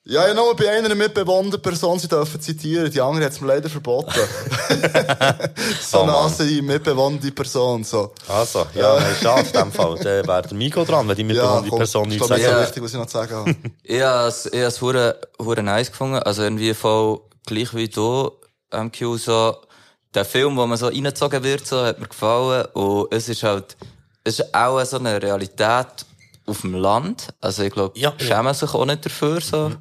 Ja, ja, nur bei einer mitbewohnten Person, sie dürfen zitieren. Die andere hat es mir leider verboten. [laughs] so Oh. Assi mitbewohnte Person, so. Also, ja, ja. schade in dem Fall. Dann wäre der Migo dran, wenn die Ja, mitbewohnende komm, Person ich nichts glaube, das ist sagt. so wichtig, was ich noch zu sagen habe. [laughs] Ich habe es, ich habe es hure, hure nice gefunden. Also irgendwie voll gleich wie du, MQ, so, der Film, wo man so reingezogen wird, so, hat mir gefallen. Und es ist halt, es ist auch so eine Realität auf dem Land. Also ich glaube, Ja, ja. schämen sich auch nicht dafür, so.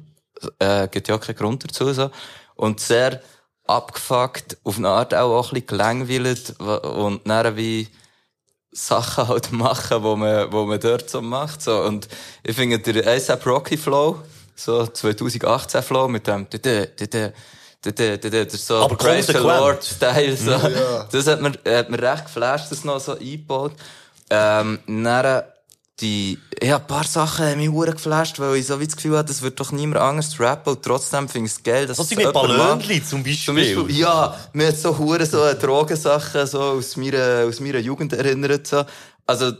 Äh, gibt ja auch keinen Grund dazu, so. Und sehr abgefuckt, auf eine Art auch, auch ein bisschen gelangweilt und dann wie, Sachen halt [laughs] machen, wo man, wo man dort so macht, so. Und ich finde, der ASAP Rocky Flow, so 2018 Flow, mit dem, so Aber Praise the konsequent. Lord Style, so. Ja. [laughs] Das hat mir, hat mir recht geflasht, das noch so eingebaut. Ähm, dann, die, ja, ein paar Sachen haben mich hure geflasht, weil ich so wie das Gefühl hatte, das wird doch niemand anders rappen und trotzdem finde ich es geil, dass Das es sind mit jemand macht. Ballönchen zum Zum Beispiel. Beispiel, ja, mir hat so hure so Drogensachen so aus meiner, aus meiner Jugend erinnert, so. Also,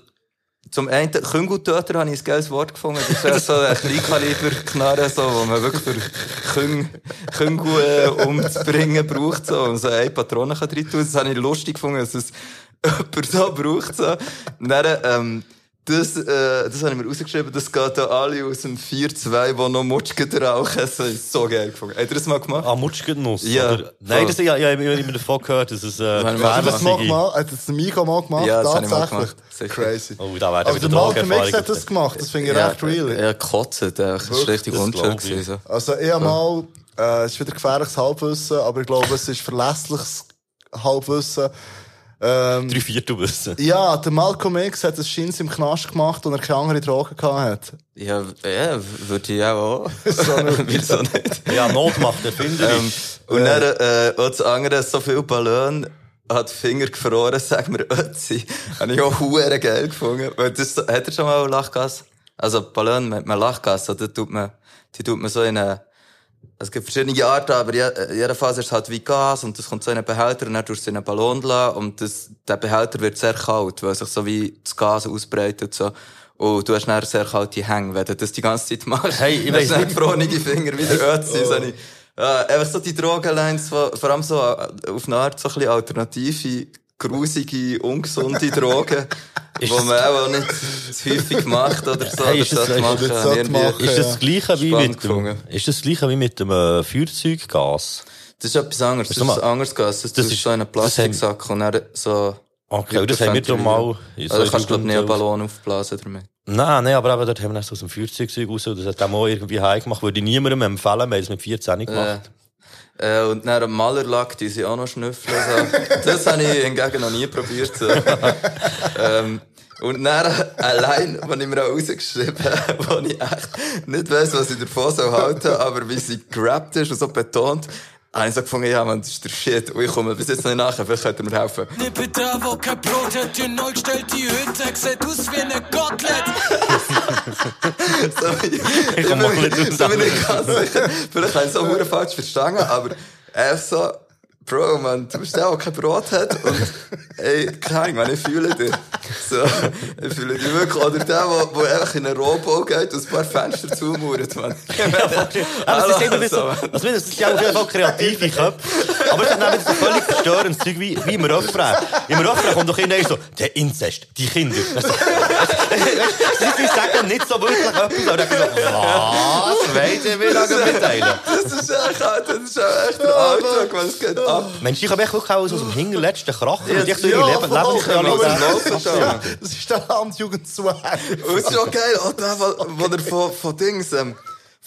zum einen, Küngeltöter habe ich ein geiles Wort gefunden. Das ist so ein Kleinkaliber-Knarre, so, wo man wirklich für Küng, Küngel äh, umzubringen braucht, so, und so eine Patrone kann rein tun. Das habe ich lustig gefunden, dass es [laughs] jemand so braucht, so. Und dann, ähm, Das, äh, das habe ich mir rausgeschrieben, das geht da alle aus dem 4-2, die noch Mutschgen rauchen. Das habe ich so geil gefunden. Habt ihr das mal gemacht? Ah, Mutschgennuss? Ja. Oder? Nein, das, ja, ja, ich habe immer davon gehört, dass es, äh, Hast du das mal gemacht? Hat das Miko mal gemacht? Ja, das habe ich mal Tatsächlich? gemacht. Sicher. Crazy. Oh, da wäre Aber der Malcolm X hat das gemacht. Das finde ich ja, recht real. Ja, gekotzt. äh, Das war richtig das unschön. ich. gewesen. Also, ich habe mal, äh, es ist wieder gefährliches Halbwissen, aber ich glaube, es ist verlässliches Halbwissen. Ähm, Drei Viertel wissen. ja, der Malcolm X hat ein Scheins im Knast gemacht und er keine andere Drogen gehabt hat. Ja, ja, würde ich auch. [laughs] auch. [laughs] Wieso nicht? Ja, Not macht Erfinder. Ähm, und dann, äh, auch das andere, so viel Ballon hat die Finger gefroren, sag mir Ötzi. Habe ich auch hure geil gefunden. Weil das, hat er schon mal Lachgas? Also, Ballon mit einem Lachgas, oder tut man, die tut man so in eine, es gibt verschiedene Arten, aber je- jedenfalls ist es halt wie Gas und das kommt so in einen Behälter und dann tust du in einen Ballon lassen und das, der Behälter wird sehr kalt, weil sich so wie das Gas ausbreitet und so. Und du hast dann sehr kalte Hänge, wenn du das die ganze Zeit machst. Hey, ich dann nicht- gefrorene Finger wieder Ötzi. So eine- ja, einfach so die Drogenlines, vor allem so äh, auf eine Art so ein bisschen alternative, grusige, ungesunde [laughs] Drogen, das- man auch nicht zu häufig macht oder so. Hey, oder ist das- ist machen, das- ich machen? Ist das das Gleiche wie mit dem, ist das das Gleiche wie mit dem äh, Feuerzeuggas? Das ist etwas anderes. Das ist ein anderes Gas. Das, das ist so einen das Plastiksack und dann so... Okay, das haben wir doch mal... in Also so kannst du, glaub ich, nicht einen Jugend- Ballon aufblasen damit. Nein, nein, aber eben dort haben wir das aus dem Feuerzeugzeug raus das hat auch mal irgendwie heim gemacht. Würde ich niemandem empfehlen, wir haben es mit 14 gemacht. Äh, und dann am Malerlack, die sie auch noch schnüffeln. So. [laughs] Das habe ich hingegen noch nie probiert. So. [laughs] ähm, und dann allein, wenn ich mir auch rausgeschrieben habe, wo ich echt nicht weiss, was ich davon soll halten, aber wie sie gerappt ist und so betont, habe ich so gefunden, ja, man, das ist der Shit. Und ich komme bis jetzt nicht nachher, vielleicht könnt ihr mir helfen. Nippe da, wo kein Brot hat, die neu gestellt, die Hütte, sieht aus wie eine Gottlet. [laughs] so, ich, ich, ein bin, bisschen so bin ich ganz sicher. Vielleicht habe ich es so hure falsch verstanden, aber einfach so, Bro, man, du bist der, der kein Brot hat und, ey, keine Ahnung, man, ich fühle dich. So, ich fühle dich wirklich. Oder der, der, der einfach in einen Rohbau geht und ein paar Fenster zumauert, man. [laughs] Aber es ist irgendwie so, also das sind auf jeden Fall kreative [laughs] Köpfe. Aber es ist dann so völlig verstörendes Zeug wie, wie im Refrain. Im Refrain kommt doch immer so, der Inzest, die Kinder. [laughs] Also, Sie sagen nicht so wirklich etwas, aber dann so, was wollt ihr mir mitteilen? Das ist echt, das ist echt der Alltag, es geht Mensch, ich habe echt wirklich auch aus dem hinterletzten Krachen, Ja, ich ja, Leben, voll. Lebensrealität. Ja, das ist der Landjugendzwang. Und es ist auch geil, auch der, wo, er von, von Dings, ähm,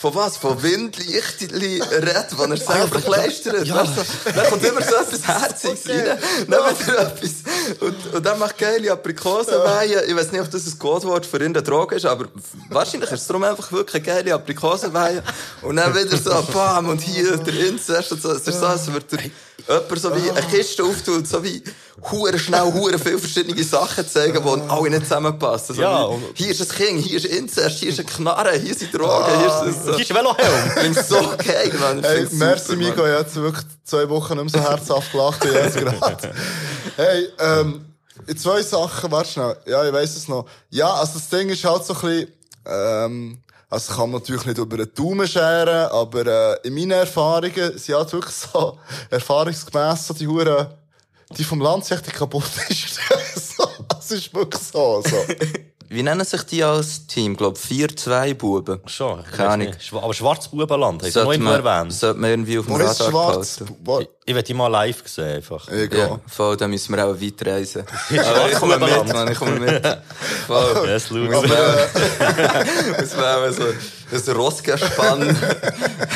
von was? Von Windlichtli redet, wo er selber kleistert. Ja. Weißt du, dann kommt immer so etwas Herziges rein. Dann wieder etwas. Und, und dann macht geile Aprikosenweihe. Ich weiß nicht, ob das ein Codewort für irgendeine Droge ist, aber wahrscheinlich ist es darum einfach wirklich eine geile Aprikosenweihe. Und dann wieder so, bam, und hier der Inzest und so. Es ist so, als würde der jemand so wie eine Kiste auftut, so wie hure schnell, hure viele verschiedene Sachen zeigen, die alle nicht zusammenpassen. So Ja, wie, hier ist ein Kind, hier ist Inzest, hier ist eine Knarre, hier sind Drogen, hier ist das so. Hier ist ein Velohelm. [laughs] Ich find's so geil, Mann. Ich Hey, merci. Mann. Ich habe jetzt wirklich zwei Wochen nicht mehr so herzhaft gelacht wie jetzt gerade. Hey, ähm, zwei Sachen, warte schnell. Ja, ich weiss es noch. Ja, also das Ding ist halt so ein bisschen, ähm, also kann man natürlich nicht über den Daumen scheren, aber äh, in meinen Erfahrungen sind halt wirklich so [laughs] erfahrungsgemäss so die Huren, die vom Land sich die kaputt ist. [laughs] so, das ist wirklich so. so. [laughs] Wie nennen sich die als Team? Ich glaube, 4-2 Buben. Schon, ich Keine Ahnung. Aber Schwarzbubenland, hast du noch immer man, erwähnt. sollte man irgendwie auf dem Radar schwarz? behalten. Ich, werde die mal live sehen, einfach. egal. Ja, voll, dann müssen wir auch weit reisen. [laughs] Aber ich komme mit, Mann, ich komme mit. Voll. [laughs] Yes. Muss man auch- [laughs] muss man auch so ein Rossgespann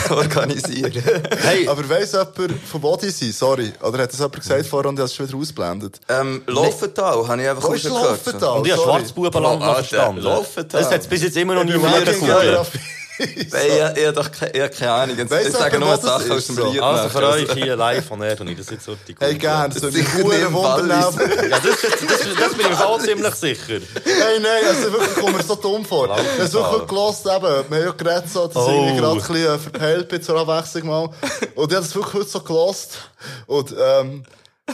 organisieren. Hey, Aber weiss jemand, von sind? Sorry. Oder hat das jemand gesagt vorher und ich habe es schon wieder ausblendet? Ähm, Laufental, habe ich einfach Wo ist rausgehört. Laufental? und ich habe. Schwarzbubenland verstanden. Laufental. Das hat es bis jetzt immer noch bin niemand fucking Ey, ich, ich, doch ich hab keine Ahnung. Ich Weiss sage nur was das Sachen aus ist, dem? Lied. Also für euch hier live von er und ich das jetzt so die Hey, gern, das würde mich Sicher nicht im. Ja, das, das, das, das bin ich Fall ziemlich sicher. Hey, nein, also wirklich, kommt mir so dumm vor. Es ist wirklich gelost, eben, wir haben ja geredet, so, dass Oh. ich gerade ein bisschen äh, verpeilt bin zur Abwechslung mal. Und ich habe das wirklich heute so gelost. Und, ähm,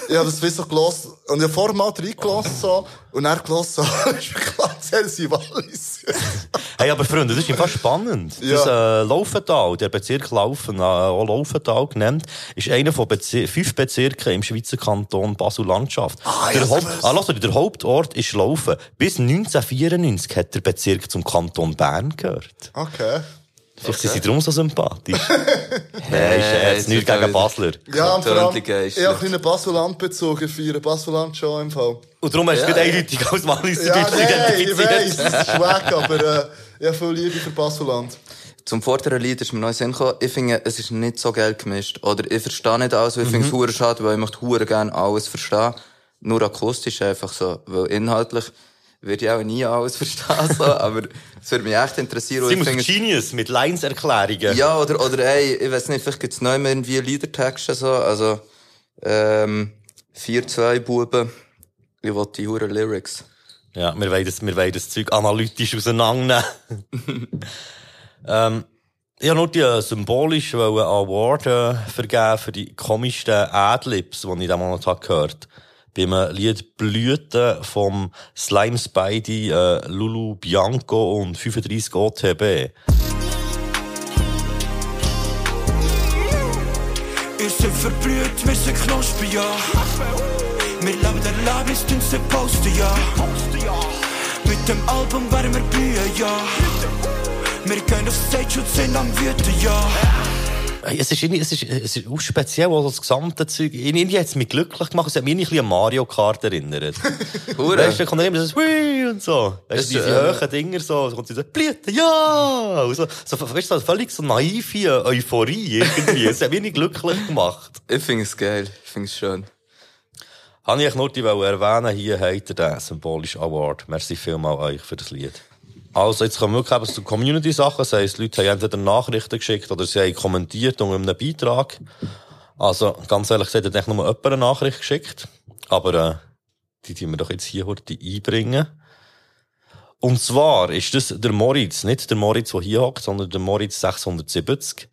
ich habe das wie so. Und ich habe vorher mal reingelassen, so. Und dann gelost, so. [laughs] ist klar, sind Wallis. Hey, aber Freunde, das ist einfach spannend. Das äh, Laufental, der Bezirk Laufen, äh, auch Laufental genannt, ist einer von Bezer fünf Bezirken im Schweizer Kanton Basel-Landschaft. Ah, der, ja, Haupt das- ah, der Hauptort ist Laufen. Bis 1994 hat der Bezirk zum Kanton Bern gehört. Okay. Vielleicht sind sie darum so sympathisch. [laughs] Nein, ist jetzt nichts gegen Basler. Ja, und vor allem, ich habe einen Basel-Land-Bezug. Ich feiere Basel-Land schon im Fall. Und darum hast du Ja, nicht ja. eindeutig als Walliser Ja, Deutsch nein, ich identifiziert. weiss, das ist weg, aber äh, ich habe viel Liebe für Basel-Land. Zum vorderen Lied ist mir in den Sinn gekommen, ich finde, es ist nicht so geil gemischt. Oder ich verstehe nicht alles, weil ich finde es hure schade, weil ich möchte hure gerne alles verstehen. Nur akustisch einfach so, weil inhaltlich würde ich auch nie alles verstehen, so, [laughs] aber es würde mich echt interessieren. Sie muss finde es- Genius mit Lines-Erklärungen. Ja, oder, oder ey, ich weiß nicht, vielleicht gibt's neu mehr irgendwie Liedertexte so, also, ähm, 4-2 Buben, ich will die hure Lyrics. Ja, wir wollen das, wir wollen das Zeug analytisch auseinandernehmen. [laughs] ähm, ich wollte nur die äh, symbolisch Award äh, vergeben für die komischsten Adlibs, die ich diesem Monat habe gehört Beim äh, Lied Blüten vom Slime Spidey, äh, Lulu Bianco und 35 OTB. Wir sind verblüht, wir sind Knospen, ja. Wir leben der Lebenskünste posten, ja. Mit dem Album werden wir blühen, ja. Wir gehen auf Stage und sind am Wüten, ja. Hey, Es ist, es ist, es ist auch speziell, also das gesamte Zeug. Irgendwie hat es mich glücklich gemacht. Es hat mich ein bisschen an Mario Kart erinnert. [laughs] Hure. Weißt du, da kommt immer so, Wii und so. Weißt du, diese äh, hohen Dinger so, so kommt sie so, Blüten, ja! Und so, so, weißt du, so völlig so naive Euphorie irgendwie. Es hat mich nicht glücklich gemacht. [laughs] Ich finde es geil, ich finde es schön. Habe ich nur die erwähnen, hier habt ihr den symbolischen Award. Merci vielmal euch für das Lied. Also, jetzt kommen wir eben zu Community-Sachen. Das heisst, die Leute haben entweder Nachrichten geschickt oder sie haben kommentiert unter einem Beitrag. Also, ganz ehrlich gesagt, hat echt nur jemand eine Nachricht geschickt. Aber, äh, die tun wir doch jetzt hier heute einbringen. Und zwar ist das der Moritz, nicht der Moritz, der hier hockt, sondern der Moritz 670.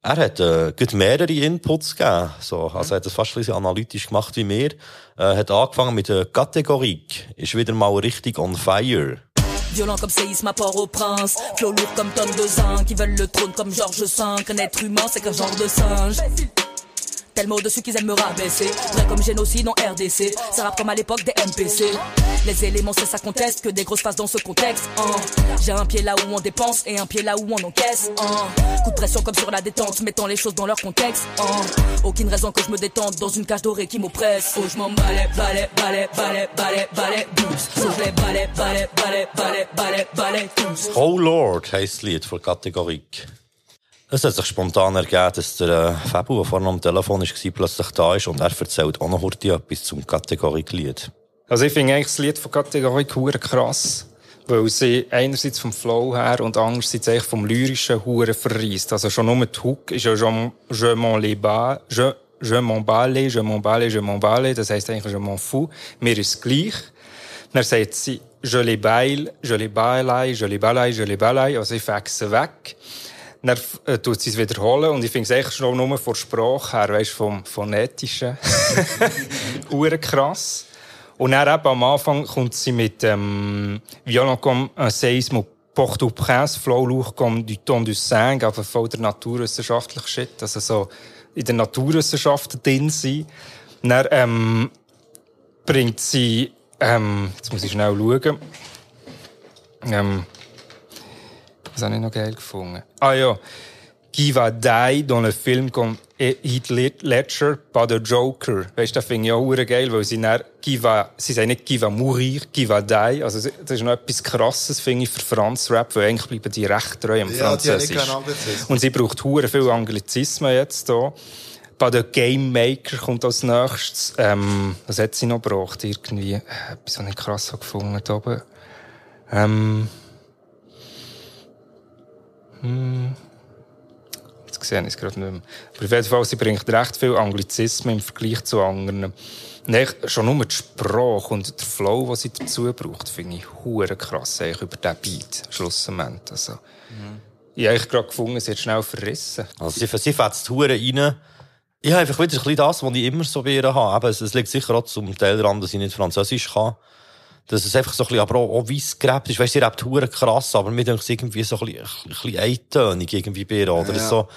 Er hat äh, gerade mehrere Inputs gegeben. So, also er hat das fast ein bisschen analytisch gemacht wie wir. Äh, hat angefangen mit der Kategorik. Ist wieder mal richtig on fire. Violent comme séisme à Port-au-Prince. Flow lourd comme tonne de zinc. Qui veulent le trône comme Georges V. Un être humain c'est qu'un genre de singe Tellement au-dessus qu'ils aiment me rabaisser Vrai comme génocide en RDC Ça rappe comme à l'époque des MPC Les éléments c'est ça conteste Que des grosses faces dans ce contexte hein. J'ai un pied là où on dépense Et un pied là où on encaisse hein. Coup de pression comme sur la détente Mettant les choses dans leur contexte hein. Aucune raison que je me détende Dans une cage dorée qui m'oppresse Oh je m'en balais, balais, balais, balais, balais, balais Douce, so je les balais, balais, balais, balais, balais, balais Tous Oh Lord das Lied von Kategorik. Es hat sich spontan ergeben, dass der äh, Fabu, der vorne am Telefon war, plötzlich da ist und er erzählt auch noch heute etwas zum Kategorik-Lied. Also ich finde eigentlich das Lied von Kategorie hure krass, weil sie einerseits vom Flow her und andererseits eigentlich vom lyrischen hure verreist. Also schon nur die Hook ist ja schon «Je m'en les bas», «Je, je m'en balle», «Je m'en balle», «Je m'en balle», das heisst eigentlich «Je m'en fous», mir ist gleich. Dann sagt sie «Je les baille», «Je les baille», «Je les baille», «Je les baille», also ich faxe weg. Dann äh, tut sie es wiederholen und ich finde es eigentlich schon nur von der Sprache her, weißt, vom Phonetischen, [laughs] hure. Und dann eben am Anfang kommt sie mit ähm, Violent comme un séisme au Port-au-Prince, Flow lourd comme du ton du Sang, also voll der naturwissenschaftliche Shit, also so in den Naturwissenschaften drin sein. Dann ähm, bringt sie, ähm, jetzt muss ich schnell schauen, ähm, das habe ich noch geil gefunden. Ah ja. Qui va die dans le film comme Heath Ledger bei der Joker. Weißt du, das finde ich auch geil, weil sie dann, va, sie sagen nicht qui va mourir, qui va die. Also, das ist noch etwas krasses, finde ich, für Franz Rap, weil eigentlich bleiben die recht treu am Ja, Französisch. Und sie braucht hure viel Anglizismen jetzt hier. Bei der Game Maker kommt als nächstes, ähm, was hat sie noch gebraucht? Irgendwie, äh, etwas, was ich krass habe gefunden oben. Ähm, hm. Jetzt sehe ich es gerade nicht mehr. Aber auf jeden Fall, sie bringt recht viel Anglizismen im Vergleich zu anderen. Echt schon nur die Sprache und der Flow, den sie dazu braucht, finde ich hure krass, eigentlich über diesen Beat, schlussendlich. Also, Ich habe gerade gefunden, sie hat schnell verrissen. Also, sie, sie fetzt Huren rein. Ich habe einfach wieder ein bisschen das, was ich immer so bei ihr habe. Es liegt sicher auch zum Teil daran, dass ich nicht Französisch kann. Dass es einfach so ein bisschen, aber auch, auch weiss gerappt ist. Weißt du, sie rappt hure krass, aber mir denkt es irgendwie so ein bisschen, ein bisschen eintönig irgendwie bei ihr, oder? Ja. Es ist so,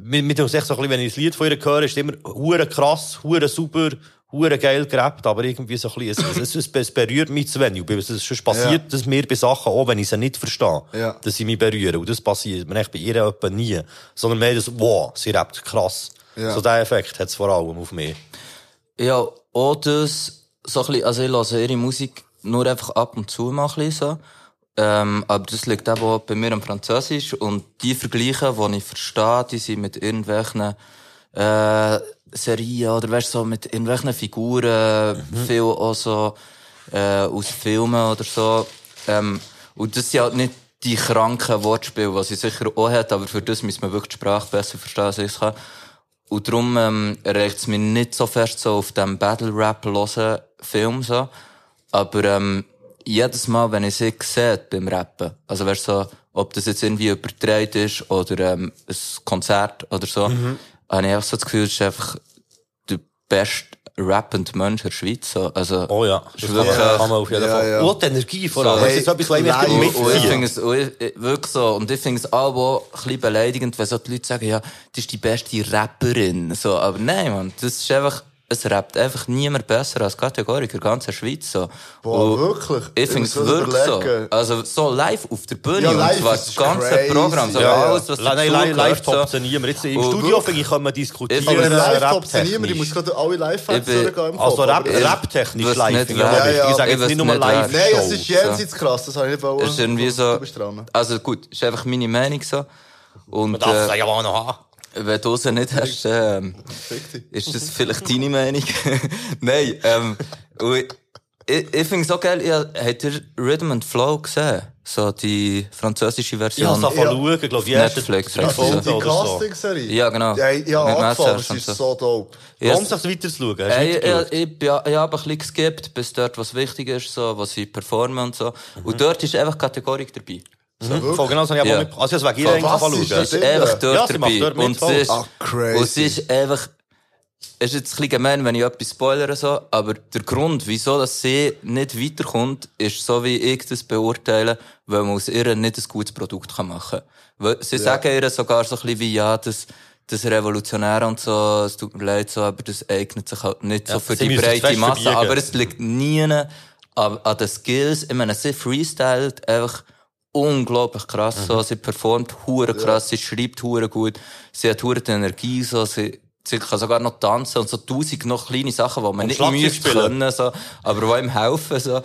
mir, mir denkt es echt so ein bisschen, wenn ich das Lied von ihr höre, ist es immer hure krass, hure super, hure geil gerappt, aber irgendwie so ein bisschen, es, es, es, es berührt mich zu wenig. Es ist schon passiert, Ja. dass mir bei Sachen auch, wenn ich sie nicht verstehe, Ja. dass sie mich berühren. Und das passiert mir echt bei ihr etwa nie. Sondern mehr das, wow, sie rappt krass. Ja. So der Effekt hat es vor allem auf mich. Ja, auch das, so ein bisschen, also ich höre ihre Musik nur einfach ab und zu mal ein bisschen so. Ähm, aber das liegt eben auch bei mir am Französisch und die Vergleiche, die ich verstehe, die sind mit irgendwelchen, äh, Serien oder weißt so mit irgendwelchen Figuren, viel auch so, äh, aus Filmen oder so. Ähm, und das sind halt nicht die kranken Wortspiele, die sie sicher auch hat, aber für das müssen wir wirklich die Sprache besser verstehen, als ich kann. Und darum ähm, erreicht es mich nicht so fest so auf dem Battle-Rap hören Film so. Aber ähm, jedes Mal, wenn ich sie sehe beim Rappen, also weißt so, ob das jetzt irgendwie übertragen ist oder ähm, ein Konzert oder so, Mhm. habe ich auch so das Gefühl, es ist einfach der beste rappende Mensch in der Schweiz. So. Also, Oh ja, ist das wirklich, kann man auf jeden Ja, Fall. ja. Und die Energie vor allem. So, das ist etwas, was ich mich live. und, ich finde es ich- wirklich so. Und ich finde es auch auch ein bisschen beleidigend, wenn so die Leute sagen, ja, das ist die beste Rapperin. So, aber nein, man, das ist einfach, es rappt einfach niemand besser als Kategorie in der ganzen Schweiz. So. Boah, Und wirklich? Ich finde es wirklich überlegen. so. Also, so live auf der Bühne Ja, und zwar das ganze crazy. Programm, so Ja, ja. alles, was Nein, nein, dazugehört, live so. toppt niemand. Jetzt im Und Studio finde ich, können wir diskutieren. Ich Aber finde, live top sind raptechnisch. niemand, ich muss gerade alle Live-Facts durchgehen Also Rap, Rap-technisch was live finde ich auch wäre. wichtig. Ich sage Ich jetzt nicht nur live Nein, es ist jenseits krass, das habe ich nicht wollen. Es ist irgendwie so, also gut, ist einfach meine Meinung so. Und, Man darf es äh, ja auch noch haben. Wenn du sie nicht hast, ähm, ist das vielleicht deine Meinung? [laughs] Nein, ähm, ich, ich, ich finde es so geil, ihr, habt ihr Rhythm and Flow gesehen? So die französische Ich habe Version. es angefangen zu schauen, glaube ich, Netflix, ja. Folgen Die. Casting-Serie? Ja, genau. Ja, ja angefangen, Messer es ist so dope. Ja, Lohnt es sich weiter zu schauen? Hast du ich, ich, ich, ich habe ein bisschen geskippt, bis dort, was wichtig ist, so, was sie performen und so. Und dort ist einfach Kategorie dabei. Mhm. Voll genau, das habe ich Ja. Also, es ihr Von eigentlich was anfangen ist schauen. das? Sie ist einfach dort Ja, dabei. dort und sie ist, Ah, crazy. und sie ist einfach, es ist jetzt ein bisschen gemein, wenn ich etwas spoilere, so, aber der Grund, wieso dass sie nicht weiterkommt, ist so, wie ich das beurteile, weil man aus ihr nicht ein gutes Produkt kann machen kann. Weil Sie sagen ihr sogar so ein bisschen wie, ja, das, das Revolutionäre und so, es tut mir leid so, aber das eignet sich halt nicht so Ja, für sie die breite Masse. verbiegen. Aber es liegt nie an, an den Skills. Ich meine, sie freestylt einfach unglaublich krass, Mhm. so. Sie performt hure krass, sie schreibt hure gut, sie hat hure Energie, so. Sie, sie kann sogar noch tanzen und so tausend noch kleine Sachen, die man nicht müsste können, so. Aber die ihm helfen, so.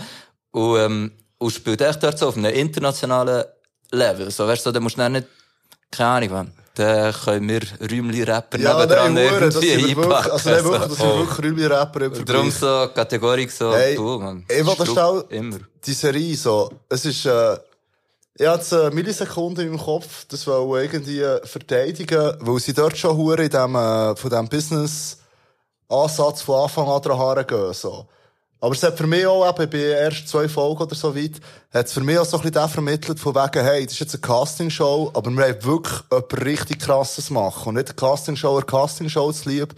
Und, ähm, und spielt echt dort so auf einem internationalen Level, so. Weißt du, so, da musst du dann nicht, keine Ahnung, man. Da können wir Räumli-Rapper Ja, nebendran nein, das irgendwie wirklich, einpacken. also nein, wirklich, so. das sind wirklich Rübli-Rapper im Und darum so Kategorie so, Hey, du, man. ich Strupp- schnell- Immer. Die Serie so, es ist, äh, ich hatte jetzt eine Millisekunde in meinem Kopf, das wollte irgendwie verteidigen, weil sie dort schon hure in dem, äh, von dem Business-Ansatz von Anfang an dran hergehen, so. Aber es hat für mich auch, eben bei ersten zwei Folgen oder so weit, hat es für mich auch so ein bisschen den vermittelt, von wegen, hey, das ist jetzt eine Castingshow, aber wir haben wirklich etwas richtig krasses machen. Und nicht eine Castingshow, eine Castingshow zu lieb.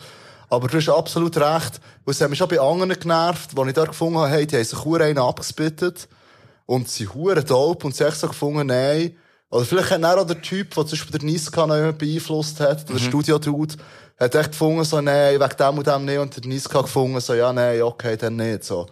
Aber du hast absolut recht, weil es hat mich schon bei anderen genervt, wo ich dort gefunden habe, hey, die haben sich einen abgespittet. Und sie hure dope und sie haben so gefunden, nein. Oder vielleicht hat auch der Typ, der zum Beispiel der Niska noch jemand beeinflusst hat, der Studio-Dude, hat echt gefunden, so, nein, wegen dem und dem nicht. Und der Niska gefunden, so, ja, nein, okay, dann nicht, so.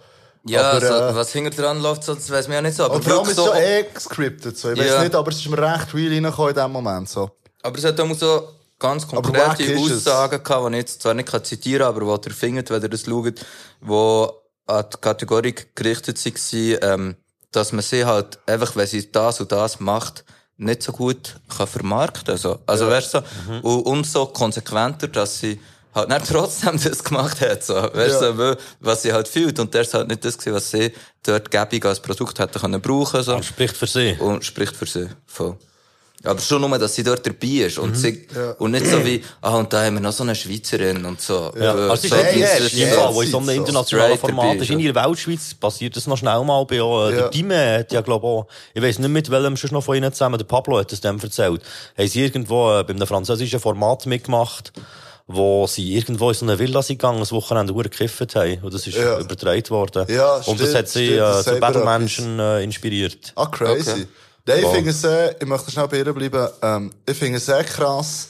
Ja, Aber, so, äh, was hinter dran läuft, so, das weiss man ja nicht so. Aber vor allem ist es so, eh gescriptet, so. Ich weiß Ja. nicht, aber es ist mir recht real reingekommen in dem Moment, so. aber es hat auch so ganz konkrete. Aussagen gehabt, die ich jetzt zwar nicht zitieren kann, aber die ihr findet, wenn ihr das schaut, wo an die Kategorie gerichtet waren, ähm, dass man sie halt einfach, wenn sie das und das macht, nicht so gut kann vermarkten Also, also weißt du, so, Mhm. und umso konsequenter, dass sie halt nicht [laughs] trotzdem das gemacht hat, so. Weißt Ja. weil- was sie halt fühlt. Und das ist halt nicht das gewesen, was sie dort gäbig als Produkt hätte können brauchen, so. Und spricht für sie. Und spricht für sie. Voll. Aber schon nur, dass sie dort dabei ist. Und, sie, Ja. und nicht so wie, ah, und da haben wir noch so eine Schweizerin und so. Ja, Äh, also es ist so, nicht die yes, yes, Fall, wo in so einem internationalen Format ist. ist, In ja. der Weltschweiz passiert das noch schnell mal bei auch, äh, Ja. der Dime hat ja, glaub auch, ich weiss nicht mit welchem schon noch von ihnen zusammen, der Pablo hat es dem erzählt, haben sie irgendwo äh, bei einem französischen Format mitgemacht, wo sie irgendwo in so eine Villa sind gegangen, das Wochenende hure gekifft haben. Und das ist Ja. übertragen worden. Ja, Und stimmt, das hat sie stimmt, äh, zu Battle-Menschen äh, inspiriert. Ah, crazy. Okay. Nein, ich finde es sehr, ich möchte schnell bei ihr bleiben, ähm, ich finde es sehr krass.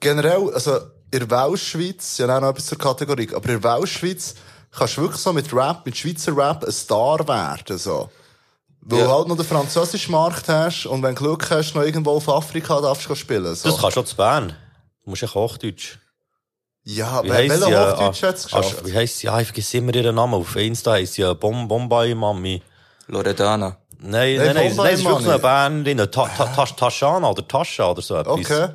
Generell, also, in der Weltschweiz, ja, noch etwas zur Kategorie, aber in der Weltschweiz kannst du wirklich so mit Rap, mit Schweizer Rap ein Star werden, so. Weil Ja. du halt noch den französischen Markt hast und wenn du Glück hast, noch irgendwo auf Afrika darfst du spielen, so. Das kannst du auch zu Bern. Du musst ja Hochdeutsch. Ja, Wie heisst welcher sie, äh, Hochdeutsch ah, hat's geschafft? ah, Wie heisst sie? Ja, ich vergesse immer ihren Namen. Auf Insta heisst sie ja Bom Bombay Mami. Loredana. Nein, Nein, nein, nein, nein, es ist wirklich eine Bernerin. Ta Ta Ta Taschana oder Tascha oder so etwas. Okay.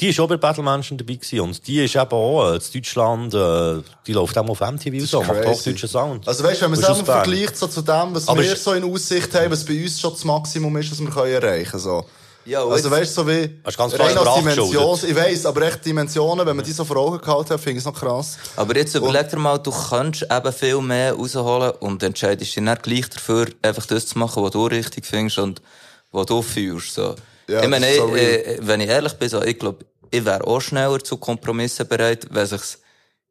Die ist auch bei Battlemenschen dabei gewesen. Und die ist eben auch äh, in Deutschland, äh, die läuft auch auf MTV so, macht crazy. hochdeutschen Sound. Also weißt du, wenn man es einfach vergleicht so zu dem, was Aber wir so in Aussicht haben, was bei uns schon das Maximum ist, was wir können erreichen so. Ja, also jetzt- weißt du, so wie rein als Dimension, ich weiss, aber echt Dimensionen, wenn man die so vor Augen gehalten hat, finde ich es noch krass. Aber jetzt überleg dir mal, du kannst eben viel mehr rausholen und entscheidest dich dann gleich dafür, einfach das zu machen, was du richtig findest und was du fühlst. So. Ja, ich meine, so eh, wenn ich ehrlich bin, so, ich glaube, ich wäre auch schneller zu Kompromissen bereit, wenn sich's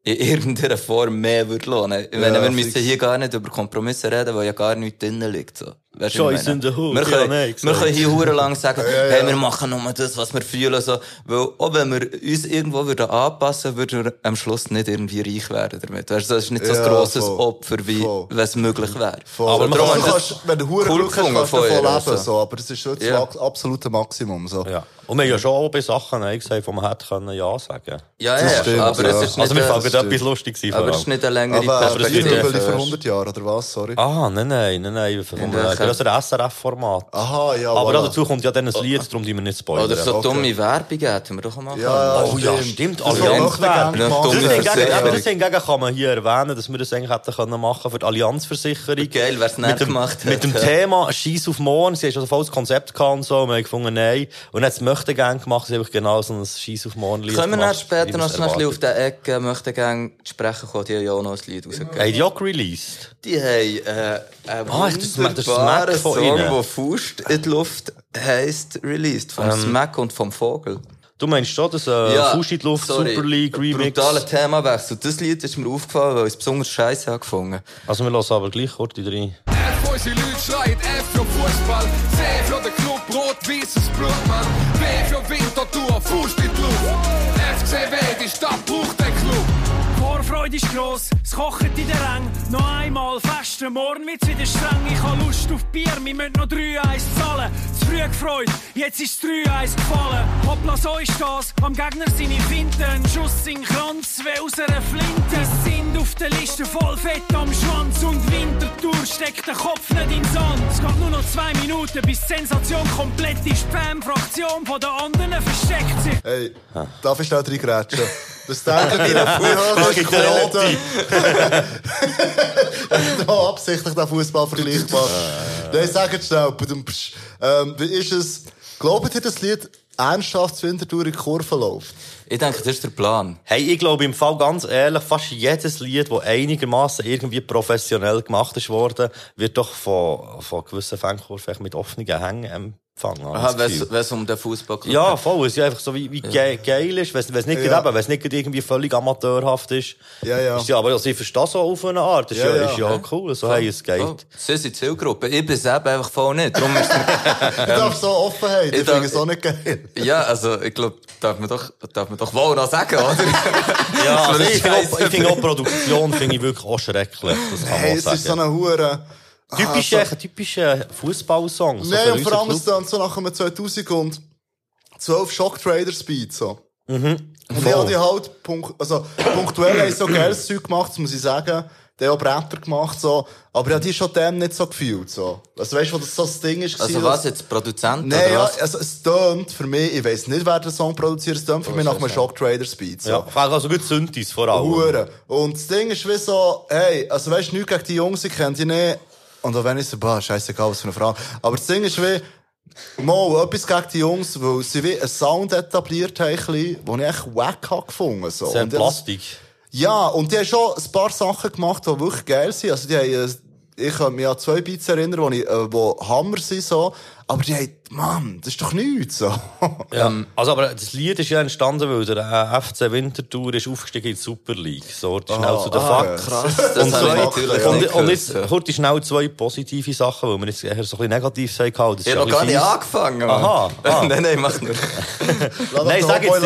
in [laughs] irgendeiner Form mehr würde lohnen. Ich meine, Ja, wir müssen hier gar nicht über Kompromisse reden, weil ja gar nichts drinnen liegt. So. Weißt ich Scheiße in der Hut, Wir ja, können, wir gesagt. können hier hure lang sagen, [laughs] Ja, ja. hey, wir machen nur das, was wir fühlen, so. Weil, auch wenn wir uns irgendwo würden anpassen, würden wir am Schluss nicht irgendwie reich werden damit. Weißt du, das ist nicht so ein Ja, grosses voll. Opfer, wie, wenn es möglich wäre. Voll. Aber man Darum kann- kannst, wenn du hure cool Glück hast, kannst du leben, also. so. Aber das ist schon Ja. das absolute Maximum, so. Ja. Und wir haben ja schon auch bei Sachen Nein gesagt, wo man hätte können Ja sagen Ja, Das ja, stimmt, aber ja. es ist nicht, Also, mir fällt gerade stimmt. etwas lustig sein. aber es ist nicht eine längere Aber, aber das wird Perspektive. über Perspektive. 100 Jahre, oder was? Sorry. Ah, nein, nein, nein, nein, von einem welcher? grösseren SRF-Format. Aha, ja, Aber voilà. dazu kommt ja dann ein Lied, darum die wir nicht spoilern. Oder so Okay. dumme Werbung hätten wir doch mal Ja, Oh ja, stimmt. Das gerne Ja, gemacht. dumme Das hingegen, das hingegen kann man hier erwähnen, dass wir das eigentlich hätten können machen für die Allianzversicherung. Geil, wer's mit dem, gemacht mit dem. Thema Scheiß auf morgen. Sie haben schon ein volles Konzept gehabt und so. Und wir haben gefunden, nein. Und es möchte gern gemacht. Sie haben genau so ein Scheiß auf morgen Lied Können wir gemacht, später noch schnell auf der Ecke möchten gerne sprechen kommen, die haben ja auch noch ein Lied rausgegeben. Haben die auch released? Die haben äh, einen Ah, das ist- das ist wunderbaren Smack von Song, ihnen. der Faust in die Luft heisst, released. Vom Ähm, Smack und vom Vogel. Du meinst schon, dass äh, Fuß in die Luft, sorry. Super League Remix? Brutaler Themawechsel. Das Lied ist mir aufgefallen, weil ich es besonders scheiße habe gefunden. Also wir lassen aber gleich kurz die drei. F, unsere Leute schreien F für Fußball, C für den Club, rot-weißes Blut, Mann. W für Winterthur, Fuß in die Luft. FCW, die Stadt braucht den Club. Vorfreude ist gross, es kocht in den Rängen. Noch einmal festen, morgen wird's wieder streng. Ich hab Lust auf Bier, wir müssen noch 3-1 zahlen. Zu früh gefreut, jetzt ist 3-1 gefallen. Hoppla, so ist das, am Gegner seine Finten. Ein Schuss in den Kranz, wie aus einer Flinte. Sind auf der Liste voll fett am Schwanz. Und Winterthur steckt der Kopf nicht in den Sand. Es geht nur noch zwei Minuten, bis die Sensation komplett ist. Die Fan-Fraktion von den anderen versteckt sich. Hey, darf ich schnell reingrätschen? [laughs] Das ist die gibt eine Quote? da absichtlich den Fußball vergleich gemacht. Nein, sagt schnell. badum, psch. Ähm, wie ist es? Glaubt ihr, das Lied ernsthaft zu Winterthur in die Kurve läuft? Ich denke, das ist der Plan. Hey, ich glaube im Fall ganz ehrlich, fast jedes Lied, das einigermaßen irgendwie professionell gemacht ist worden, wird doch von, von gewissen Fankurven mit offenen Hängen ich Aha, es um den Fußball geht. Ja, voll. Es ist ja einfach so, wie, wie ge geil ist, wenn es nicht, Ja. ja. wenn es nicht gerade irgendwie völlig amateurhaft ist. Ja, ja. Ist ja aber also ich verstehe das so auf eine Art. Das ist Ja, ja, ja. ist ja cool. So, hey, es geht. Oh, sie sind Zielgruppe. Ich bin es eben einfach voll nicht. Darum ist [laughs] Ich darf so Offenheit, ich ich finde es auch nicht geil. ja, also, ich glaube, darf man doch, darf man doch wohl noch sagen, oder? [laughs] Ja, also ich finde auch, scheisse. ich finde auch Produktion finde ich wirklich auch schrecklich. Das kann man Hey, auch es sagen. ist so eine Hure. Typischer, Also- typischer Fußballsong. So Nein, und vor allem es dann so nach einem 2012 Shock Traders Beat, so. Mhm. Und ich habe die halt, punkt, also, punktuell haben so geiles [clears throat] Zeug gemacht, das muss ich sagen. Die haben auch Bretter gemacht, so. Aber ich habe die schon dem nicht so gefühlt, so. Also, weißt du, wo das so das Ding ist? Also was jetzt, Produzent Nein, oder ja, was? also, es tönt für mich, ich weiss nicht, wer den Song produziert, es tönt für Oh, mich nach einem. Shock Traders Beat, so. Ja, vor allem also gut Synthes vor allem. Hure. Und das Ding ist wie so, hey, also weißt du, nichts gegen die Jungs, ich kenne die nicht. Und auch wenn ich so, boah, scheißegal, was für eine Frage. Aber das Ding ist wie, mal, etwas gegen die Jungs, weil sie wie einen Sound etabliert haben, den ich echt wack habe gefunden, so. Sehr Und das- Plastik. Ja, und die haben schon ein paar Sachen gemacht, die wirklich geil sind. Also die haben, äh, ich kann mich an zwei Beats erinnern, die, ich, äh, die Hammer sind, so. Aber die haben, Mann, das ist doch nichts, so. Ja. [laughs] also, aber das Lied ist ja entstanden, weil der äh, FC Winterthur ist aufgestiegen in die Super League. So, schnell Ah, zu den ah, Facts. krass. Das und, zwei- natürlich und, nicht und jetzt kurz schnell zwei positive Sachen, weil wir jetzt eher so ein bisschen negativ sagen. Ist Ich habe noch gar nicht angefangen, Mann. Aha. [laughs] Ah. nein, nein, mach nur. Nein, sag jetzt,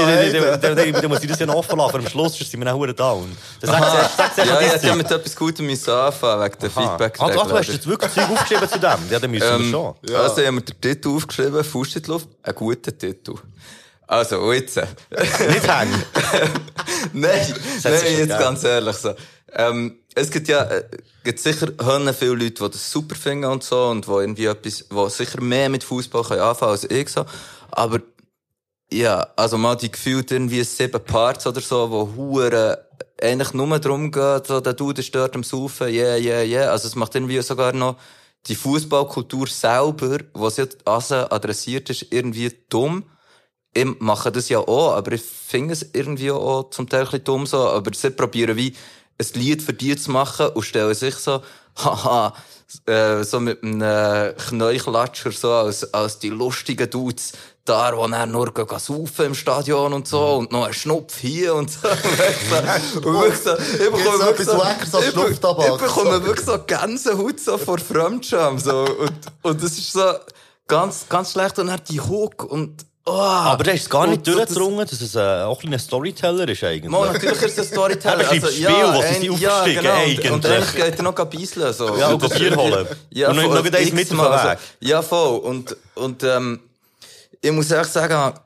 dann- muss ich das ja noch offen lassen, aber am Schluss sind wir dann verdammt down. Dann sag zuerst ja, ich hätte ja mit etwas Gutem anfangen wegen der Aha. feedback Ah, du- hast jetzt wirklich Zeug aufgeschrieben zu dem? Ja, dann müssen wir ähm, schon. Also, den Titel aufgeschrieben, Fuß in die Luft, ein guter Titel. Also, jetzt. [laughs] Nicht hängen. [laughs] nein, nein, jetzt gegeben. ganz ehrlich so. Ähm, es gibt ja, äh, gibt sicher hören viele Leute, die das super finden und so, und die irgendwie etwas, die sicher mehr mit Fußball können anfangen als ich so. Aber, ja, also mal die gefühlt irgendwie sieben Parts oder so, wo hure eigentlich nur darum geht, so, der Dude ist dort am Saufen, yeah, yeah, yeah. Also es macht irgendwie sogar noch die Fußballkultur selber, was jetzt also adressiert ist, irgendwie dumm. Ich mache das ja auch, aber ich finde es irgendwie auch zum Teil ein bisschen dumm so. Aber sie probieren wie ein Lied für die zu machen und stellen sich so, [laughs] haha, äh, so mit einem Knäuchlatscher so als, als die lustigen Dudes da, wo dann nur gehen saufen im Stadion und so und noch ein Schnupf hier und so. [laughs] und wirklich so, ich bekomme wirklich so, ich, bekomme wirklich so Gänsehaut so vor Fremdscham so und, und das ist so ganz, ganz schlecht und dann die Hook und Oh, Aber der ist es gar nicht so das- durchgedrungen, dass es äh, auch ein kleiner Storyteller ist eigentlich. Mal, natürlich ist es ein Storyteller. Er das Spiel, wo sie sind ja, aufgestiegen, genau. eigentlich. Und, und eigentlich geht er noch beiseln, so. Ja, und Bier holen. Ja, Und noch- voll, noch eins mit auf Weg. Ja, voll. Und, und, ähm, ich muss echt sagen,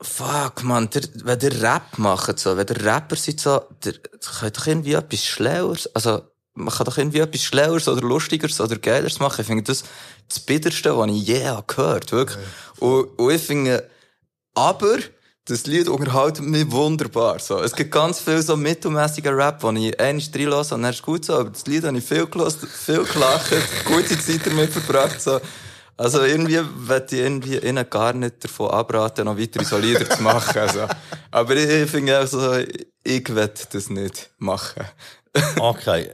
fuck, man, der, wenn der Rap macht, so, wenn der Rapper seid, so, der, der kann doch irgendwie etwas Schlaueres, also, man kann doch irgendwie etwas Schlaueres oder Lustigeres oder Geileres machen. Ich finde das das Bitterste, was ich je gehört, wirklich. Und, und ich finde, aber, das Lied unterhält mich wunderbar, so. Es gibt ganz viel so mittelmäßigen Rap, wo ich einmal reinlasse und dann ist gut so, aber das Lied habe ich viel gelassen, viel gelacht, [laughs] gute Zeit damit verbracht, so. Also irgendwie möchte ich irgendwie ihnen gar nicht davon abraten, noch weitere so Lieder zu machen, also. Aber ich, ich finde auch so, ich will das nicht machen. Okay.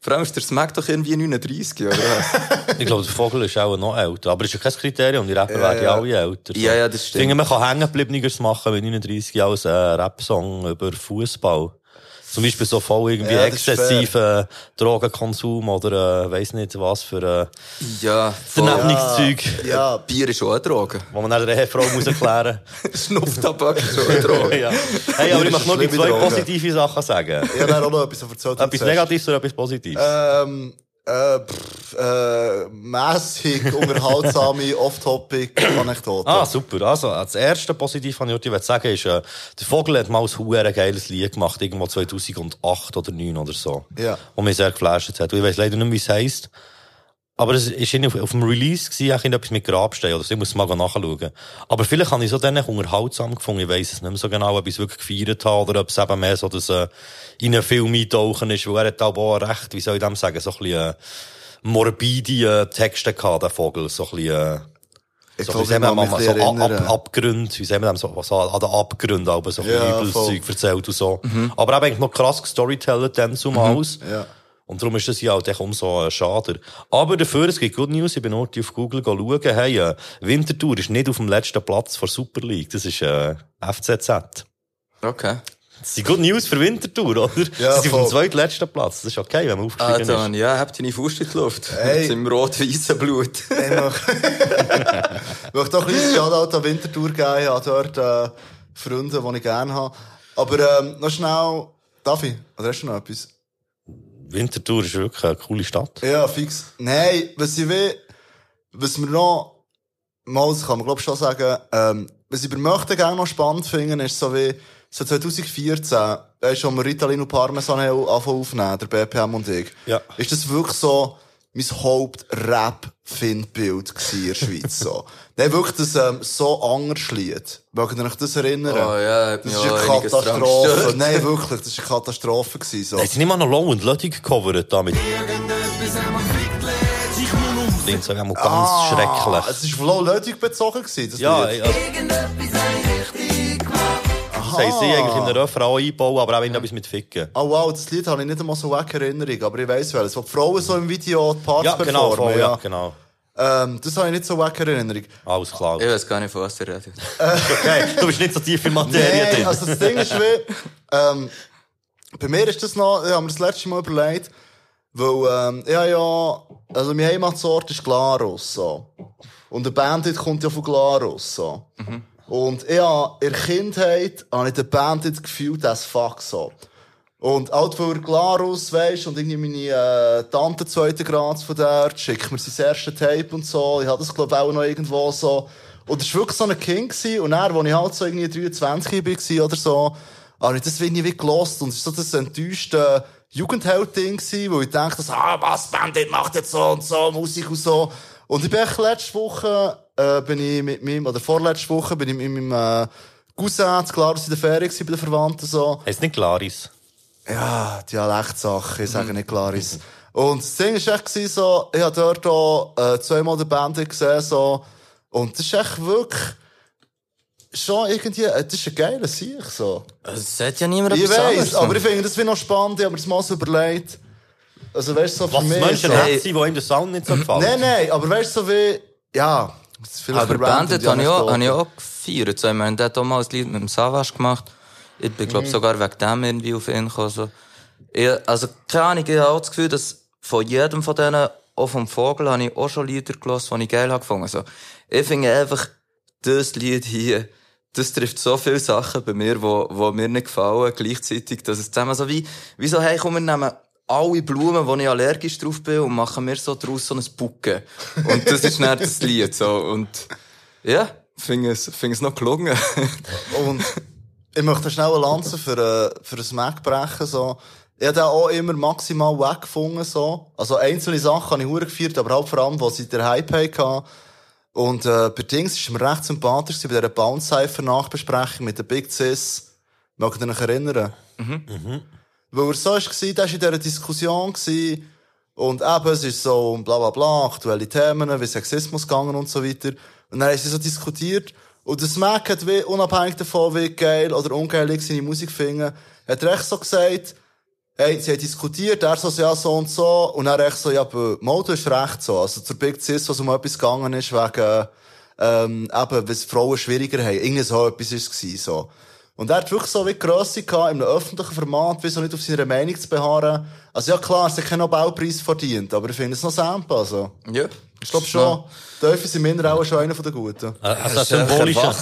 Vor allem ist der Smack doch irgendwie 39, oder was? [laughs] Ich glaube, der Vogel ist auch noch älter. Aber das ist ja kein Kriterium. Die Rapper Ja, werden ja alle älter. so. Ja, ja, das Ich stimmt. finde, man kann hängengebliebeneres machen mit 39 Jahren als ein Rap-Song über Fußball. Zum Beispiel so voll irgendwie Ja, exzessiven Drogenkonsum oder äh, weiss nicht was für äh, Ja, daneben Zeug. Ja, Bier ist auch eine Droge. Wo man dann der Ehefrau [laughs] muss erklären Schnupftabak ist auch eine Droge. [laughs] ja. Hey, aber ich möchte noch eine die zwei Droge. positive Sachen sagen. Ich habe dann auch noch etwas erzählt. Etwas Negatives oder etwas Positives? Ähm, äh, pff, äh, mässig, [laughs] unterhaltsame, off-topic-Anekdoten. Ah, super. Also, das erste Positiv, was ich heute sagen ist, äh, der Vogel hat mal ein huere geiles Lied gemacht, irgendwo 2008 oder 2009 oder so. Ja. Und mich sehr geflasht hat. Und ich weiss leider nicht wie es heisst. Aber es ist irgendwie auf, auf dem Release gewesen, etwas mit Grabstein oder so. Ich muss mal nachschauen. Aber vielleicht habe ich so dann unterhaltsam gefunden. Ich weiss es nicht mehr so genau, ob ich es wirklich gefeiert habe oder ob es eben mehr so, dass, äh, in einen Film eintauchen ist, weil er hat auch recht, wie soll ich dem sagen, so ein bisschen, äh, morbide äh, Texte gehabt, der Vogel. So ein bisschen, äh, Ich so, glaub, wie sagen wir mal, so Ab, erinnern. Ab, Abgrund, wie sagen wir dem, so, so an den Abgrund, aber so ein Ja, übles. Zeug erzählt und so. Mhm. Aber eben eigentlich noch krass Storyteller dann zumals. Ja. Und darum ist das ja halt echt umso äh, schade. Aber dafür, es gibt Good News, ich bin heute auf Google schauen, hey, äh, Winterthur ist nicht auf dem letzten Platz vor Super League, das ist äh, FCZ. Okay. Das sind Good News für Winterthur, oder? Ja, Sie sind auf dem voll. zweitletzten Platz, das ist okay, wenn man aufgestiegen Also, ist. ja, habt deine Faust in die Luft. Hey. Mit dem rot-weißen Blut. [laughs] Ich möchte doch ein kleines Shoutout an Winterthur geben. Ich habe dort äh, Freunde, die ich gerne habe. Aber ähm, noch schnell, Davi, oder hast du noch etwas? Winterthur ist wirklich eine coole Stadt. Ja, fix. Nein, was ich will, was wir noch, mal, das kann man glaub schon sagen, ähm, was ich bei Möchten gerne noch spannend finde, ist so wie, so 2014, weisst du, als wir Ritalin und Parmesan angefangen aufnehmen, der BPM und ich. Ja. Ist das wirklich so, mein Haupt-Rap-Findbild in der Schweiz, so. Nein, wirklich das, ähm, so anders Lied. Mögt ihr euch das erinnern? Oh, ja, hat Das ist eine Katastrophe. Nein, wirklich, das ist eine Katastrophe gewesen, so. Haben sie nicht mal noch Low und Ludwig gecovert damit? Klingt so ganz Ah, schrecklich. Es war Flow Ludwig bezogen gewesen, das Ja, Lied. also, das haben sie eigentlich in den Refrain auch einbauen, aber auch in etwas mit Ficken. Oh wow, das Lied habe ich nicht einmal so weg Erinnerung, aber ich weiss welches. Wo die Frauen so im Video die Parts Ja, genau, performen, voll, ja, genau. Ähm, das habe ich nicht so in Erinnerung. Alles klar. Ich weiß gar nicht, von was ihr redet. [laughs] Okay, du bist nicht so tief in Materie Nein, drin. also das Ding ist wie, ähm, bei mir ist das noch, ich habe mir das letzte Mal überlegt, weil, ähm, ja, ja, also mein Heimatsort ist Glarus, so. Und der Bandit kommt ja von Glarus, so. Und ja, in der Kindheit habe ich den Bandit gefühlt als fuck, so. Und auch weil er Glarus, weisst, und irgendwie meine, äh, Tante zweiten Grad von der, schickt mir sein erstes Tape und so. Ich hatte das, glaube ich, auch noch irgendwo so. Und das war wirklich so ein Kind gewesen. Und dann, als ich halt so irgendwie 23 war oder so, habe ich das irgendwie wie gelost. Und es war so das enttäuschte Jugendheld-Ding gewesen, wo ich dachte, ah, was, Bandit macht jetzt so und so, Musik und so. Und ich bin echt letzte Woche, äh, bin ich mit meinem, oder vorletzte Woche, bin ich mit meinem, äh, Cousin, zu Glarus in der Ferien gewesen, bei den Verwandten, so. Heißt nicht Claris. Ja, Dialektsache, ich sage nicht Claris. Und das Ding war echt so, ich habe dort auch, äh, zweimal den Bandit gesehen, so, und das ist echt wirklich, schon irgendwie, äh, das ist ein geiler Sieg, so. Es sagt ja niemand Ich anderes. aber ich finde das wie noch spannend, ich habe mir das mal so überlegt. Also, weißt du, so für Was mich. Menschen so, hat sie, die ihm der Sound nicht so [laughs] gefällt? Nein, nein, aber weißt du, so wie, ja, das ist vielleicht Aber Bandit habe ich, auch, habe ich auch gefeiert. So, ich meine, der hat auch mal ein Lied mit dem Savage gemacht. Ich bin, glaube Mhm. sogar wegen dem irgendwie auf ihn gekommen. So. Ich, also, keine Ahnung, ich habe auch das Gefühl, dass von jedem von denen, auch vom Vogel, habe ich auch schon Lieder gelassen, die ich geil habe gefunden. Also, ich finde einfach, das Lied hier, das trifft so viele Sachen bei mir, wo, wo mir nicht gefallen, gleichzeitig, dass es zusammen so wie, wie so, hey, komm, wir nehmen alle Blumen, wo ich allergisch drauf bin, und machen mir so draus so ein Bucke. Und das ist dann das Lied, so. Und, ja, finde es, finde es noch gelungen. [laughs] Und ich möchte schnell eine Lanze für, äh, für ein Mac brechen, so. Ich habe auch immer maximal weggefunden, so. Also einzelne Sachen habe ich hure gefeiert, aber halt vor allem, wo sie den Hype hatten. Und, äh, bei Dings ist mir recht sympathisch, bei dieser Bounce Cypher Nachbesprechung mit der Big Cis. Mögt ihr euch erinnern? Weil er so war, der war in dieser Diskussion und eben, es ist so bla bla bla, aktuelle Themen, wie Sexismus gegangen und so weiter. Und dann haben sie so diskutiert. Und der Smack hat wie, unabhängig davon, wie geil oder ungeil ich seine Musik finde, hat er echt so gesagt, hey, sie haben diskutiert, er so, ja, so und so, und er echt so, ja, Mo, du hast recht, so. Also, zur Big Cis, was um etwas gegangen ist, wegen, ähm, eben, was Frauen schwieriger haben. Irgendwie so etwas ist es so. Und er hat wirklich so wie die Grösse gehabt, in einem öffentlichen Format, wie so nicht auf seiner Meinung zu beharren. Also ja klar, sie hat keinen Nobelpreis verdient, aber ich finde es noch Sample, also. Ja. Ich glaube schon, Teufel sind minder auch schon einer von den Guten. Also ein symbolischer,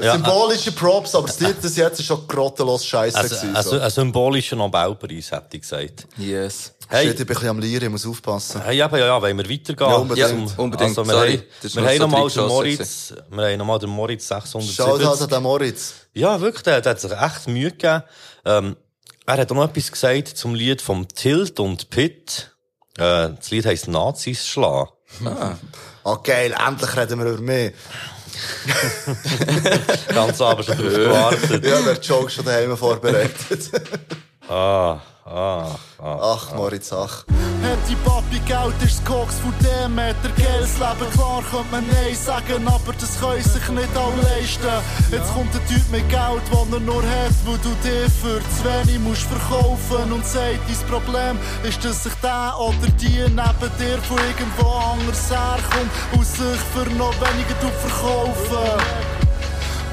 Ja, Symbolische Props, aber das Lied das jetzt ist schon grottenlos scheiße also, gewesen. also so. ein symbolischer Nobelpreis, hätte ich gesagt. Yes. Hey. Shit, ich bin ein bisschen am Lieren, ich muss aufpassen. Hey, eben, ja, ja, wollen wir weitergehen? Ja, unbedingt. Zum- unbedingt. Also, wir Sorry, haben, das ist wir nur haben so nochmal den Moritz, wir haben nochmal den Moritz Schaut 670. halt an den Moritz. Ja, wirklich, der, der hat sich echt Mühe gegeben. Ähm, er hat auch noch etwas gesagt zum Lied vom Tilt und Pitt. Äh, das Lied heisst Nazis schlagen. Ah. Oh geil, endlich reden wir über mich. Ganz aber schon drauf gewartet. Ja, der Joke schon daheim vorbereitet. Ah, ah, ah. Ach, Moritz, ach. Hätte Papi Geld ist das Koks von dem Meter Geiles Leben Klar könnte man Nein sagen, aber das können sich nicht alle leisten Jetzt kommt ein Typ mit Geld, den er nur hat, wo du dir für zu wenig musst verkaufen Und sagt, dein Problem ist, dass sich der oder die neben dir von irgendwo anders herkommt Und sich für noch weniger verkaufen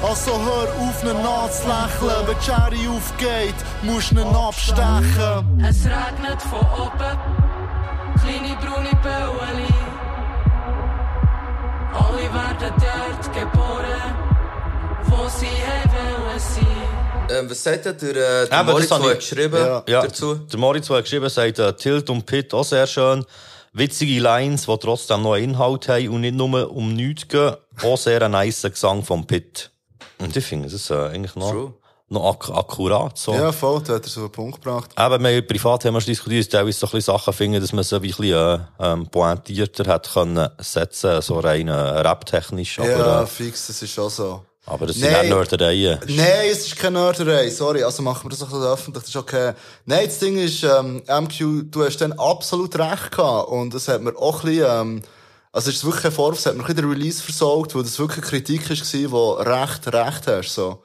also hör auf, ihn anzulächeln. Wenn die Schere aufgeht, musst du ihn abstechen. Es regnet von oben, kleine braune Bäueli. Alle werden dort geboren, wo sie wollen sein. Ähm, was sagt der, äh, der Eben, Moritz, der hat geschrieben ja. dazu? Der Moritz, der hat geschrieben sagt, äh, Tilt und Pitt auch sehr schön. Witzige Lines, die trotzdem noch einen Inhalt haben und nicht nur um nichts gehen. Auch sehr ein nice Gesang vom Pitt. Und ich finde, das ist äh, eigentlich noch, noch ak akkurat. So. Ja, voll, da hat er so einen Punkt gebracht. Eben, wir haben privat haben wir schon diskutiert, teilweise so ein bisschen Sachen finden, dass man so ein bisschen, äh, ähm, pointierter hat können setzen, so rein äh, rap-technisch. Ja, äh, fix, das ist schon so. aber das sind auch Nördereien. Nein, es ist keine Nörderei, sorry. Also machen wir das auch öffentlich, das ist okay. Nein, das Ding ist, ähm, MQ, du hast dann absolut recht gehabt. Und es hat mir auch ein bisschen, ähm, also es ist wirklich kein Vorwurf, es hat mir ein bisschen den Release versorgt, weil das wirklich eine Kritik war, wo recht, recht hast, so.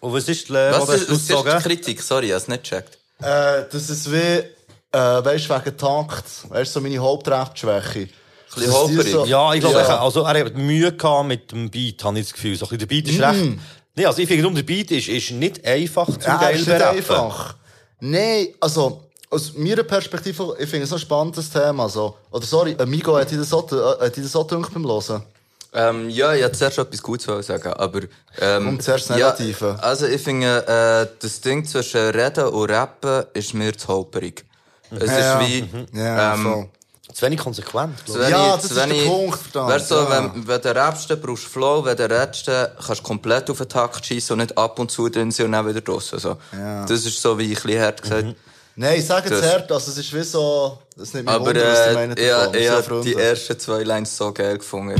Und was ist die Lehre, Was ist, du was ist die sagen? Kritik? Sorry, ich hab's nicht gecheckt. Äh, das ist wie, äh, weißt du, wegen Takt, weißt du, so meine Hauptrechtschwäche. bisschen holperig. Ja, ich glaube, Ja. also er hat Mühe gehabt mit dem Beat, habe ich das Gefühl. So, ein bisschen der Beat ist Mm. recht... Nee, also ich finde, um der Beat ist, ist nicht einfach zum Ja, geil ist nicht einfach. Nein, also, aus meiner Perspektive, ich finde es so ein spannendes Thema, so. Oder sorry, Amigo, hat dir das so, äh, hat dir das so gedacht beim Hören? Ähm, ja, ich wollte zuerst etwas Gutes wollen sagen, aber... Ähm, Und zuerst Negative. Ja, also ich finde, äh, das Ding zwischen Reden und Rappen ist mir zu holperig. Es Ja, ist wie... mhm. Ja, voll. ähm, Zu wenig konsequent, zu wenig, Ja, das zu ist der wenig, Punkt, verdammt, Weißt du, ja. wenn, wenn du rappst, brauchst du Flow, wenn du redest, kannst du komplett auf den Takt schießen und nicht ab und zu drin sein und dann wieder draussen. So. Ja. Das ist so, wie ich ein bisschen hart gesagt Nein, ich sage jetzt Das- hart, also es ist wie so, das nimmt mich Aber wunder, was die äh, ja, davon. ich Wir habe sind die ersten zwei Lines so geil gefunden.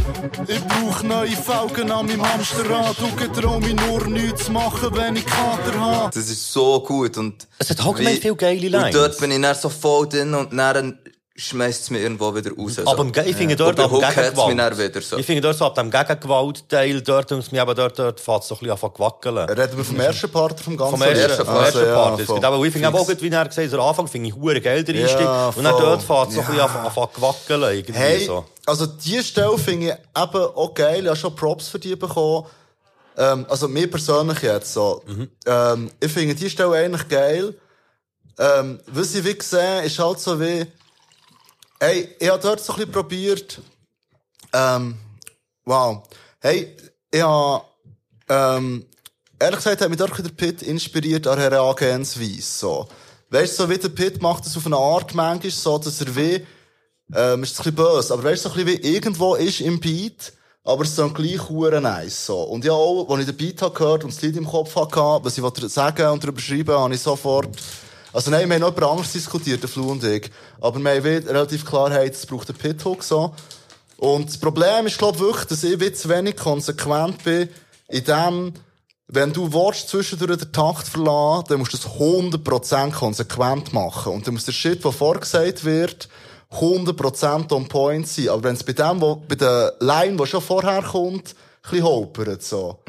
Ich brauch neue Felgen an meinem Hamsterrad und getrau mich nur nichts zu machen, wenn ich Kater habe. Das ist so gut und... Es hat allgemein wie- viele geile Lines. Und dort bin ich dann so voll drin und dann schmeißt es mich irgendwo wieder raus. So. Aber ich finde dort mich Gegengewalt. wieder so. Ich finde dort so ab dem Gegengewaltteil, dort, und mir aber dort, dort fährt es so ein bisschen an zu wackeln. Reden wir vom ersten Part vom ganzen Vom ersten, vom Also, ersten ja, Part. Es voll. gibt aber, ich finde auch, wie er gesagt hat, am Anfang finde ich hure geil der Einstieg. Ja, und dann dort fährt es so ein bisschen Ja. an wackeln, irgendwie Hey, so. also die Stelle finde ich eben auch geil. Ich habe schon Props für die bekommen. Ähm, also mir persönlich jetzt so. Ähm, ich finde die Stelle eigentlich geil. Ähm, was ich wie gesehen ist halt so wie, hey, ich habe dort so ein bisschen probiert, ähm, wow. Hey, ich habe, ähm, ehrlich gesagt hat mich dort der Pitt inspiriert an Herangehensweise, so. Weißt du, so wie der Pitt macht das auf eine Art manchmal so, dass er wie, ähm, ist ein bisschen böse, aber weißt du, so ein bisschen wie irgendwo ist im Beat, aber es ist gleich hure nice, so. Und ja, auch, als ich den Beat gehört und das Lied im Kopf hatte, was ich sagen und darüber schreiben, habe ich sofort, also nein, wir haben noch über anderes diskutiert, der Flu und ich. Aber wir haben relativ Klarheit, es braucht einen Pit-Hook, so. Und das Problem ist, glaube ich, wirklich, dass ich zu wenig konsequent bin in dem, wenn du willst, zwischendurch den Takt verlassen, dann musst du das 100% konsequent machen. Und dann muss der Shit, der vorgesagt wird, 100% on point sein. Aber wenn es bei dem, wo, bei der Line, die schon vorher kommt, ein bisschen holpert, so.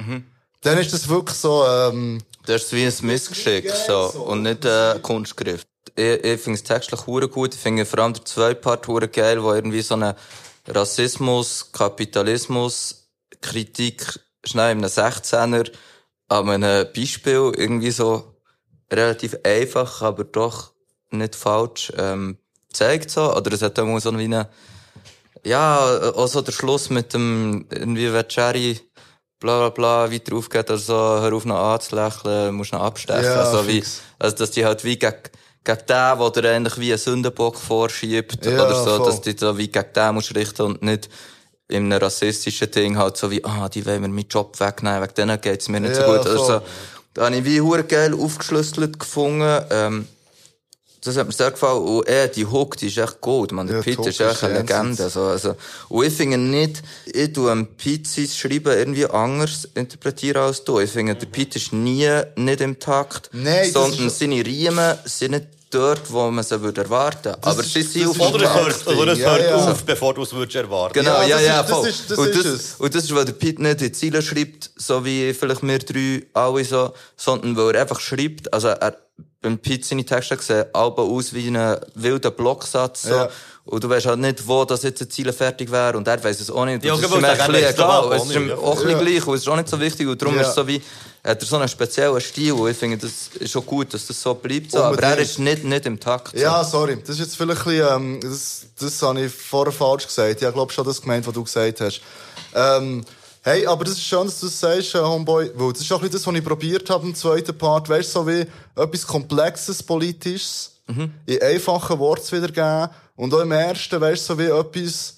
Dann ist das wirklich so, ähm, Das ist wie ein Missgeschick, so. Und nicht äh, Kunstgriff. Ich, ich finde es textlich gut. Ich finde vor allem der zweite Part geil, wo irgendwie so eine Rassismus, Kapitalismus, Kritik, schnell in einem 16er, an einem Beispiel irgendwie so relativ einfach, aber doch nicht falsch, ähm, zeigt so. Oder es hat auch so wie eine, ja, auch so der Schluss mit dem, irgendwie, wenn Jerry, bla bla bla weiter aufgeht, also hör auf noch anzulächeln, musst noch abstechen. Ja, also, wie, also dass die halt wie gegen, gegen den, der dir eigentlich wie einen Sündenbock vorschiebt, Ja, oder so, voll. dass du so wie gegen den musst richten und nicht in einem rassistischen Ding halt so wie, ah, die wollen mir meinen Job wegnehmen, wegen denen geht's mir nicht Ja, so gut. Oder voll. so. Da habe ich wie hure geil aufgeschlüsselt gefunden, ähm, das hat mir sehr gefallen. Und er, die Hook, die ist echt gut. Man, der Ja, Pete die ist echt eine. Legende. Also, also, und ich finde nicht, ich tue am Pete sein Schreiben irgendwie anders interpretieren als du. Ich finde, der Pete ist nie nicht im Takt. Nein, sondern seine Riemen sind nicht dort, wo man sie würde erwarten. Aber ist- sie sind das auf Oder es hört, oder es hört ja. auf, bevor du es würdest erwarten. Genau, Ja, ja, das voll. ist- das und, das, es. und das ist, weil der Pete nicht in die Ziele schreibt, so wie vielleicht wir drei alle so, sondern weil er einfach schreibt, also er, beim Pete seine Texte sehen alle aus wie ein wilder Blocksatz, so. Ja. Und du weißt halt nicht, wo das jetzt ein Ziel fertig wäre, und er weiss es auch nicht. Ja, Und das ist ihm ein egal. Es ist ihm nicht, auch ein bisschen Ja. gleich, und es ist auch nicht so wichtig, und darum Ja. ist es so wie, hat er so einen speziellen Stil, und ich finde, das ist schon gut, dass das so bleibt, so. Aber er ist nicht, nicht im Takt, so. Ja, sorry. Das ist jetzt vielleicht ein bisschen, ähm, das, das habe ich vorher falsch gesagt. Ich glaube schon das gemeint, was du gesagt hast. Ähm, hey, aber das ist schön, dass du das sagst, äh, Homeboy, weil das ist auch ein bisschen das, was ich probiert habe im zweiten Part. Weißt du, so wie etwas Komplexes, Politisches in einfachen Worten wiedergeben. Und auch im ersten, weißt du, so wie etwas,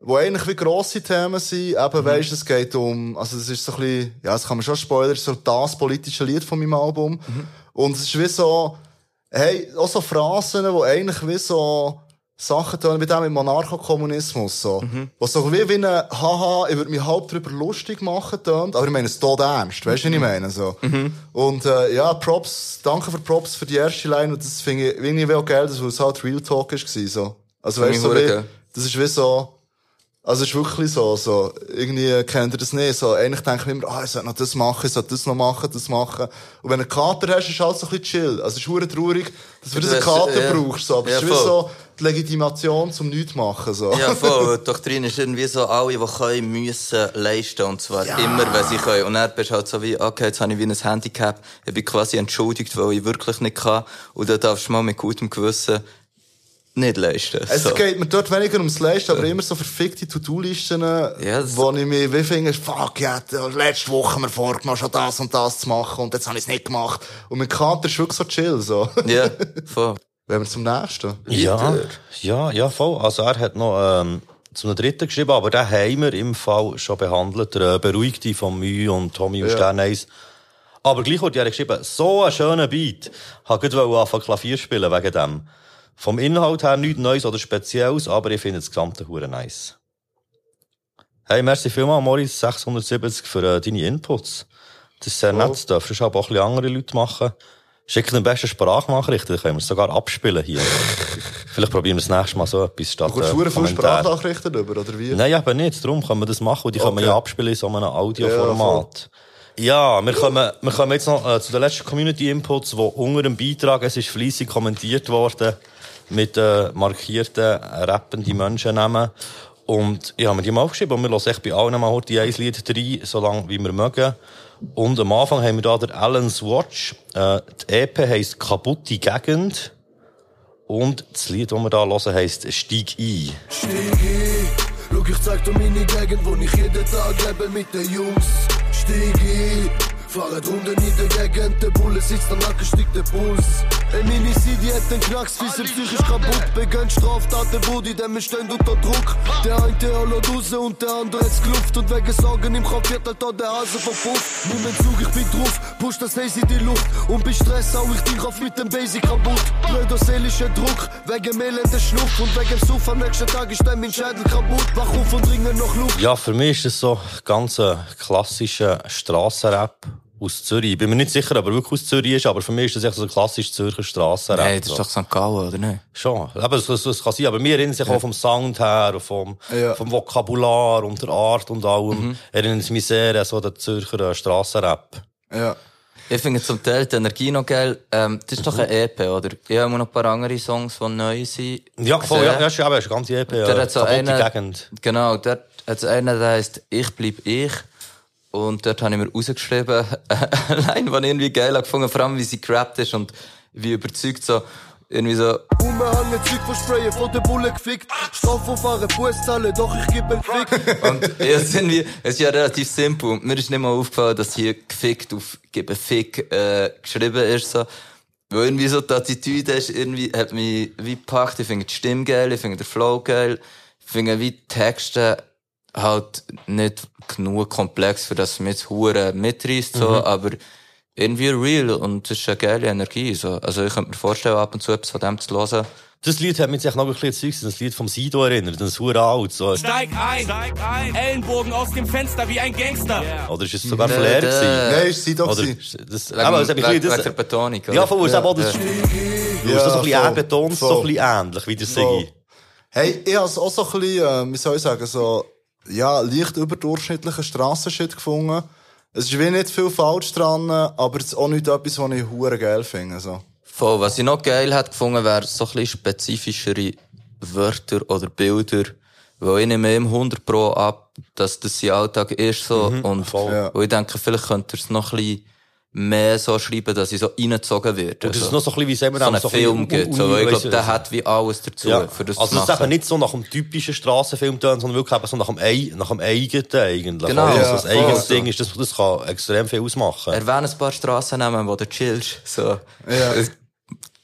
wo eigentlich wie grosse Themen sind. Eben, weisst, es geht um, also es ist so ein bisschen, ja, das kann man schon spoilern, es ist so das politische Lied von meinem Album. Und es ist wie so, hey, auch so Phrasen, die eigentlich wie so Sachen tun, wie dem mit Monarchokommunismus, so. Was so wie, wie ein Haha, ich würde mich halb drüber lustig machen, tönt, aber ich meine es tot ernst, weißt du, was ich meine, so. Und, äh, ja, Props, danke für Props für die erste Line, und das finde ich irgendwie auch geil, dass es halt Real Talk ist, so. Also, weißt du, so wie, das ist wie so, also es ist wirklich so, so, irgendwie kennt ihr das nicht, so, eigentlich denke ich mir immer, ah, ich sollte noch das machen, ich sollte das noch machen, das machen. Und wenn du einen Kater hast, ist halt so ein bisschen chill. Also es ist traurig, dass du diesen Kater ja. brauchst, so. Aber Ja, es ist wie voll. so, die Legitimation zum Nichts machen, so. Ja, [laughs] voll. Die Doktrin ist irgendwie so, alle, die können, müssen leisten. Und zwar immer, wenn sie können. Und dann bist du halt so wie, okay, jetzt habe ich wie ein Handicap. Ich bin quasi entschuldigt, weil ich wirklich nicht kann. Und dann darfst du mal mit gutem Gewissen nicht leisten. Es so. geht mir dort weniger ums Leisten, aber immer so verfickte To-Do-Listen, wo ich mir wie finde, fuck, ja, letzte Woche mir vorgenommen, schon das und das zu machen und jetzt habe ich es nicht gemacht. Und mit Kater ist wirklich so chill, so. Ja, [laughs] voll. Wenn wir zum nächsten. Ja, ja, ja, voll. Also er hat noch ähm, zu einem dritten geschrieben, aber den haben wir im Fall schon behandelt. Der äh, Beruhigte von Mühe und Tommy und Ja. Sterneis. Aber gleich hat er geschrieben, so ein schöner Beat. Hat gerade wollen anfangen Klavier spielen wegen dem. Vom Inhalt her nichts Neues oder Spezielles, aber ich finde das gesamte Hure nice. Hey, merci vielmals, Maurice, 670 für äh, deine Inputs. Das ist sehr Voll. nett, das schon aber auch ein bisschen andere Leute machen. Schicken am besten Sprachnachrichten, dann können wir es sogar abspielen hier. [laughs] Vielleicht probieren wir das nächste Mal so etwas statt Du kommst äh, viele. Sprachnachrichten über, oder wie? Nein, eben nicht. Darum können wir das machen und die können wir Okay. ja abspielen in so einem Audioformat. Ja, wir kommen, wir kommen jetzt noch äh, zu den letzten Community-Inputs, wo unter dem Beitrag, es ist fleissig kommentiert worden, mit äh, markierten, rappenden Menschennamen. Und ich habe mir die mal aufgeschrieben und wir hören echt bei allen mal die ein Lied rein, so lange wie wir mögen. Und am Anfang haben wir da der Alan's Watch. Äh, die EP heisst Kaputte Gegend. Und das Lied, das wir da hören, heisst Steig ein. Stieg ein, schau, ich zeig dir meine Gegend, wo ich jeden Tag lebe mit den Jungs. Stieg ein, fahren Runden in der Gegend, der Bulle sitzt am der Puls. Meine City hat den Knacks, wie sie psychisch kaputt. Begönnt Straftaten, Brudi, denn wir stehen unter Druck. Der eine lässt raus und der andere hat's geluft. Und wegen Sorgen im wird halt da der Hase verpufft. Nimm den Zug, ich bin drauf, push das Haze in die Luft. Und bei Stress hau ich den Kopf mit dem Basic kaputt. Blöder seelischer Druck, wegen mehlender Schnupf. Und wegen Suff am nächsten Tag ist dann mein Schädel kaputt. Wach auf und ringe noch Luft. Ja, für mich ist das so ganz ein klassischer Strassenrap aus Zürich. Ich bin mir nicht sicher, ob er wirklich aus Zürich ist, aber für mich ist das echt so ein klassischer Zürcher Strassenrap. Nein, das ist doch St. Gallen, oder nicht? Schon. Eben, das, das, das kann sein. Aber wir erinnern sich auch vom Sound her, vom, Ja. vom Vokabular und der Art und allem. Mhm. Erinnern es mich sehr an so den Zürcher äh, Strassenrap. Ja. Ich finde zum Teil die Energie noch geil. Ähm, das ist doch ein EP, oder? Ich habe immer noch ein paar andere Songs, die neu sind. Ja, voll, ja, gesehen. ja, ist, eben, ist eine ganze EP. Der äh, hat so kaputte einen, Gegend. genau, dort hat so einen, der heisst Ich bleib ich. Und dort habe ich mir rausgeschrieben, [laughs] allein, ich irgendwie geil habe gefunden, vor allem wie sie gerappt ist und wie überzeugt so, irgendwie so, Umhangen, Zeug versprayen, von den Bullen gefickt. Strafverfahren, Buß zahlen, doch ich geb einen Fick. [laughs] Und ja, es, ist irgendwie, es ist ja relativ simpel. Und mir ist nicht mal aufgefallen, dass hier gefickt auf gebe Fick äh, geschrieben ist. So. Weil irgendwie so die Attitüde ist, irgendwie hat mich wie gepackt. Ich finde die Stimme geil, ich finde den Flow geil. Ich finde wie die Texte halt nicht genug komplex, für das mich jetzt hure mitreißt, so, Mhm. aber irgendwie real und es ist eine geile Energie. So. Also ich könnte mir vorstellen, ab und zu etwas von dem zu hören. Das Lied hat mich sich noch ein bisschen an das Lied vom Sido erinnert. Das ist hure alt. So. Steig ein, steig ein. Ellenbogen aus dem Fenster wie ein Gangster. Oder ist es sogar Flair gewesen? Nein, ist Sido gewesen. das, Wegen- aber es hat mich ein bisschen- Betonung, oder? Ja, es Ja. hat auch das, Ja. Du hast das so ein bisschen betont, so voll. ein bisschen ähnlich wie der Voll. Sigi. Hey, ich habe auch so ein bisschen, äh, wie soll ich sagen, so, ja, leicht überdurchschnittlichen Strassenshit gefunden. Es ist wie nicht viel falsch dran, aber es ist auch nicht etwas, was ich hure geil finde, so. Voll, was ich noch geil hätte gefunden, wäre so ein bisschen spezifischere Wörter oder Bilder. Weil ich nehme ihm 100 Pro ab, dass das sein Alltag ist so. Mhm, und voll. Ja. weil ich denke, vielleicht könnte er es noch ein bisschen mehr so schreiben, dass ich so reingezogen werde. Und das ist noch so ein bisschen, wie sagen wir so einen so Film un- gibt. So, ich glaube, der hat wie alles dazu, Ja. für das also es ist eben nicht so nach dem typischen Strassenfilm sondern wirklich eben so nach dem, Ei- nach dem eigenen eigentlich. Genau. Also Ja, das eigenes voll. Ding ist, das, das kann extrem viel ausmachen. Erwähne ein paar Strassennamen, wo du chillst. So. Ja. Es- [laughs]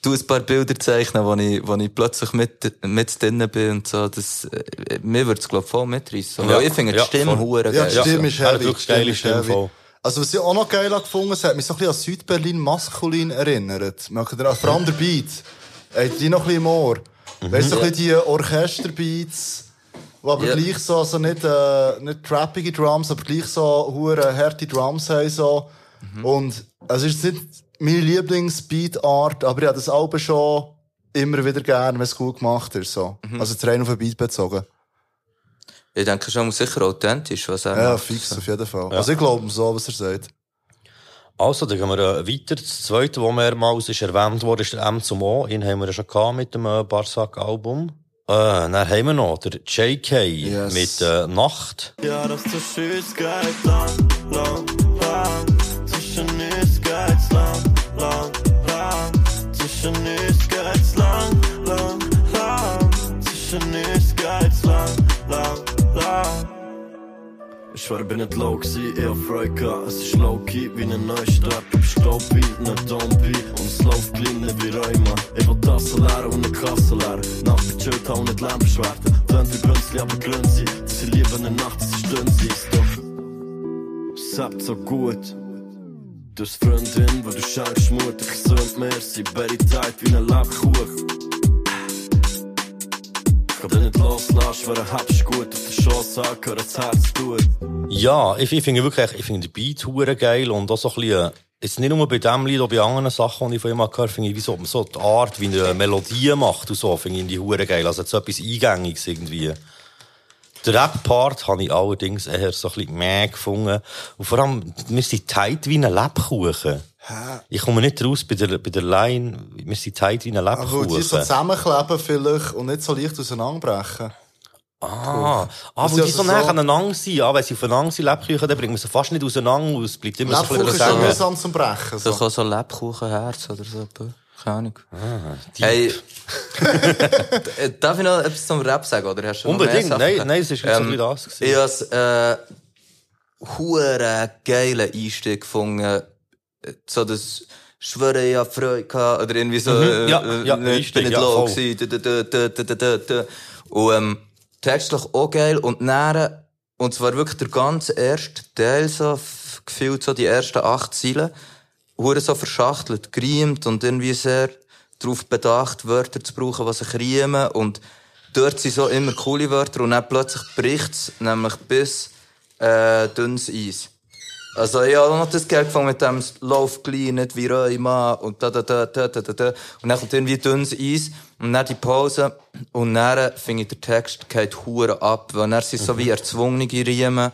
Du ein paar Bilder zeichnen, wo ich, wo ich plötzlich mit, mit drinnen bin und so. Das, äh, mir wird's, glaub voll mitreißen. Ja. Weil ich finde die Ja, Stimme Ja, geil. die Stimme ist heavy. wirklich die Stimme geile ist Stimme, voll. Also, was ich auch noch geil habe gefunden, es hat mich so ein bisschen an Südberlin maskulin erinnert. Möchtet ihr vor allem der Beat? Habt die noch ein bisschen im Ohr? Weißt du, so ein bisschen die Orchesterbeats, die aber Ja. gleich so, also nicht, äh, nicht trappige Drums, aber gleich so hure harte Drums haben, so. Und, also, es ist nicht meine Lieblingsbeat-Art, aber ich habe das Album schon immer wieder gern, wenn es gut gemacht ist, so. Also, jetzt rein auf den Beat bezogen. Ich denke schon sicher authentisch, was er Ja, macht. fix, auf jeden Fall. Also, ich glaube so, was er sagt. Also, dann gehen wir äh, weiter. Das zweite, was mehrmals ist erwähnt wurde, ist der M zum O. Ihn haben wir ja schon gehabt mit dem äh, Barsack-Album. Äh, dann haben wir noch der JK mit äh, Nacht. Ja, das zwischen uns geht lang, lang, lang. Schwör, bin nicht low gsi, eher gehabt. Es ist low-key wie ne Neustart. Du bist Dope, ne Dompi. Und es läuft klein, nicht wie Rheuma. Ich will Tassen leeren und ne Kasse leeren. Nacht gechillt, hau nicht Lärmbeschwerden. Tönt wie Brünzli, aber grün sie. Das ist lieber ne Nacht, das ist dünn sie. Habt so gut. Du hast Freundin, wo du schenkst Mut. Ich gesund mir, sie berry tight wie ne Lebkuchen. Dich nicht loslassen, wer hab's gut. Auf der Chance angehört, das Herz tut. Ja, ich, ich finde wirklich, ich finde den Beat hure geil und auch so ein bisschen, jetzt nicht nur bei dem Lied, auch bei anderen Sachen, die ich von ihm gehört habe, finde ich, wie so, so die Art, wie er eine Melodie macht und so, finde ich die hure geil. Also, so etwas Eingängiges irgendwie. Der Rap-Part habe ich allerdings eher so ein bisschen mehr gefunden. Und vor allem, wir sind tight wie ein Lebkuchen. Hä? Ich komme nicht raus bei der, bei der Line, wir sind tight wie ein Aber weil die so Lebkuchen. zusammenkleben vielleicht und nicht so leicht auseinanderbrechen. Ah, ah, Das weil die ist so also nah aneinander sind. Ah, wenn sie aufeinander sind, Lebkuchen, dann bringen wir sie fast nicht auseinander und es bleibt immer so ein Lebkuchen bisschen ist hängen. mühsam zum Brechen. So kann so Lebkuchenherz oder so. Keine Ahnung. Ah, hey, d- [laughs] darf ich noch etwas zum Rap sagen, oder hast du Unbedingt. Nein, nein, es ist jetzt so bisschen das gewesen. Ich has, äh, hure geilen Einstieg gefunden. äh, So das Schwöre, hab Freude gehabt, oder irgendwie so, Mhm, äh, ja, äh, ja, ich Einstieg, bin nicht ja, low gewesen. Und, ähm, textlich auch geil, und näher, und zwar wirklich der ganze erste Teil so, gefühlt so die ersten acht Zeilen, hure so verschachtelt, geriemt und irgendwie sehr darauf bedacht, Wörter zu brauchen, die sich riemen und dort sind so immer coole Wörter und dann plötzlich bricht's, nämlich bis äh, dünnes Eis. Also ich habe noch das geil gefunden mit dem «Lauf klein, nicht wie Rheuma» und da, da, da, da, da, da, da. Und dann kommt irgendwie dünnes Eis und dann die Pause und dann finde ich, der Text geht hure ab, weil dann sind so wie erzwungene Riemen,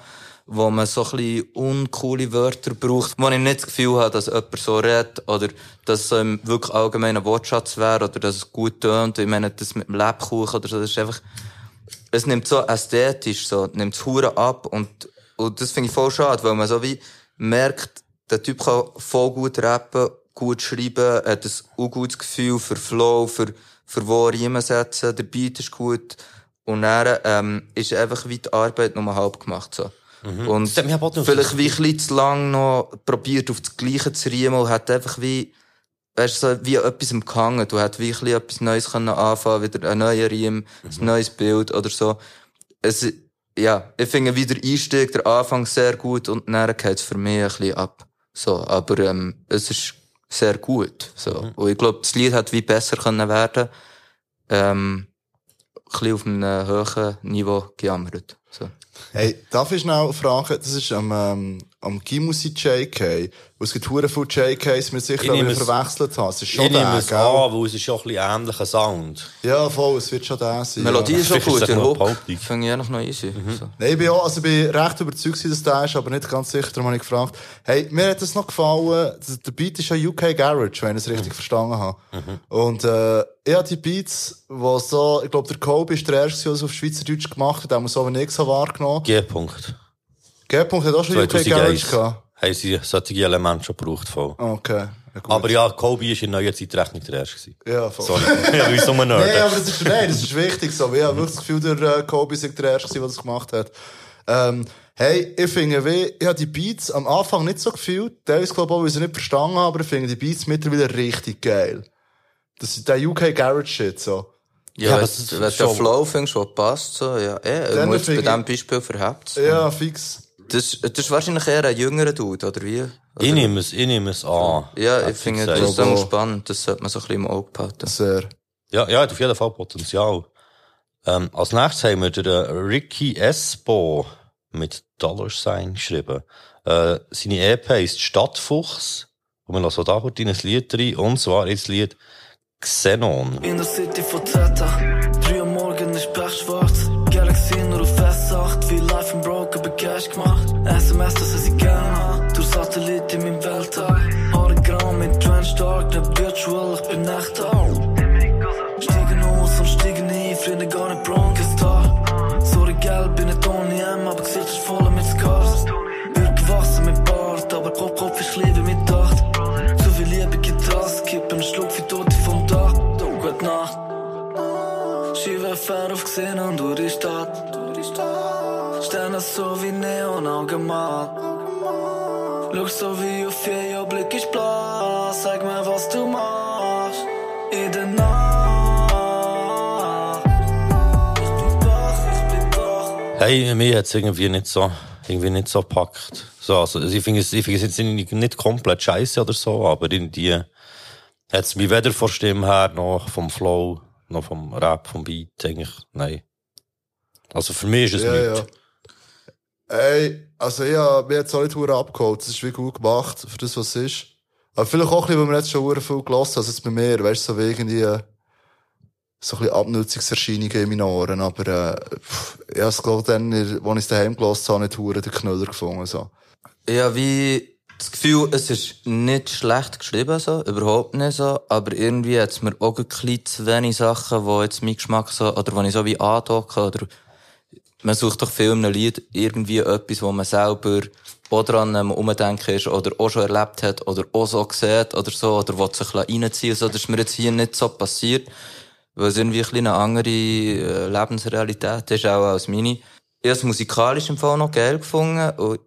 wo man so ein bisschen uncoole Wörter braucht, wo ich nicht das Gefühl habe, dass jemand so redet oder dass es im wirklich allgemeinen Wortschatz wäre oder dass es gut tönt. Ich meine, das mit dem Lebkuchen oder so, das ist einfach es nimmt so ästhetisch so, nimmt es Huren ab und, und das finde ich voll schade, weil man so wie merkt, der Typ kann voll gut rappen, gut schreiben, hat ein ungutes Gefühl für Flow, für, für wo Riemen setzen, der Beat ist gut und dann, ähm, ist einfach wie die Arbeit nur halb gemacht, so. Mhm. Und vielleicht wie ein bisschen zu lang noch probiert, auf das Gleiche zu riemen und hat einfach wie, weißt du, so wie etwas im gehangen. Du hättest wie ein bisschen etwas Neues können anfangen, wieder ein neuer Riemen, Mhm. ein neues Bild oder so. Es, ja, ich finde wie der Einstieg, der Anfang sehr gut und dann geht es für mich ein bisschen ab. So, aber, ähm, es ist sehr gut, so. Mhm. Und ich glaube, das Lied hat wie besser können werden, ähm, ein bisschen auf einem hohen Niveau gejammert, so. Hey, darf ich schnell fragen, das ist am, ähm, am Gimusi JK, wo es gibt hure viele JKs, mir sicher Ich auch nehme es- verwechselt haben. Es ist schon Ich nehme der, es gell? an, weil es ist schon ein bisschen ähnlicher Sound. Ja, voll, es wird schon der sein. Die Melodie ja. ist auch gut, der Hook ich eigentlich noch easy. So. Nein, ich bin auch, also ich bin recht überzeugt, dass der ist, aber nicht ganz sicher, darum habe ich gefragt. Hey, mir hat das noch gefallen, der Beat ist ja UK Garage, wenn ich es richtig verstanden habe. Und, äh, ich habe die Beats, wo so, ich glaube, der Kobe ist der erste, der es auf Schweizerdeutsch gemacht hat, den haben wir so wie ich so wahrgenommen. G-Punkt. G-Punkt hat auch schon UK Garage 2001 gehabt. haben sie solche Elemente schon gebraucht. Voll. Okay. Ja. Aber ja, Kobe war in neuer Zeitrechnung der Erste. gewesen. Ja, voll. Sorry. [laughs] ja, wie so ein Nerd. Nein, aber das ist, nein, das ist wichtig so. Ich habe wirklich das Gefühl, der äh, Kobe sei der Erste, der das gemacht hat. Ähm, hey, ich finde, wie, ich habe die Beats am Anfang nicht so gefühlt. Teilweise glaube ich auch, weil ich sie nicht verstanden habe, aber ich finde die Beats mittlerweile richtig geil. Das ist der UK Garage Shit, so. Ja, Ja, ist wenn du schon- den Flow findest, der passt, so, ja, eh, Dann nur jetzt bei ich- diesem Beispiel verhebt Ja, fix. Das, das ist wahrscheinlich eher ein jüngerer Dude, oder wie? Oder? Ich nehme es, ich nehme es an. Ja, Hat ich finde, das ist dann Bravo. spannend. Das sollte man so ein bisschen im Auge behalten. Sehr. Ja, ja, hat auf jeden Fall Potenzial. Ähm, als nächstes haben wir den Ricky Espo mit Dollar Sign geschrieben. Äh, seine EP heisst Stadtfuchs. Und wir lassen da kurz in ein Lied rein. Und zwar ist das Lied Xenon. In der City von Zeta, 3 Uhr morgen ist pechschwarz. Galaxy nur auf S8, wie live im Broker bei Cash gemacht. SMS, das sie gerne haben. Durch Satellit in meinem Weltall. Haare grau mit Trend stark, nicht virtual, ich bin echt da. Steigen aus und steigen ein, Freunde gar nicht Broncos da. Sorry, gelb, bin nicht ohne M, aber Gesicht ist voll mit Scars. Wird gewachsen mit Bart, aber Kopf, Kopf, ich lebe mit Dacht. Zu viel Liebe gibt das, kippen einen Schluck wie Tote vom Dach. Gute Nacht. Skiwerfer aufgesehen und durch die Gemalt. Schau so wie auf vier Jahre Blick ist blass. Sag mir, was du machst. In der Nacht. Hey, mir hat's irgendwie nicht so, irgendwie nicht so gepackt. So, also, ich finde es, ich finde es jetzt nicht, nicht komplett scheiße oder so, aber irgendwie hat's mich weder von Stimme her, noch vom Flow, noch vom Rap, vom Beat, eigentlich, nein. Also für mich ist es Ja, nichts. ja. Ey, also ja, mir hat es auch nicht verdammt abgeholt. Es ist wie gut gemacht, für das, was es ist. Aber vielleicht auch ein bisschen, weil wir jetzt schon verdammt viel gelassen haben, also jetzt bei mir, weißt du, so wie irgendwie, äh, so ein bisschen Abnutzungserscheinungen in meinen Ohren, aber, äh, pff, ja, es glaube dann, als ich es daheim gelassen habe, nicht verdammt den Knüller gefunden, so. Ja, wie das Gefühl, es ist nicht schlecht geschrieben, so, überhaupt nicht so, aber irgendwie hat es mir auch ein bisschen zu wenig Sachen, die jetzt mein Geschmack so, oder wo ich so wie andocke, oder man sucht doch viel in einem Lied irgendwie etwas, wo man selber auch dran am Umdenken ist, oder auch schon erlebt hat, oder auch so sieht, oder so, oder will sich reinziehen, so, das ist mir jetzt hier nicht so passiert, weil es irgendwie ein eine andere äh, Lebensrealität ist, auch als meine. Ich habe es musikalisch im Fall noch geil gefunden, und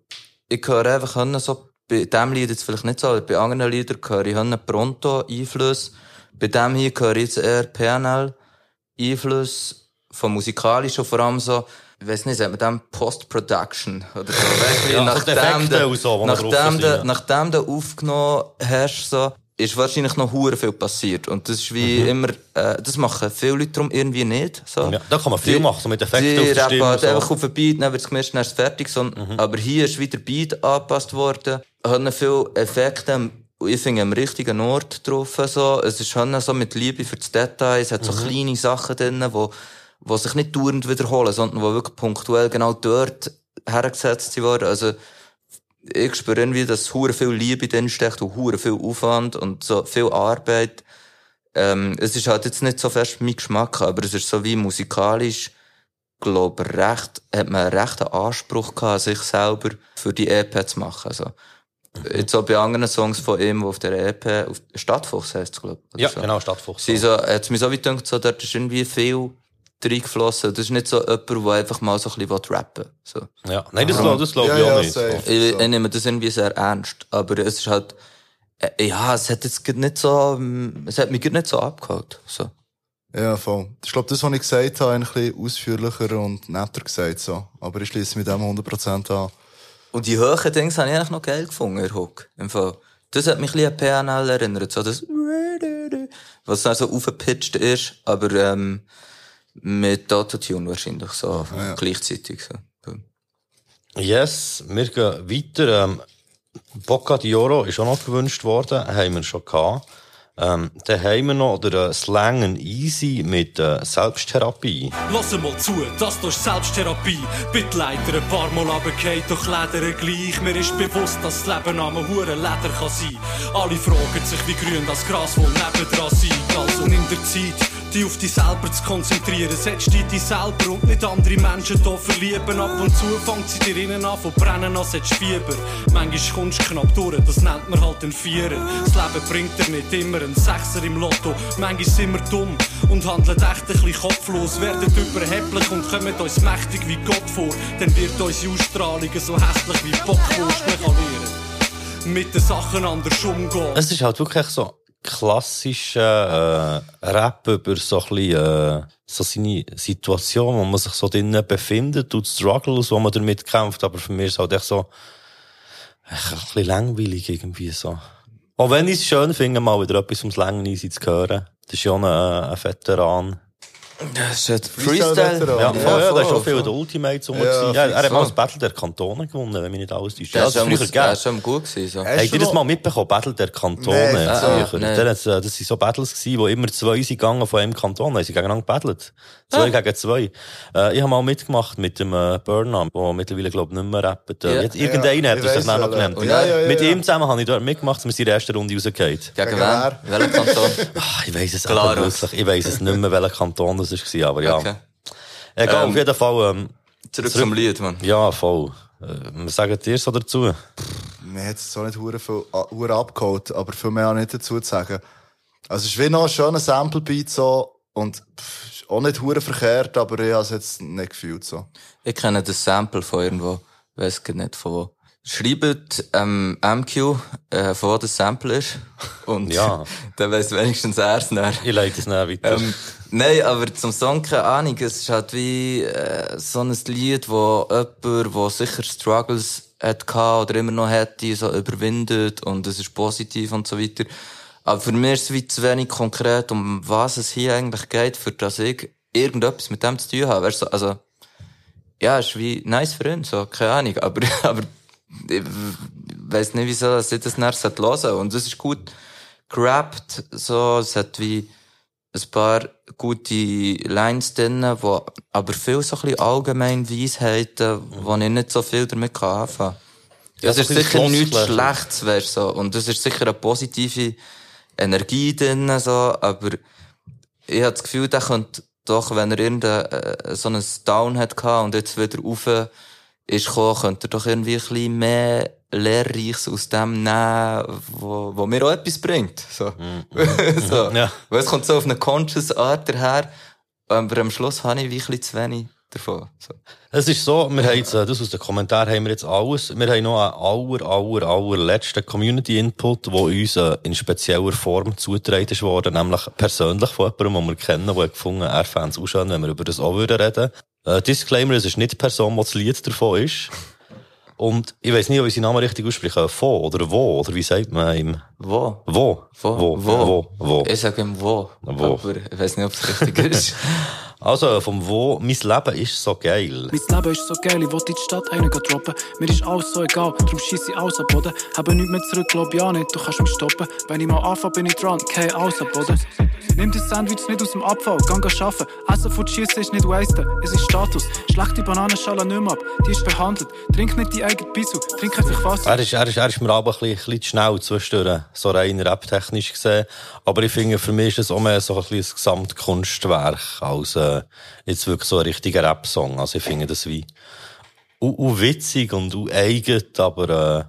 ich höre einfach hören, so, bei diesem Lied jetzt vielleicht nicht so, aber bei anderen Liedern höre ich hören Pronto-Einflüsse. Bei dem hier höre ich jetzt eher PNL-Einflüsse vom musikalischen, vor allem so, ich weiß nicht, sagt man dem Post-Production oder so, [laughs] weißt du, Ja, nachdem, die und so, die nachdem, du- ja. nachdem du aufgenommen hast, so, ist wahrscheinlich noch hure viel passiert. Und das ist wie Mhm. immer, äh, das machen viele Leute darum irgendwie nicht, so. Ja, da kann man viel Die- machen, so mit Effekten die auf rappen Stimme halt so. einfach auf den Beat, dann wird's gemischt, dann ist es fertig. So, Aber hier ist wieder der Beat angepasst worden. Haben viele Effekte, ich finde, am richtigen Ort drauf, so. Es ist schon so mit Liebe für das Detail. Es hat so Mhm. kleine Sachen drin, wo, wo sich nicht dauernd wiederholen, sondern wo wirklich punktuell genau dort hergesetzt worden. Also, ich spüre irgendwie, dass hure viel Liebe drin steckt und hure viel Aufwand und so viel Arbeit. Ähm, es ist halt jetzt nicht so fest mein Geschmack, aber es ist so wie musikalisch, glaube recht, hat man einen rechten Anspruch gehabt, sich selber für die EP zu machen. Also, jetzt auch bei anderen Songs von ihm, die auf der EP, auf Stadtfuchs heisst es, glaube ich. Ja, so. genau, Stadtfuchs. Sie so, hat's mir so wie gedacht, so, dort ist irgendwie viel reingeflossen. Das ist nicht so jemand, der einfach mal so ein bisschen rappen will. So. Ja, nein, das glaub- das glaub ich Ja, auch ja, nicht. safe. Ich, ich nehme das irgendwie sehr ernst. Aber es ist halt, äh, ja, es hat jetzt nicht so, ähm, es hat mich nicht so abgeholt. So. Ja, voll. Ich glaube, das, was ich gesagt habe, ein bisschen ausführlicher und netter gesagt, so. Aber ich schließe mit dem 100% an. Und die hohen Dings habe ich eigentlich noch geil gefunden, der Hook. Im Fall. Das hat mich ein bisschen an PNL erinnert. So das, was dann so aufgepitcht ist, aber, ähm, mit Autotune wahrscheinlich so, gleichzeitig so. Yes, wir gehen weiter. Ähm, Bocca di Oro ist auch noch gewünscht worden, haben wir schon gehabt. Ähm, dann haben wir noch den äh, Slang Easy mit äh, Selbsttherapie. Lass mal zu, das hier ist Selbsttherapie. Bitte leider ein paar Mal runtergefallen, doch Leder gleich. Mir ist bewusst, dass das Leben am Huren Leder kann sein. Alle fragen sich, wie grün das Gras wohl nebendran sein. Also nimm dir Zeit, dich auf dich selber zu konzentrieren. Setz dich dich selber und nicht andere Menschen hier verlieben. Ab und zu fängt sie dir innen an, von brennen an, setzt Fieber. Manchmal kommst du knapp durch, das nennt man halt einen Vierer. Das Leben bringt dir nicht immer einen Sechser im Lotto. Manchmal sind wir dumm und handeln echt ein bisschen kopflos, werden überheblich und kommen uns mächtig wie Gott vor. Dann wird unsere Ausstrahlung so hässlich wie Bockwurst. Man mit den Sachen anders umgehen. Es ist halt wirklich so klassischer äh, Rap über so ein bisschen, äh, so seine Situation, wo man sich so drinnen befindet und Struggles, wo man damit kämpft. Aber für mich ist es halt echt so echt ein bisschen langweilig irgendwie so. Auch wenn ich es schön finde, mal wieder etwas ums Längen easy zu hören. Das ist ja auch ein, äh, ein Veteran. Das ist Freestyle-Veteran. Ja, voll, ja, da ist voll, auch viel voll. der Ultimates rum. Ja. Ja, er hat voll. mal das Battle der Kantone gewonnen, wenn mich nicht alles täuscht. Der Ja, ist das schon, schon gut gewesen, so. Habt ihr das mal mitbekommen? Battle der Kantone? Nein, ah, äh, das waren so Battles, gewesen, wo immer zwei sind gegangen von einem Kanton. Haben sie gegeneinander gebattelt. Zwei gegen zwei. Äh, ich habe mal mitgemacht mit dem äh, Burnham, der mittlerweile, glaube ich, nicht mehr rappt. Äh, Ja. jetzt irgendeiner Ja, hat das dann noch welcher. genannt. Ja, ja, ja, mit ja. ihm zusammen habe ich dort mitgemacht, wir sind in der ersten Runde rausgefallen. Gegen Gegen wen? Welcher Kanton? Ah, ich weiss es wirklich. Ich weiss es [laughs] nicht mehr, welcher Kanton das war, aber ja. Okay. Egal, Ähm, auf jeden Fall, ähm, Zurück zum Lied, Mann. Ja, voll. Äh, was sagt ihr so dazu? Mir hat es zwar nicht hure viel hure abgeholt, aber viel mehr auch nicht dazu zu sagen. Also, es ist wie noch ein schöner Sample-Beat so, und pff, ist auch nicht hure verkehrt, aber ich habe es jetzt nicht gefühlt so. Ich kenne das Sample von irgendwo. Weiss gar nicht von wo. Schreibt ähm, MQ, äh, von wo das Sample ist. Und Ja. [laughs] dann weiss wenigstens er es nicht. Ich leite es nicht weiter. Ähm, nein, aber zum Song keine Ahnung. Es ist halt wie äh, so ein Lied, wo jemand, der sicher Struggles hat oder immer noch hätte, so überwindet und es ist positiv und so weiter. Aber für mich ist es wie zu wenig konkret, um was es hier eigentlich geht, für dass ich irgendetwas mit dem zu tun habe. Weißt du, also, ja, ist wie nice für ihn, so, keine Ahnung. Aber, [laughs] aber ich weiss nicht, wieso dass ich das nachher hören sollte. Und es ist gut gerappt, so, es hat wie ein paar gute Lines drin, wo, aber viel so ein bisschen allgemein Weisheiten, wo ich nicht so viel damit kann anfangen Ja, Das so ist sicher nichts. Schlechtes, du, so. Und es ist sicher eine positive Energie drin, so, aber ich habe das Gefühl, der könnte doch, wenn er irgendein, äh, so ein Down hat gehabt und jetzt wieder rauf ist gekommen, könnte er doch irgendwie ein bisschen mehr Lehrreiches aus dem nehmen, wo, wo mir auch etwas bringt. So. [laughs] so. Ja. Weil es kommt so auf eine conscious Art daher, aber am Schluss habe ich wie ein bisschen zu wenig davon. So. Es ist so, wir haben jetzt, äh, das aus den Kommentaren haben wir jetzt alles. Wir haben noch einen aller, aller, allerletzten Community-Input, der uns äh, in spezieller Form zugetragen ist worden, nämlich persönlich von jemandem, den wir kennen, der hat gefunden, er fände es auch schön, wenn wir über das auch würden reden. Äh, Disclaimer, es ist nicht die Person, die das Lied davon ist. Und ich weiss nicht, ob ich seinen Namen richtig ausspreche. Von oder wo, oder wie sagt man ihm? Wo? Wo? Wo? Wo? Wo? Wo? Ich sage ihm wo. Wo. Aber ich weiß nicht, ob es richtig ist. [laughs] Also, vom Wo, mein Leben ist so geil. Mein Leben ist so geil, ich will in die Stadt einen droppen. Mir ist alles so egal, darum schieß ich alles am Boden. Habe nichts mehr zurück, glaub ja nicht, du kannst mich stoppen. Wenn ich mal anfange, bin ich dran, kein alles am Boden. Nimm das Sandwich nicht aus dem Abfall, gang arbeiten. Essen von Schiessen ist nicht wasten, es ist Status. Schlechte Bananenschale nicht mehr ab, die ist behandelt. Trink nicht die eigene Bisu, trink einfach Wasser. Er ist, er ist, er ist mir aber ein bisschen, ein bisschen zu schnell zwischendurch, so rein rap-technisch gesehen. Aber ich finde, für mich ist das auch mehr so ein, bisschen ein Gesamtkunstwerk, als äh, jetzt wirklich so ein richtiger Rap-Song. Also ich finde das wie u, u witzig und u eigen, aber äh,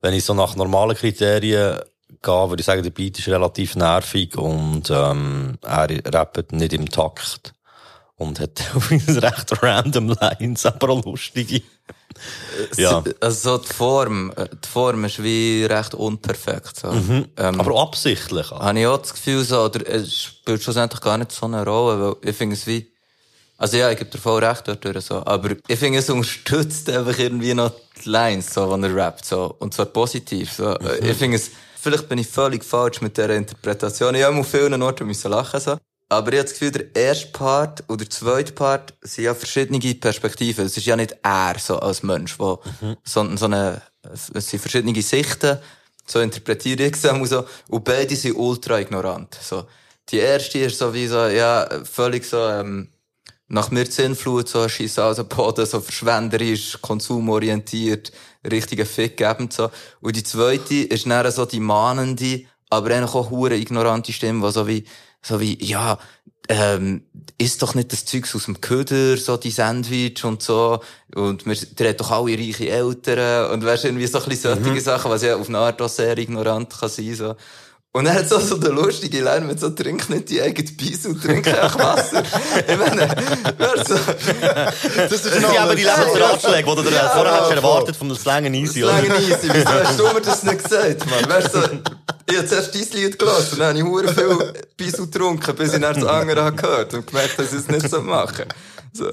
wenn ich so nach normalen Kriterien gehe, würde ich sagen, der Beat ist relativ nervig und ähm, er rappt nicht im Takt. Und hat [laughs] übrigens recht random Lines, aber auch lustige. Ja. Also so die Form, äh, die Form ist wie recht unperfekt. So. Mhm. Ähm, aber absichtlich. Habe ich auch das Gefühl, so, oder es spielt schlussendlich gar nicht so eine Rolle, weil ich finde es wie, also ja, ich gebe dir voll recht dort so, aber ich finde es unterstützt einfach irgendwie noch die Lines, so, wenn er rappt, so, und zwar positiv, so. Mhm. Ich finde es, vielleicht bin ich völlig falsch mit dieser Interpretation. Ich habe auf vielen Orten müssen lachen, so. Aber ich habe das Gefühl, der erste Part oder der zweite Part sind ja verschiedene Perspektiven. Es ist ja nicht er, so, als Mensch, wo, sondern so eine, es sind verschiedene Sichten, so interpretiere ich es auch so, und beide sind ultra ignorant, so. Die erste ist so wie so, ja, völlig so, ähm, nach mir die Sinnflut, so, scheiss aus dem Boden, so verschwenderisch, konsumorientiert, richtiger Fick gebend, so. Und die zweite ist dann so die mahnende, aber eigentlich auch hure ignorante Stimme, die so wie, so wie, ja, ähm, isst doch nicht das Zeugs aus dem Köder, so die Sandwich und so. Und wir, der hat doch alle reiche Eltern. Und weißt irgendwie so ein bisschen solche Mhm. Sachen, was ja auf eine Art auch sehr ignorant kann sein, so. Und er hat so, so den lustigen Line mit so, trink nicht die eigene Beiße, trink einfach Wasser. ich meine, so, Das ist sind eben die Lebensratschläge, die du dir vorher hast erwartet vom Slang Easy, oder? Slang easy, wieso [laughs] hast du mir das nicht gesagt, Mann? Weißt du, so, ich hab zuerst dein Lied gelassen, und dann habe ich hure viel Bisou getrunken, bis ich dann das andere habe gehört und gemerkt, dass ich es nicht so machen so.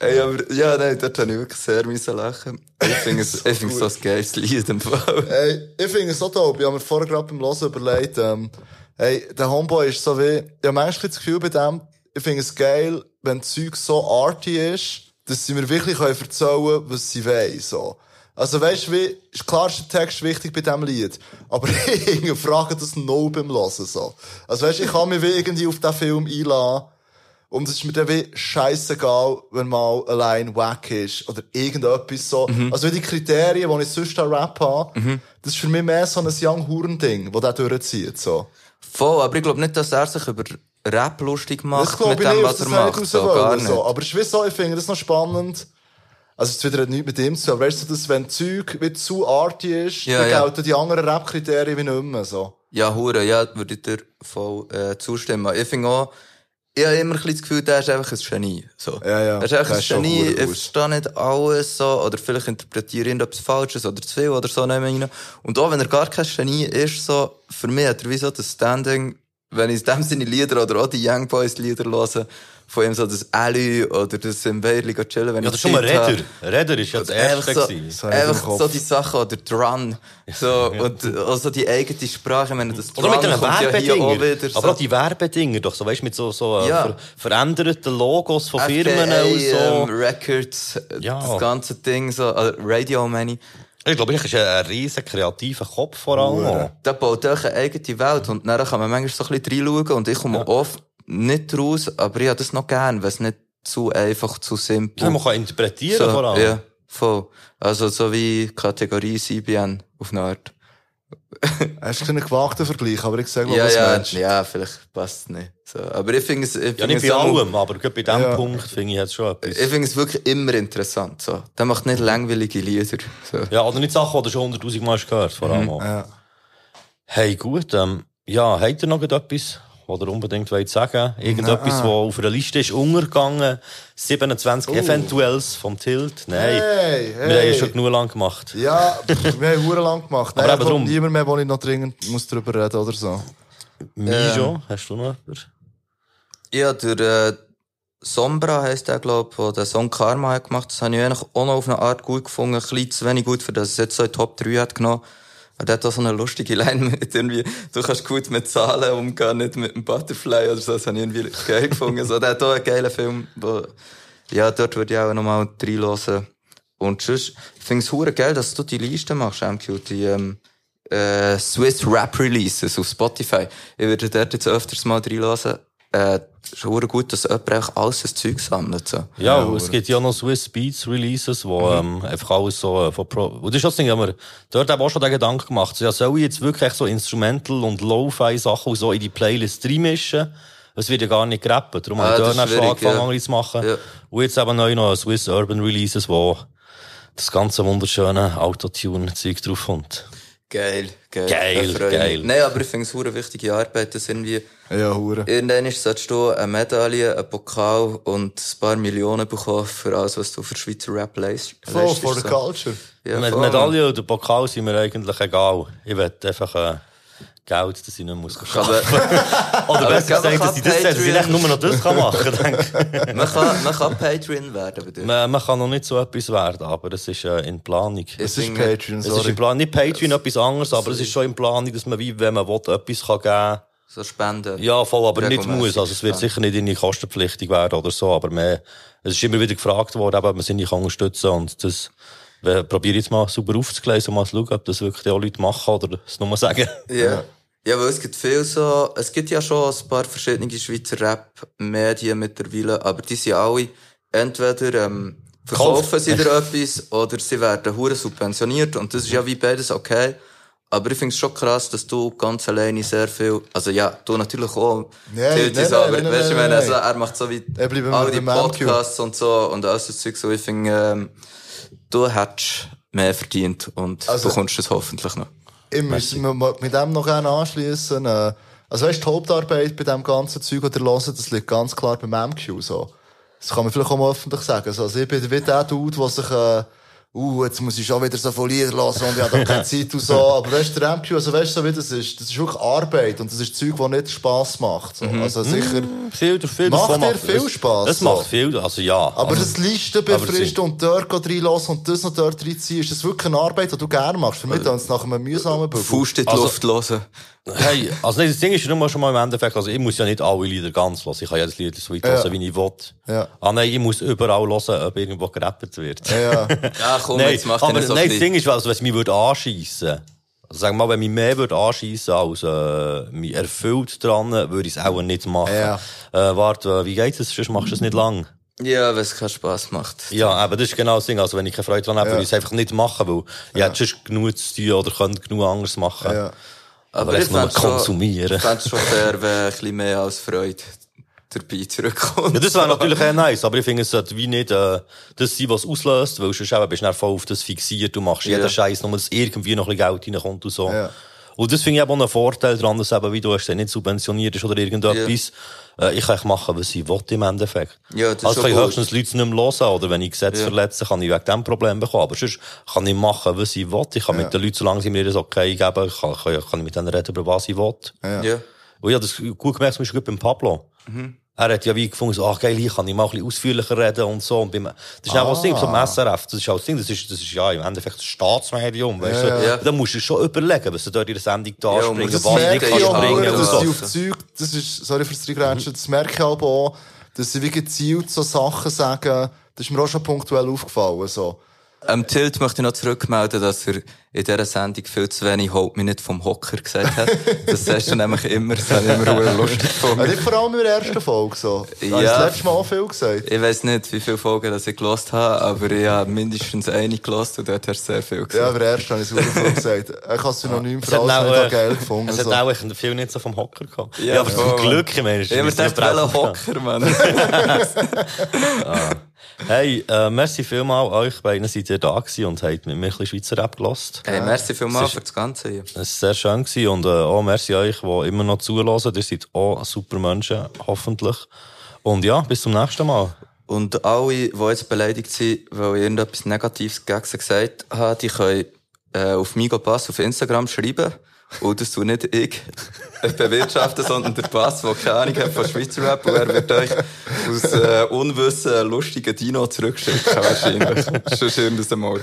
Ey, aber, ja, nein, dort habe ich wirklich sehr müssen lachen. Ich finde es, ich finde es so ein geiles Lied im Fall. Ey, ich finde es so dope. Ich habe mir vorher gerade beim Hören überlegt, ähm, hey, der Homeboy ist so wie, habe manchmal das Gefühl bei dem, ich finde es geil, wenn Zeug so arty ist, dass sie mir wirklich können erzählen können, was sie wollen, so. Also weißt du, wie, ist klar ist der Text wichtig bei diesem Lied, aber [laughs] ich frage das no beim Hören, so. Also weißt du, ich kann mich wie irgendwie auf diesen Film einladen, und es ist mir dann wie scheissegal, wenn mal allein wack ist oder irgendetwas so. Mhm. Also wie die Kriterien, die ich sonst an Rap habe, das ist für mich mehr so ein Young Huren-Ding, das der durchzieht, so. Voll, aber ich glaube nicht, dass er sich über Rap lustig macht mit dem, nicht, was er macht. So, gar nicht. so. Aber es ist wie so, ich finde das noch spannend. Also, es ist wieder nichts mit ihm zu aber weißt du, dass wenn Zeug wie zu arty ist, Ja, dann ja. gelten die anderen Rap-Kriterien wie nicht mehr, so. Ja, hure, ja, würde ich dir voll äh, zustimmen. Ich finde auch, ich habe immer ein bisschen das Gefühl, der ist einfach ein Genie. So. Ja, ja. Er ist einfach ein ist Genie, ich verstehe nicht alles so, oder vielleicht interpretiere ich irgendetwas Falsches oder zu viel oder so. Und auch wenn er gar kein Genie ist, so, für mich hat er wie so das Standing, wenn ich in dem seine Lieder oder auch die Young Boys Lieder höre, von ihm so das Alley oder das im Weirli chillen, wenn Ja, ich das schon mal. Redder. Redder ist ja das Einfach Erste so, gewesen. So einfach so die Sachen, oder die Run, so, und also die eigene Sprache, ich meine, das Oder mit Drum den kommt ja hier auch Werbedinger. wieder so. Aber auch die Werbedinger doch, so, weißt du, mit so, so äh, Ja. ver veränderten Logos von Firmen FKA, und so. ähm, Records, äh, Ja. das ganze Ding, so, also Radio, meine ich. Ich glaube, ich ist ein, riesen kreativer Kopf vor allem. auch. Der baut auch eine eigene Welt und dann kann man manchmal so ein bisschen reinschauen und ich komme oft nicht raus, aber ich habe das noch gern, weil es nicht zu einfach, zu simpel. Ja, man kann interpretieren vor allem. Ja, voll. Also so wie Kategorie CBN auf eine Art. [laughs] Es ist ein gewagter Vergleich, aber ich sage mal, Ja, was ja, meinst du? ja, vielleicht passt es nicht. So, aber ich finde es, ich Ja, finde nicht es bei allem, aber bei diesem Ja. Punkt finde ich jetzt schon etwas. Ich finde es wirklich immer interessant, so. Der macht nicht langweilige Lieder, so. Ja, oder nicht Sachen, die du schon hunderttausend Mal hast gehört, vor allem auch. Ja. Hey, gut, ähm, ja, habt ihr noch etwas, was ihr unbedingt wollt sagen Irgendetwas, was auf einer Liste ist untergegangen? 27 Oh. Eventuells vom Tilt? Nein. Hey, Wir haben ja hey. schon genug lang gemacht. Ja, pff, wir haben hure lang gemacht. Aber Nein, eben drum. niemand mehr, wo ich noch dringend muss drüber reden oder so. Mijo, hast du noch etwas? Ja, der äh, Sombra heisst der, glaub, der den Song Karma hat gemacht. Das habe ich eigentlich auch noch auf eine Art gut gefunden. Ein bisschen zu wenig gut, für das es jetzt so in die Top 3 hat genommen. Der hat auch so eine lustige Line mit irgendwie, du kannst gut mit Zahlen umgehen, nicht mit einem Butterfly oder so. Das habe ich irgendwie geil gefunden. So, der hat auch einen geilen Film, wo, ja, dort würde ich auch nochmal reinhören. Und sonst, ich finde es hure geil, dass du die Liste machst, MQ, die, ähm, äh, Swiss Rap Releases auf Spotify. Ich würde dort jetzt öfters mal reinhören. Äh, ist hure gut, dass jemand eigentlich alles das Zeug sammelt, so. Ja, und es gibt ja noch Swiss Beats Releases, wo ähm, einfach alles so äh, von Pro... Und das ist das Ding, haben wir dort haben wir auch schon den Gedanken gemacht. So, ja, soll ich jetzt wirklich so Instrumental- und Lo-Fi-Sachen so in die Playlist reinmischen? Es wird ja gar nicht gerappt. Darum Ah, habe ich das dort auch schon angefangen, ja. andere zu machen. Ja. Und jetzt eben neu noch Swiss Urban Releases, wo das ganze wunderschöne Autotune-Zeug drauf kommt. Geil, geil. Geil, geil. Nein, aber ich finde es hure wichtige Arbeit, dass irgendwie, Ja, hure. irgendwann solltest du eine Medaille, einen Pokal und ein paar Millionen bekommen für alles, was du für Schweizer Rap leist- Voll, leistest. for the so. culture. Ja, Mit voll. Medaille oder Pokal sind mir eigentlich egal. Ich will einfach äh, Geld, dass ich nicht muss arbeiten [laughs] Oder Aber besser gesagt, kann dass ich das, dass ich echt nur noch das kann machen kann. [laughs] man, kann, man kann Patreon werden bei dir. man, man kann noch nicht so etwas werden, aber es ist äh, in Planung. Es ist Patreon, Es ist sorry. in Planung. Nicht Patreon etwas anderes, aber es ist schon in Planung, dass man, wie, wenn man will, etwas kann geben So Spenden. Ja, voll, aber nicht muss. Also es wird spenden. sicher nicht in die kostenpflichtig werden oder so, aber mehr, es ist immer wieder gefragt worden, ob man sie nicht kann unterstützen und das probiere ich jetzt mal super aufzugleisen und mal zu schauen, ob das wirklich auch Leute machen oder es nur sagen. Ja. Ja, weil es gibt viel so, es gibt ja schon ein paar verschiedene Schweizer Rap-Medien mittlerweile, aber die sind alle entweder, ähm, verkaufen Kauf. sie dir etwas [laughs] oder sie werden hure subventioniert und das ist ja wie beides okay. Aber ich finde es schon krass, dass du ganz alleine sehr viel, also ja, du natürlich auch, Nein, Tilti nein, so, aber nein, weißt du, ich nein, meine, also, er macht so wie all die. Podcasts und so und alles das Zeug so, ich finde, ähm, du hättest mehr verdient und Also- bekommst es hoffentlich noch. Ich muss mit dem noch gerne anschließen. Äh, also weißt, die Hauptarbeit bei dem ganzen Zeug, ihr hört, das liegt ganz klar beim MQ, so. Das kann man vielleicht auch mal öffentlich sagen. So, Also ich bin wie der Dude, der sich, äh, uh, jetzt muss ich schon wieder so von Lieder hören und ich habe da keine [laughs] Zeit und so. Aber weißt du, der MQ, also weißt du, so wie das ist, das ist wirklich Arbeit und das ist Zeug, das nicht Spass macht. So. Also sicher, Viel, viel Macht dir viel Spass, Es so? macht viel, also ja. aber also, das Listen befristen und dort reinlassen und das noch dort reinziehen, ist das wirklich eine Arbeit, die du gerne machst? Für mich ist es nach einem mühsamen Beruf. Faust in die Also- Luft hören. Hey, also nein, das Ding ist ja nur schon mal im Endeffekt, also ich muss ja nicht alle Lieder ganz hören. Ich kann jedes Lied so weit Ja. hören, wie ich will. Ja. Ah nein, ich muss überall hören, ob irgendwo gerappt wird. Ja. Ja, [laughs] komm, nein, jetzt mach aber so nein, ein das Ding ist, also, wenn es mich würde anschiessen also sag mal, wenn mich mehr würde anschiessen als äh, mich erfüllt dran, würde ich es auch nicht machen. Ja. Äh, warte, äh, wie geht es? Sonst machst du es nicht lang. Ja, wenn es keinen Spass macht. Ja, aber das ist genau das Ding. Also, wenn ich keine Freude dran habe, Ja. würde ich es einfach nicht machen, weil ich hätte sonst genug zu tun oder könnte genug anderes machen. Ja. Aber, jetzt nur fänd's schon- konsumieren. Ich fände es schon fair, wenn ein bisschen mehr als Freude dabei zurückkommt. Ja, das wäre natürlich eher nice, aber ich finde, es sollte wie nicht äh, das sein, was auslöst, weil sonst eben bist du voll auf das fixiert, du machst jeden Ja. Scheiß, nur dass irgendwie noch ein bisschen Geld reinkommt und so. Ja. Und das finde ich eben auch einen Vorteil daran, dass eben, wie du hast nicht subventioniert ist oder irgendetwas. Äh, ich kann echt machen, was ich will im Endeffekt. Ja, das ist also kann ich gut. höchstens Leute nicht mehr hören, oder wenn ich Gesetze Ja. verletze, kann ich wegen dem Problem bekommen. Aber sonst kann ich machen, was ich will. Ich kann Ja. mit den Leuten, solange sie mir das okay geben, kann, kann, kann ich mit denen reden, über was ich will. Ja. Ja. Und ich habe das gut gemerkt, zum Beispiel beim Pablo. Mhm. Er hat ja wie gefunden, so, ach geil, hier kann ich mal ein bisschen ausführlicher reden und so. Und beim, das ist auch das Ding, so beim Ah. SRF, das ist auch das Ding, das ist, das ist ja im Endeffekt ein Staatsmedium, weißt Ja, du. ja. Da musst du schon überlegen, was du dort in der Sendung da Ja, springen, und das was du merke nicht ich kannst auch, springen und dass so. sie auf Zeug, das ist, sorry fürs Reingrätschen, das merke ich aber auch, dass sie wie gezielt so Sachen sagen, das ist mir auch schon punktuell aufgefallen, so. Am Tilt möchte ich noch zurückmelden, dass er in dieser Sendung viel zu wenig «Holt mich nicht vom Hocker» gesagt hat. Das sagst du nämlich immer, das habe ich immer sehr lustig Ja, gefunden. nicht vor allem in der ersten Folge, so. Da Ja. ich das letzte Mal auch viel gesagt. Ich weiss nicht, wie viele Folgen das ich gelost habe, aber ich habe mindestens eine gelost und dort hast du sehr viel Ja, gesagt. aber erst habe ich es viel gesagt. Ich habe es synonym für alles auch, nicht auch äh, geil gefunden. Es hat so. auch viel nicht so vom Hocker gehabt. Ja, Ja, aber zum Glück, ich meine, Ich habe mir gedacht, Hocker, Mann. [laughs] [laughs] ah. Hey, äh, merci vielmal euch beiden seid ihr da gewesen und habt mit mir ein bisschen Schweizer Rap gelost. Hey, merci vielmals Es für das Ganze hier. Es war sehr schön gewesen und äh, auch merci euch, die immer noch zuhören. Ihr seid auch super Menschen, hoffentlich. Und ja, bis zum nächsten Mal. Und alle, die jetzt beleidigt sind, weil ich irgendetwas Negatives gegen sie gesagt habe, die können äh, auf Migo Pass auf Instagram schreiben. Und das tue nicht ich bewirtschaften, sondern der Pass, der keine Ahnung hat von Schweizer Rap. Und er wird euch aus äh, Unwissen lustigen Dino zurückschicken, wahrscheinlich. Schon schön, das Emoji.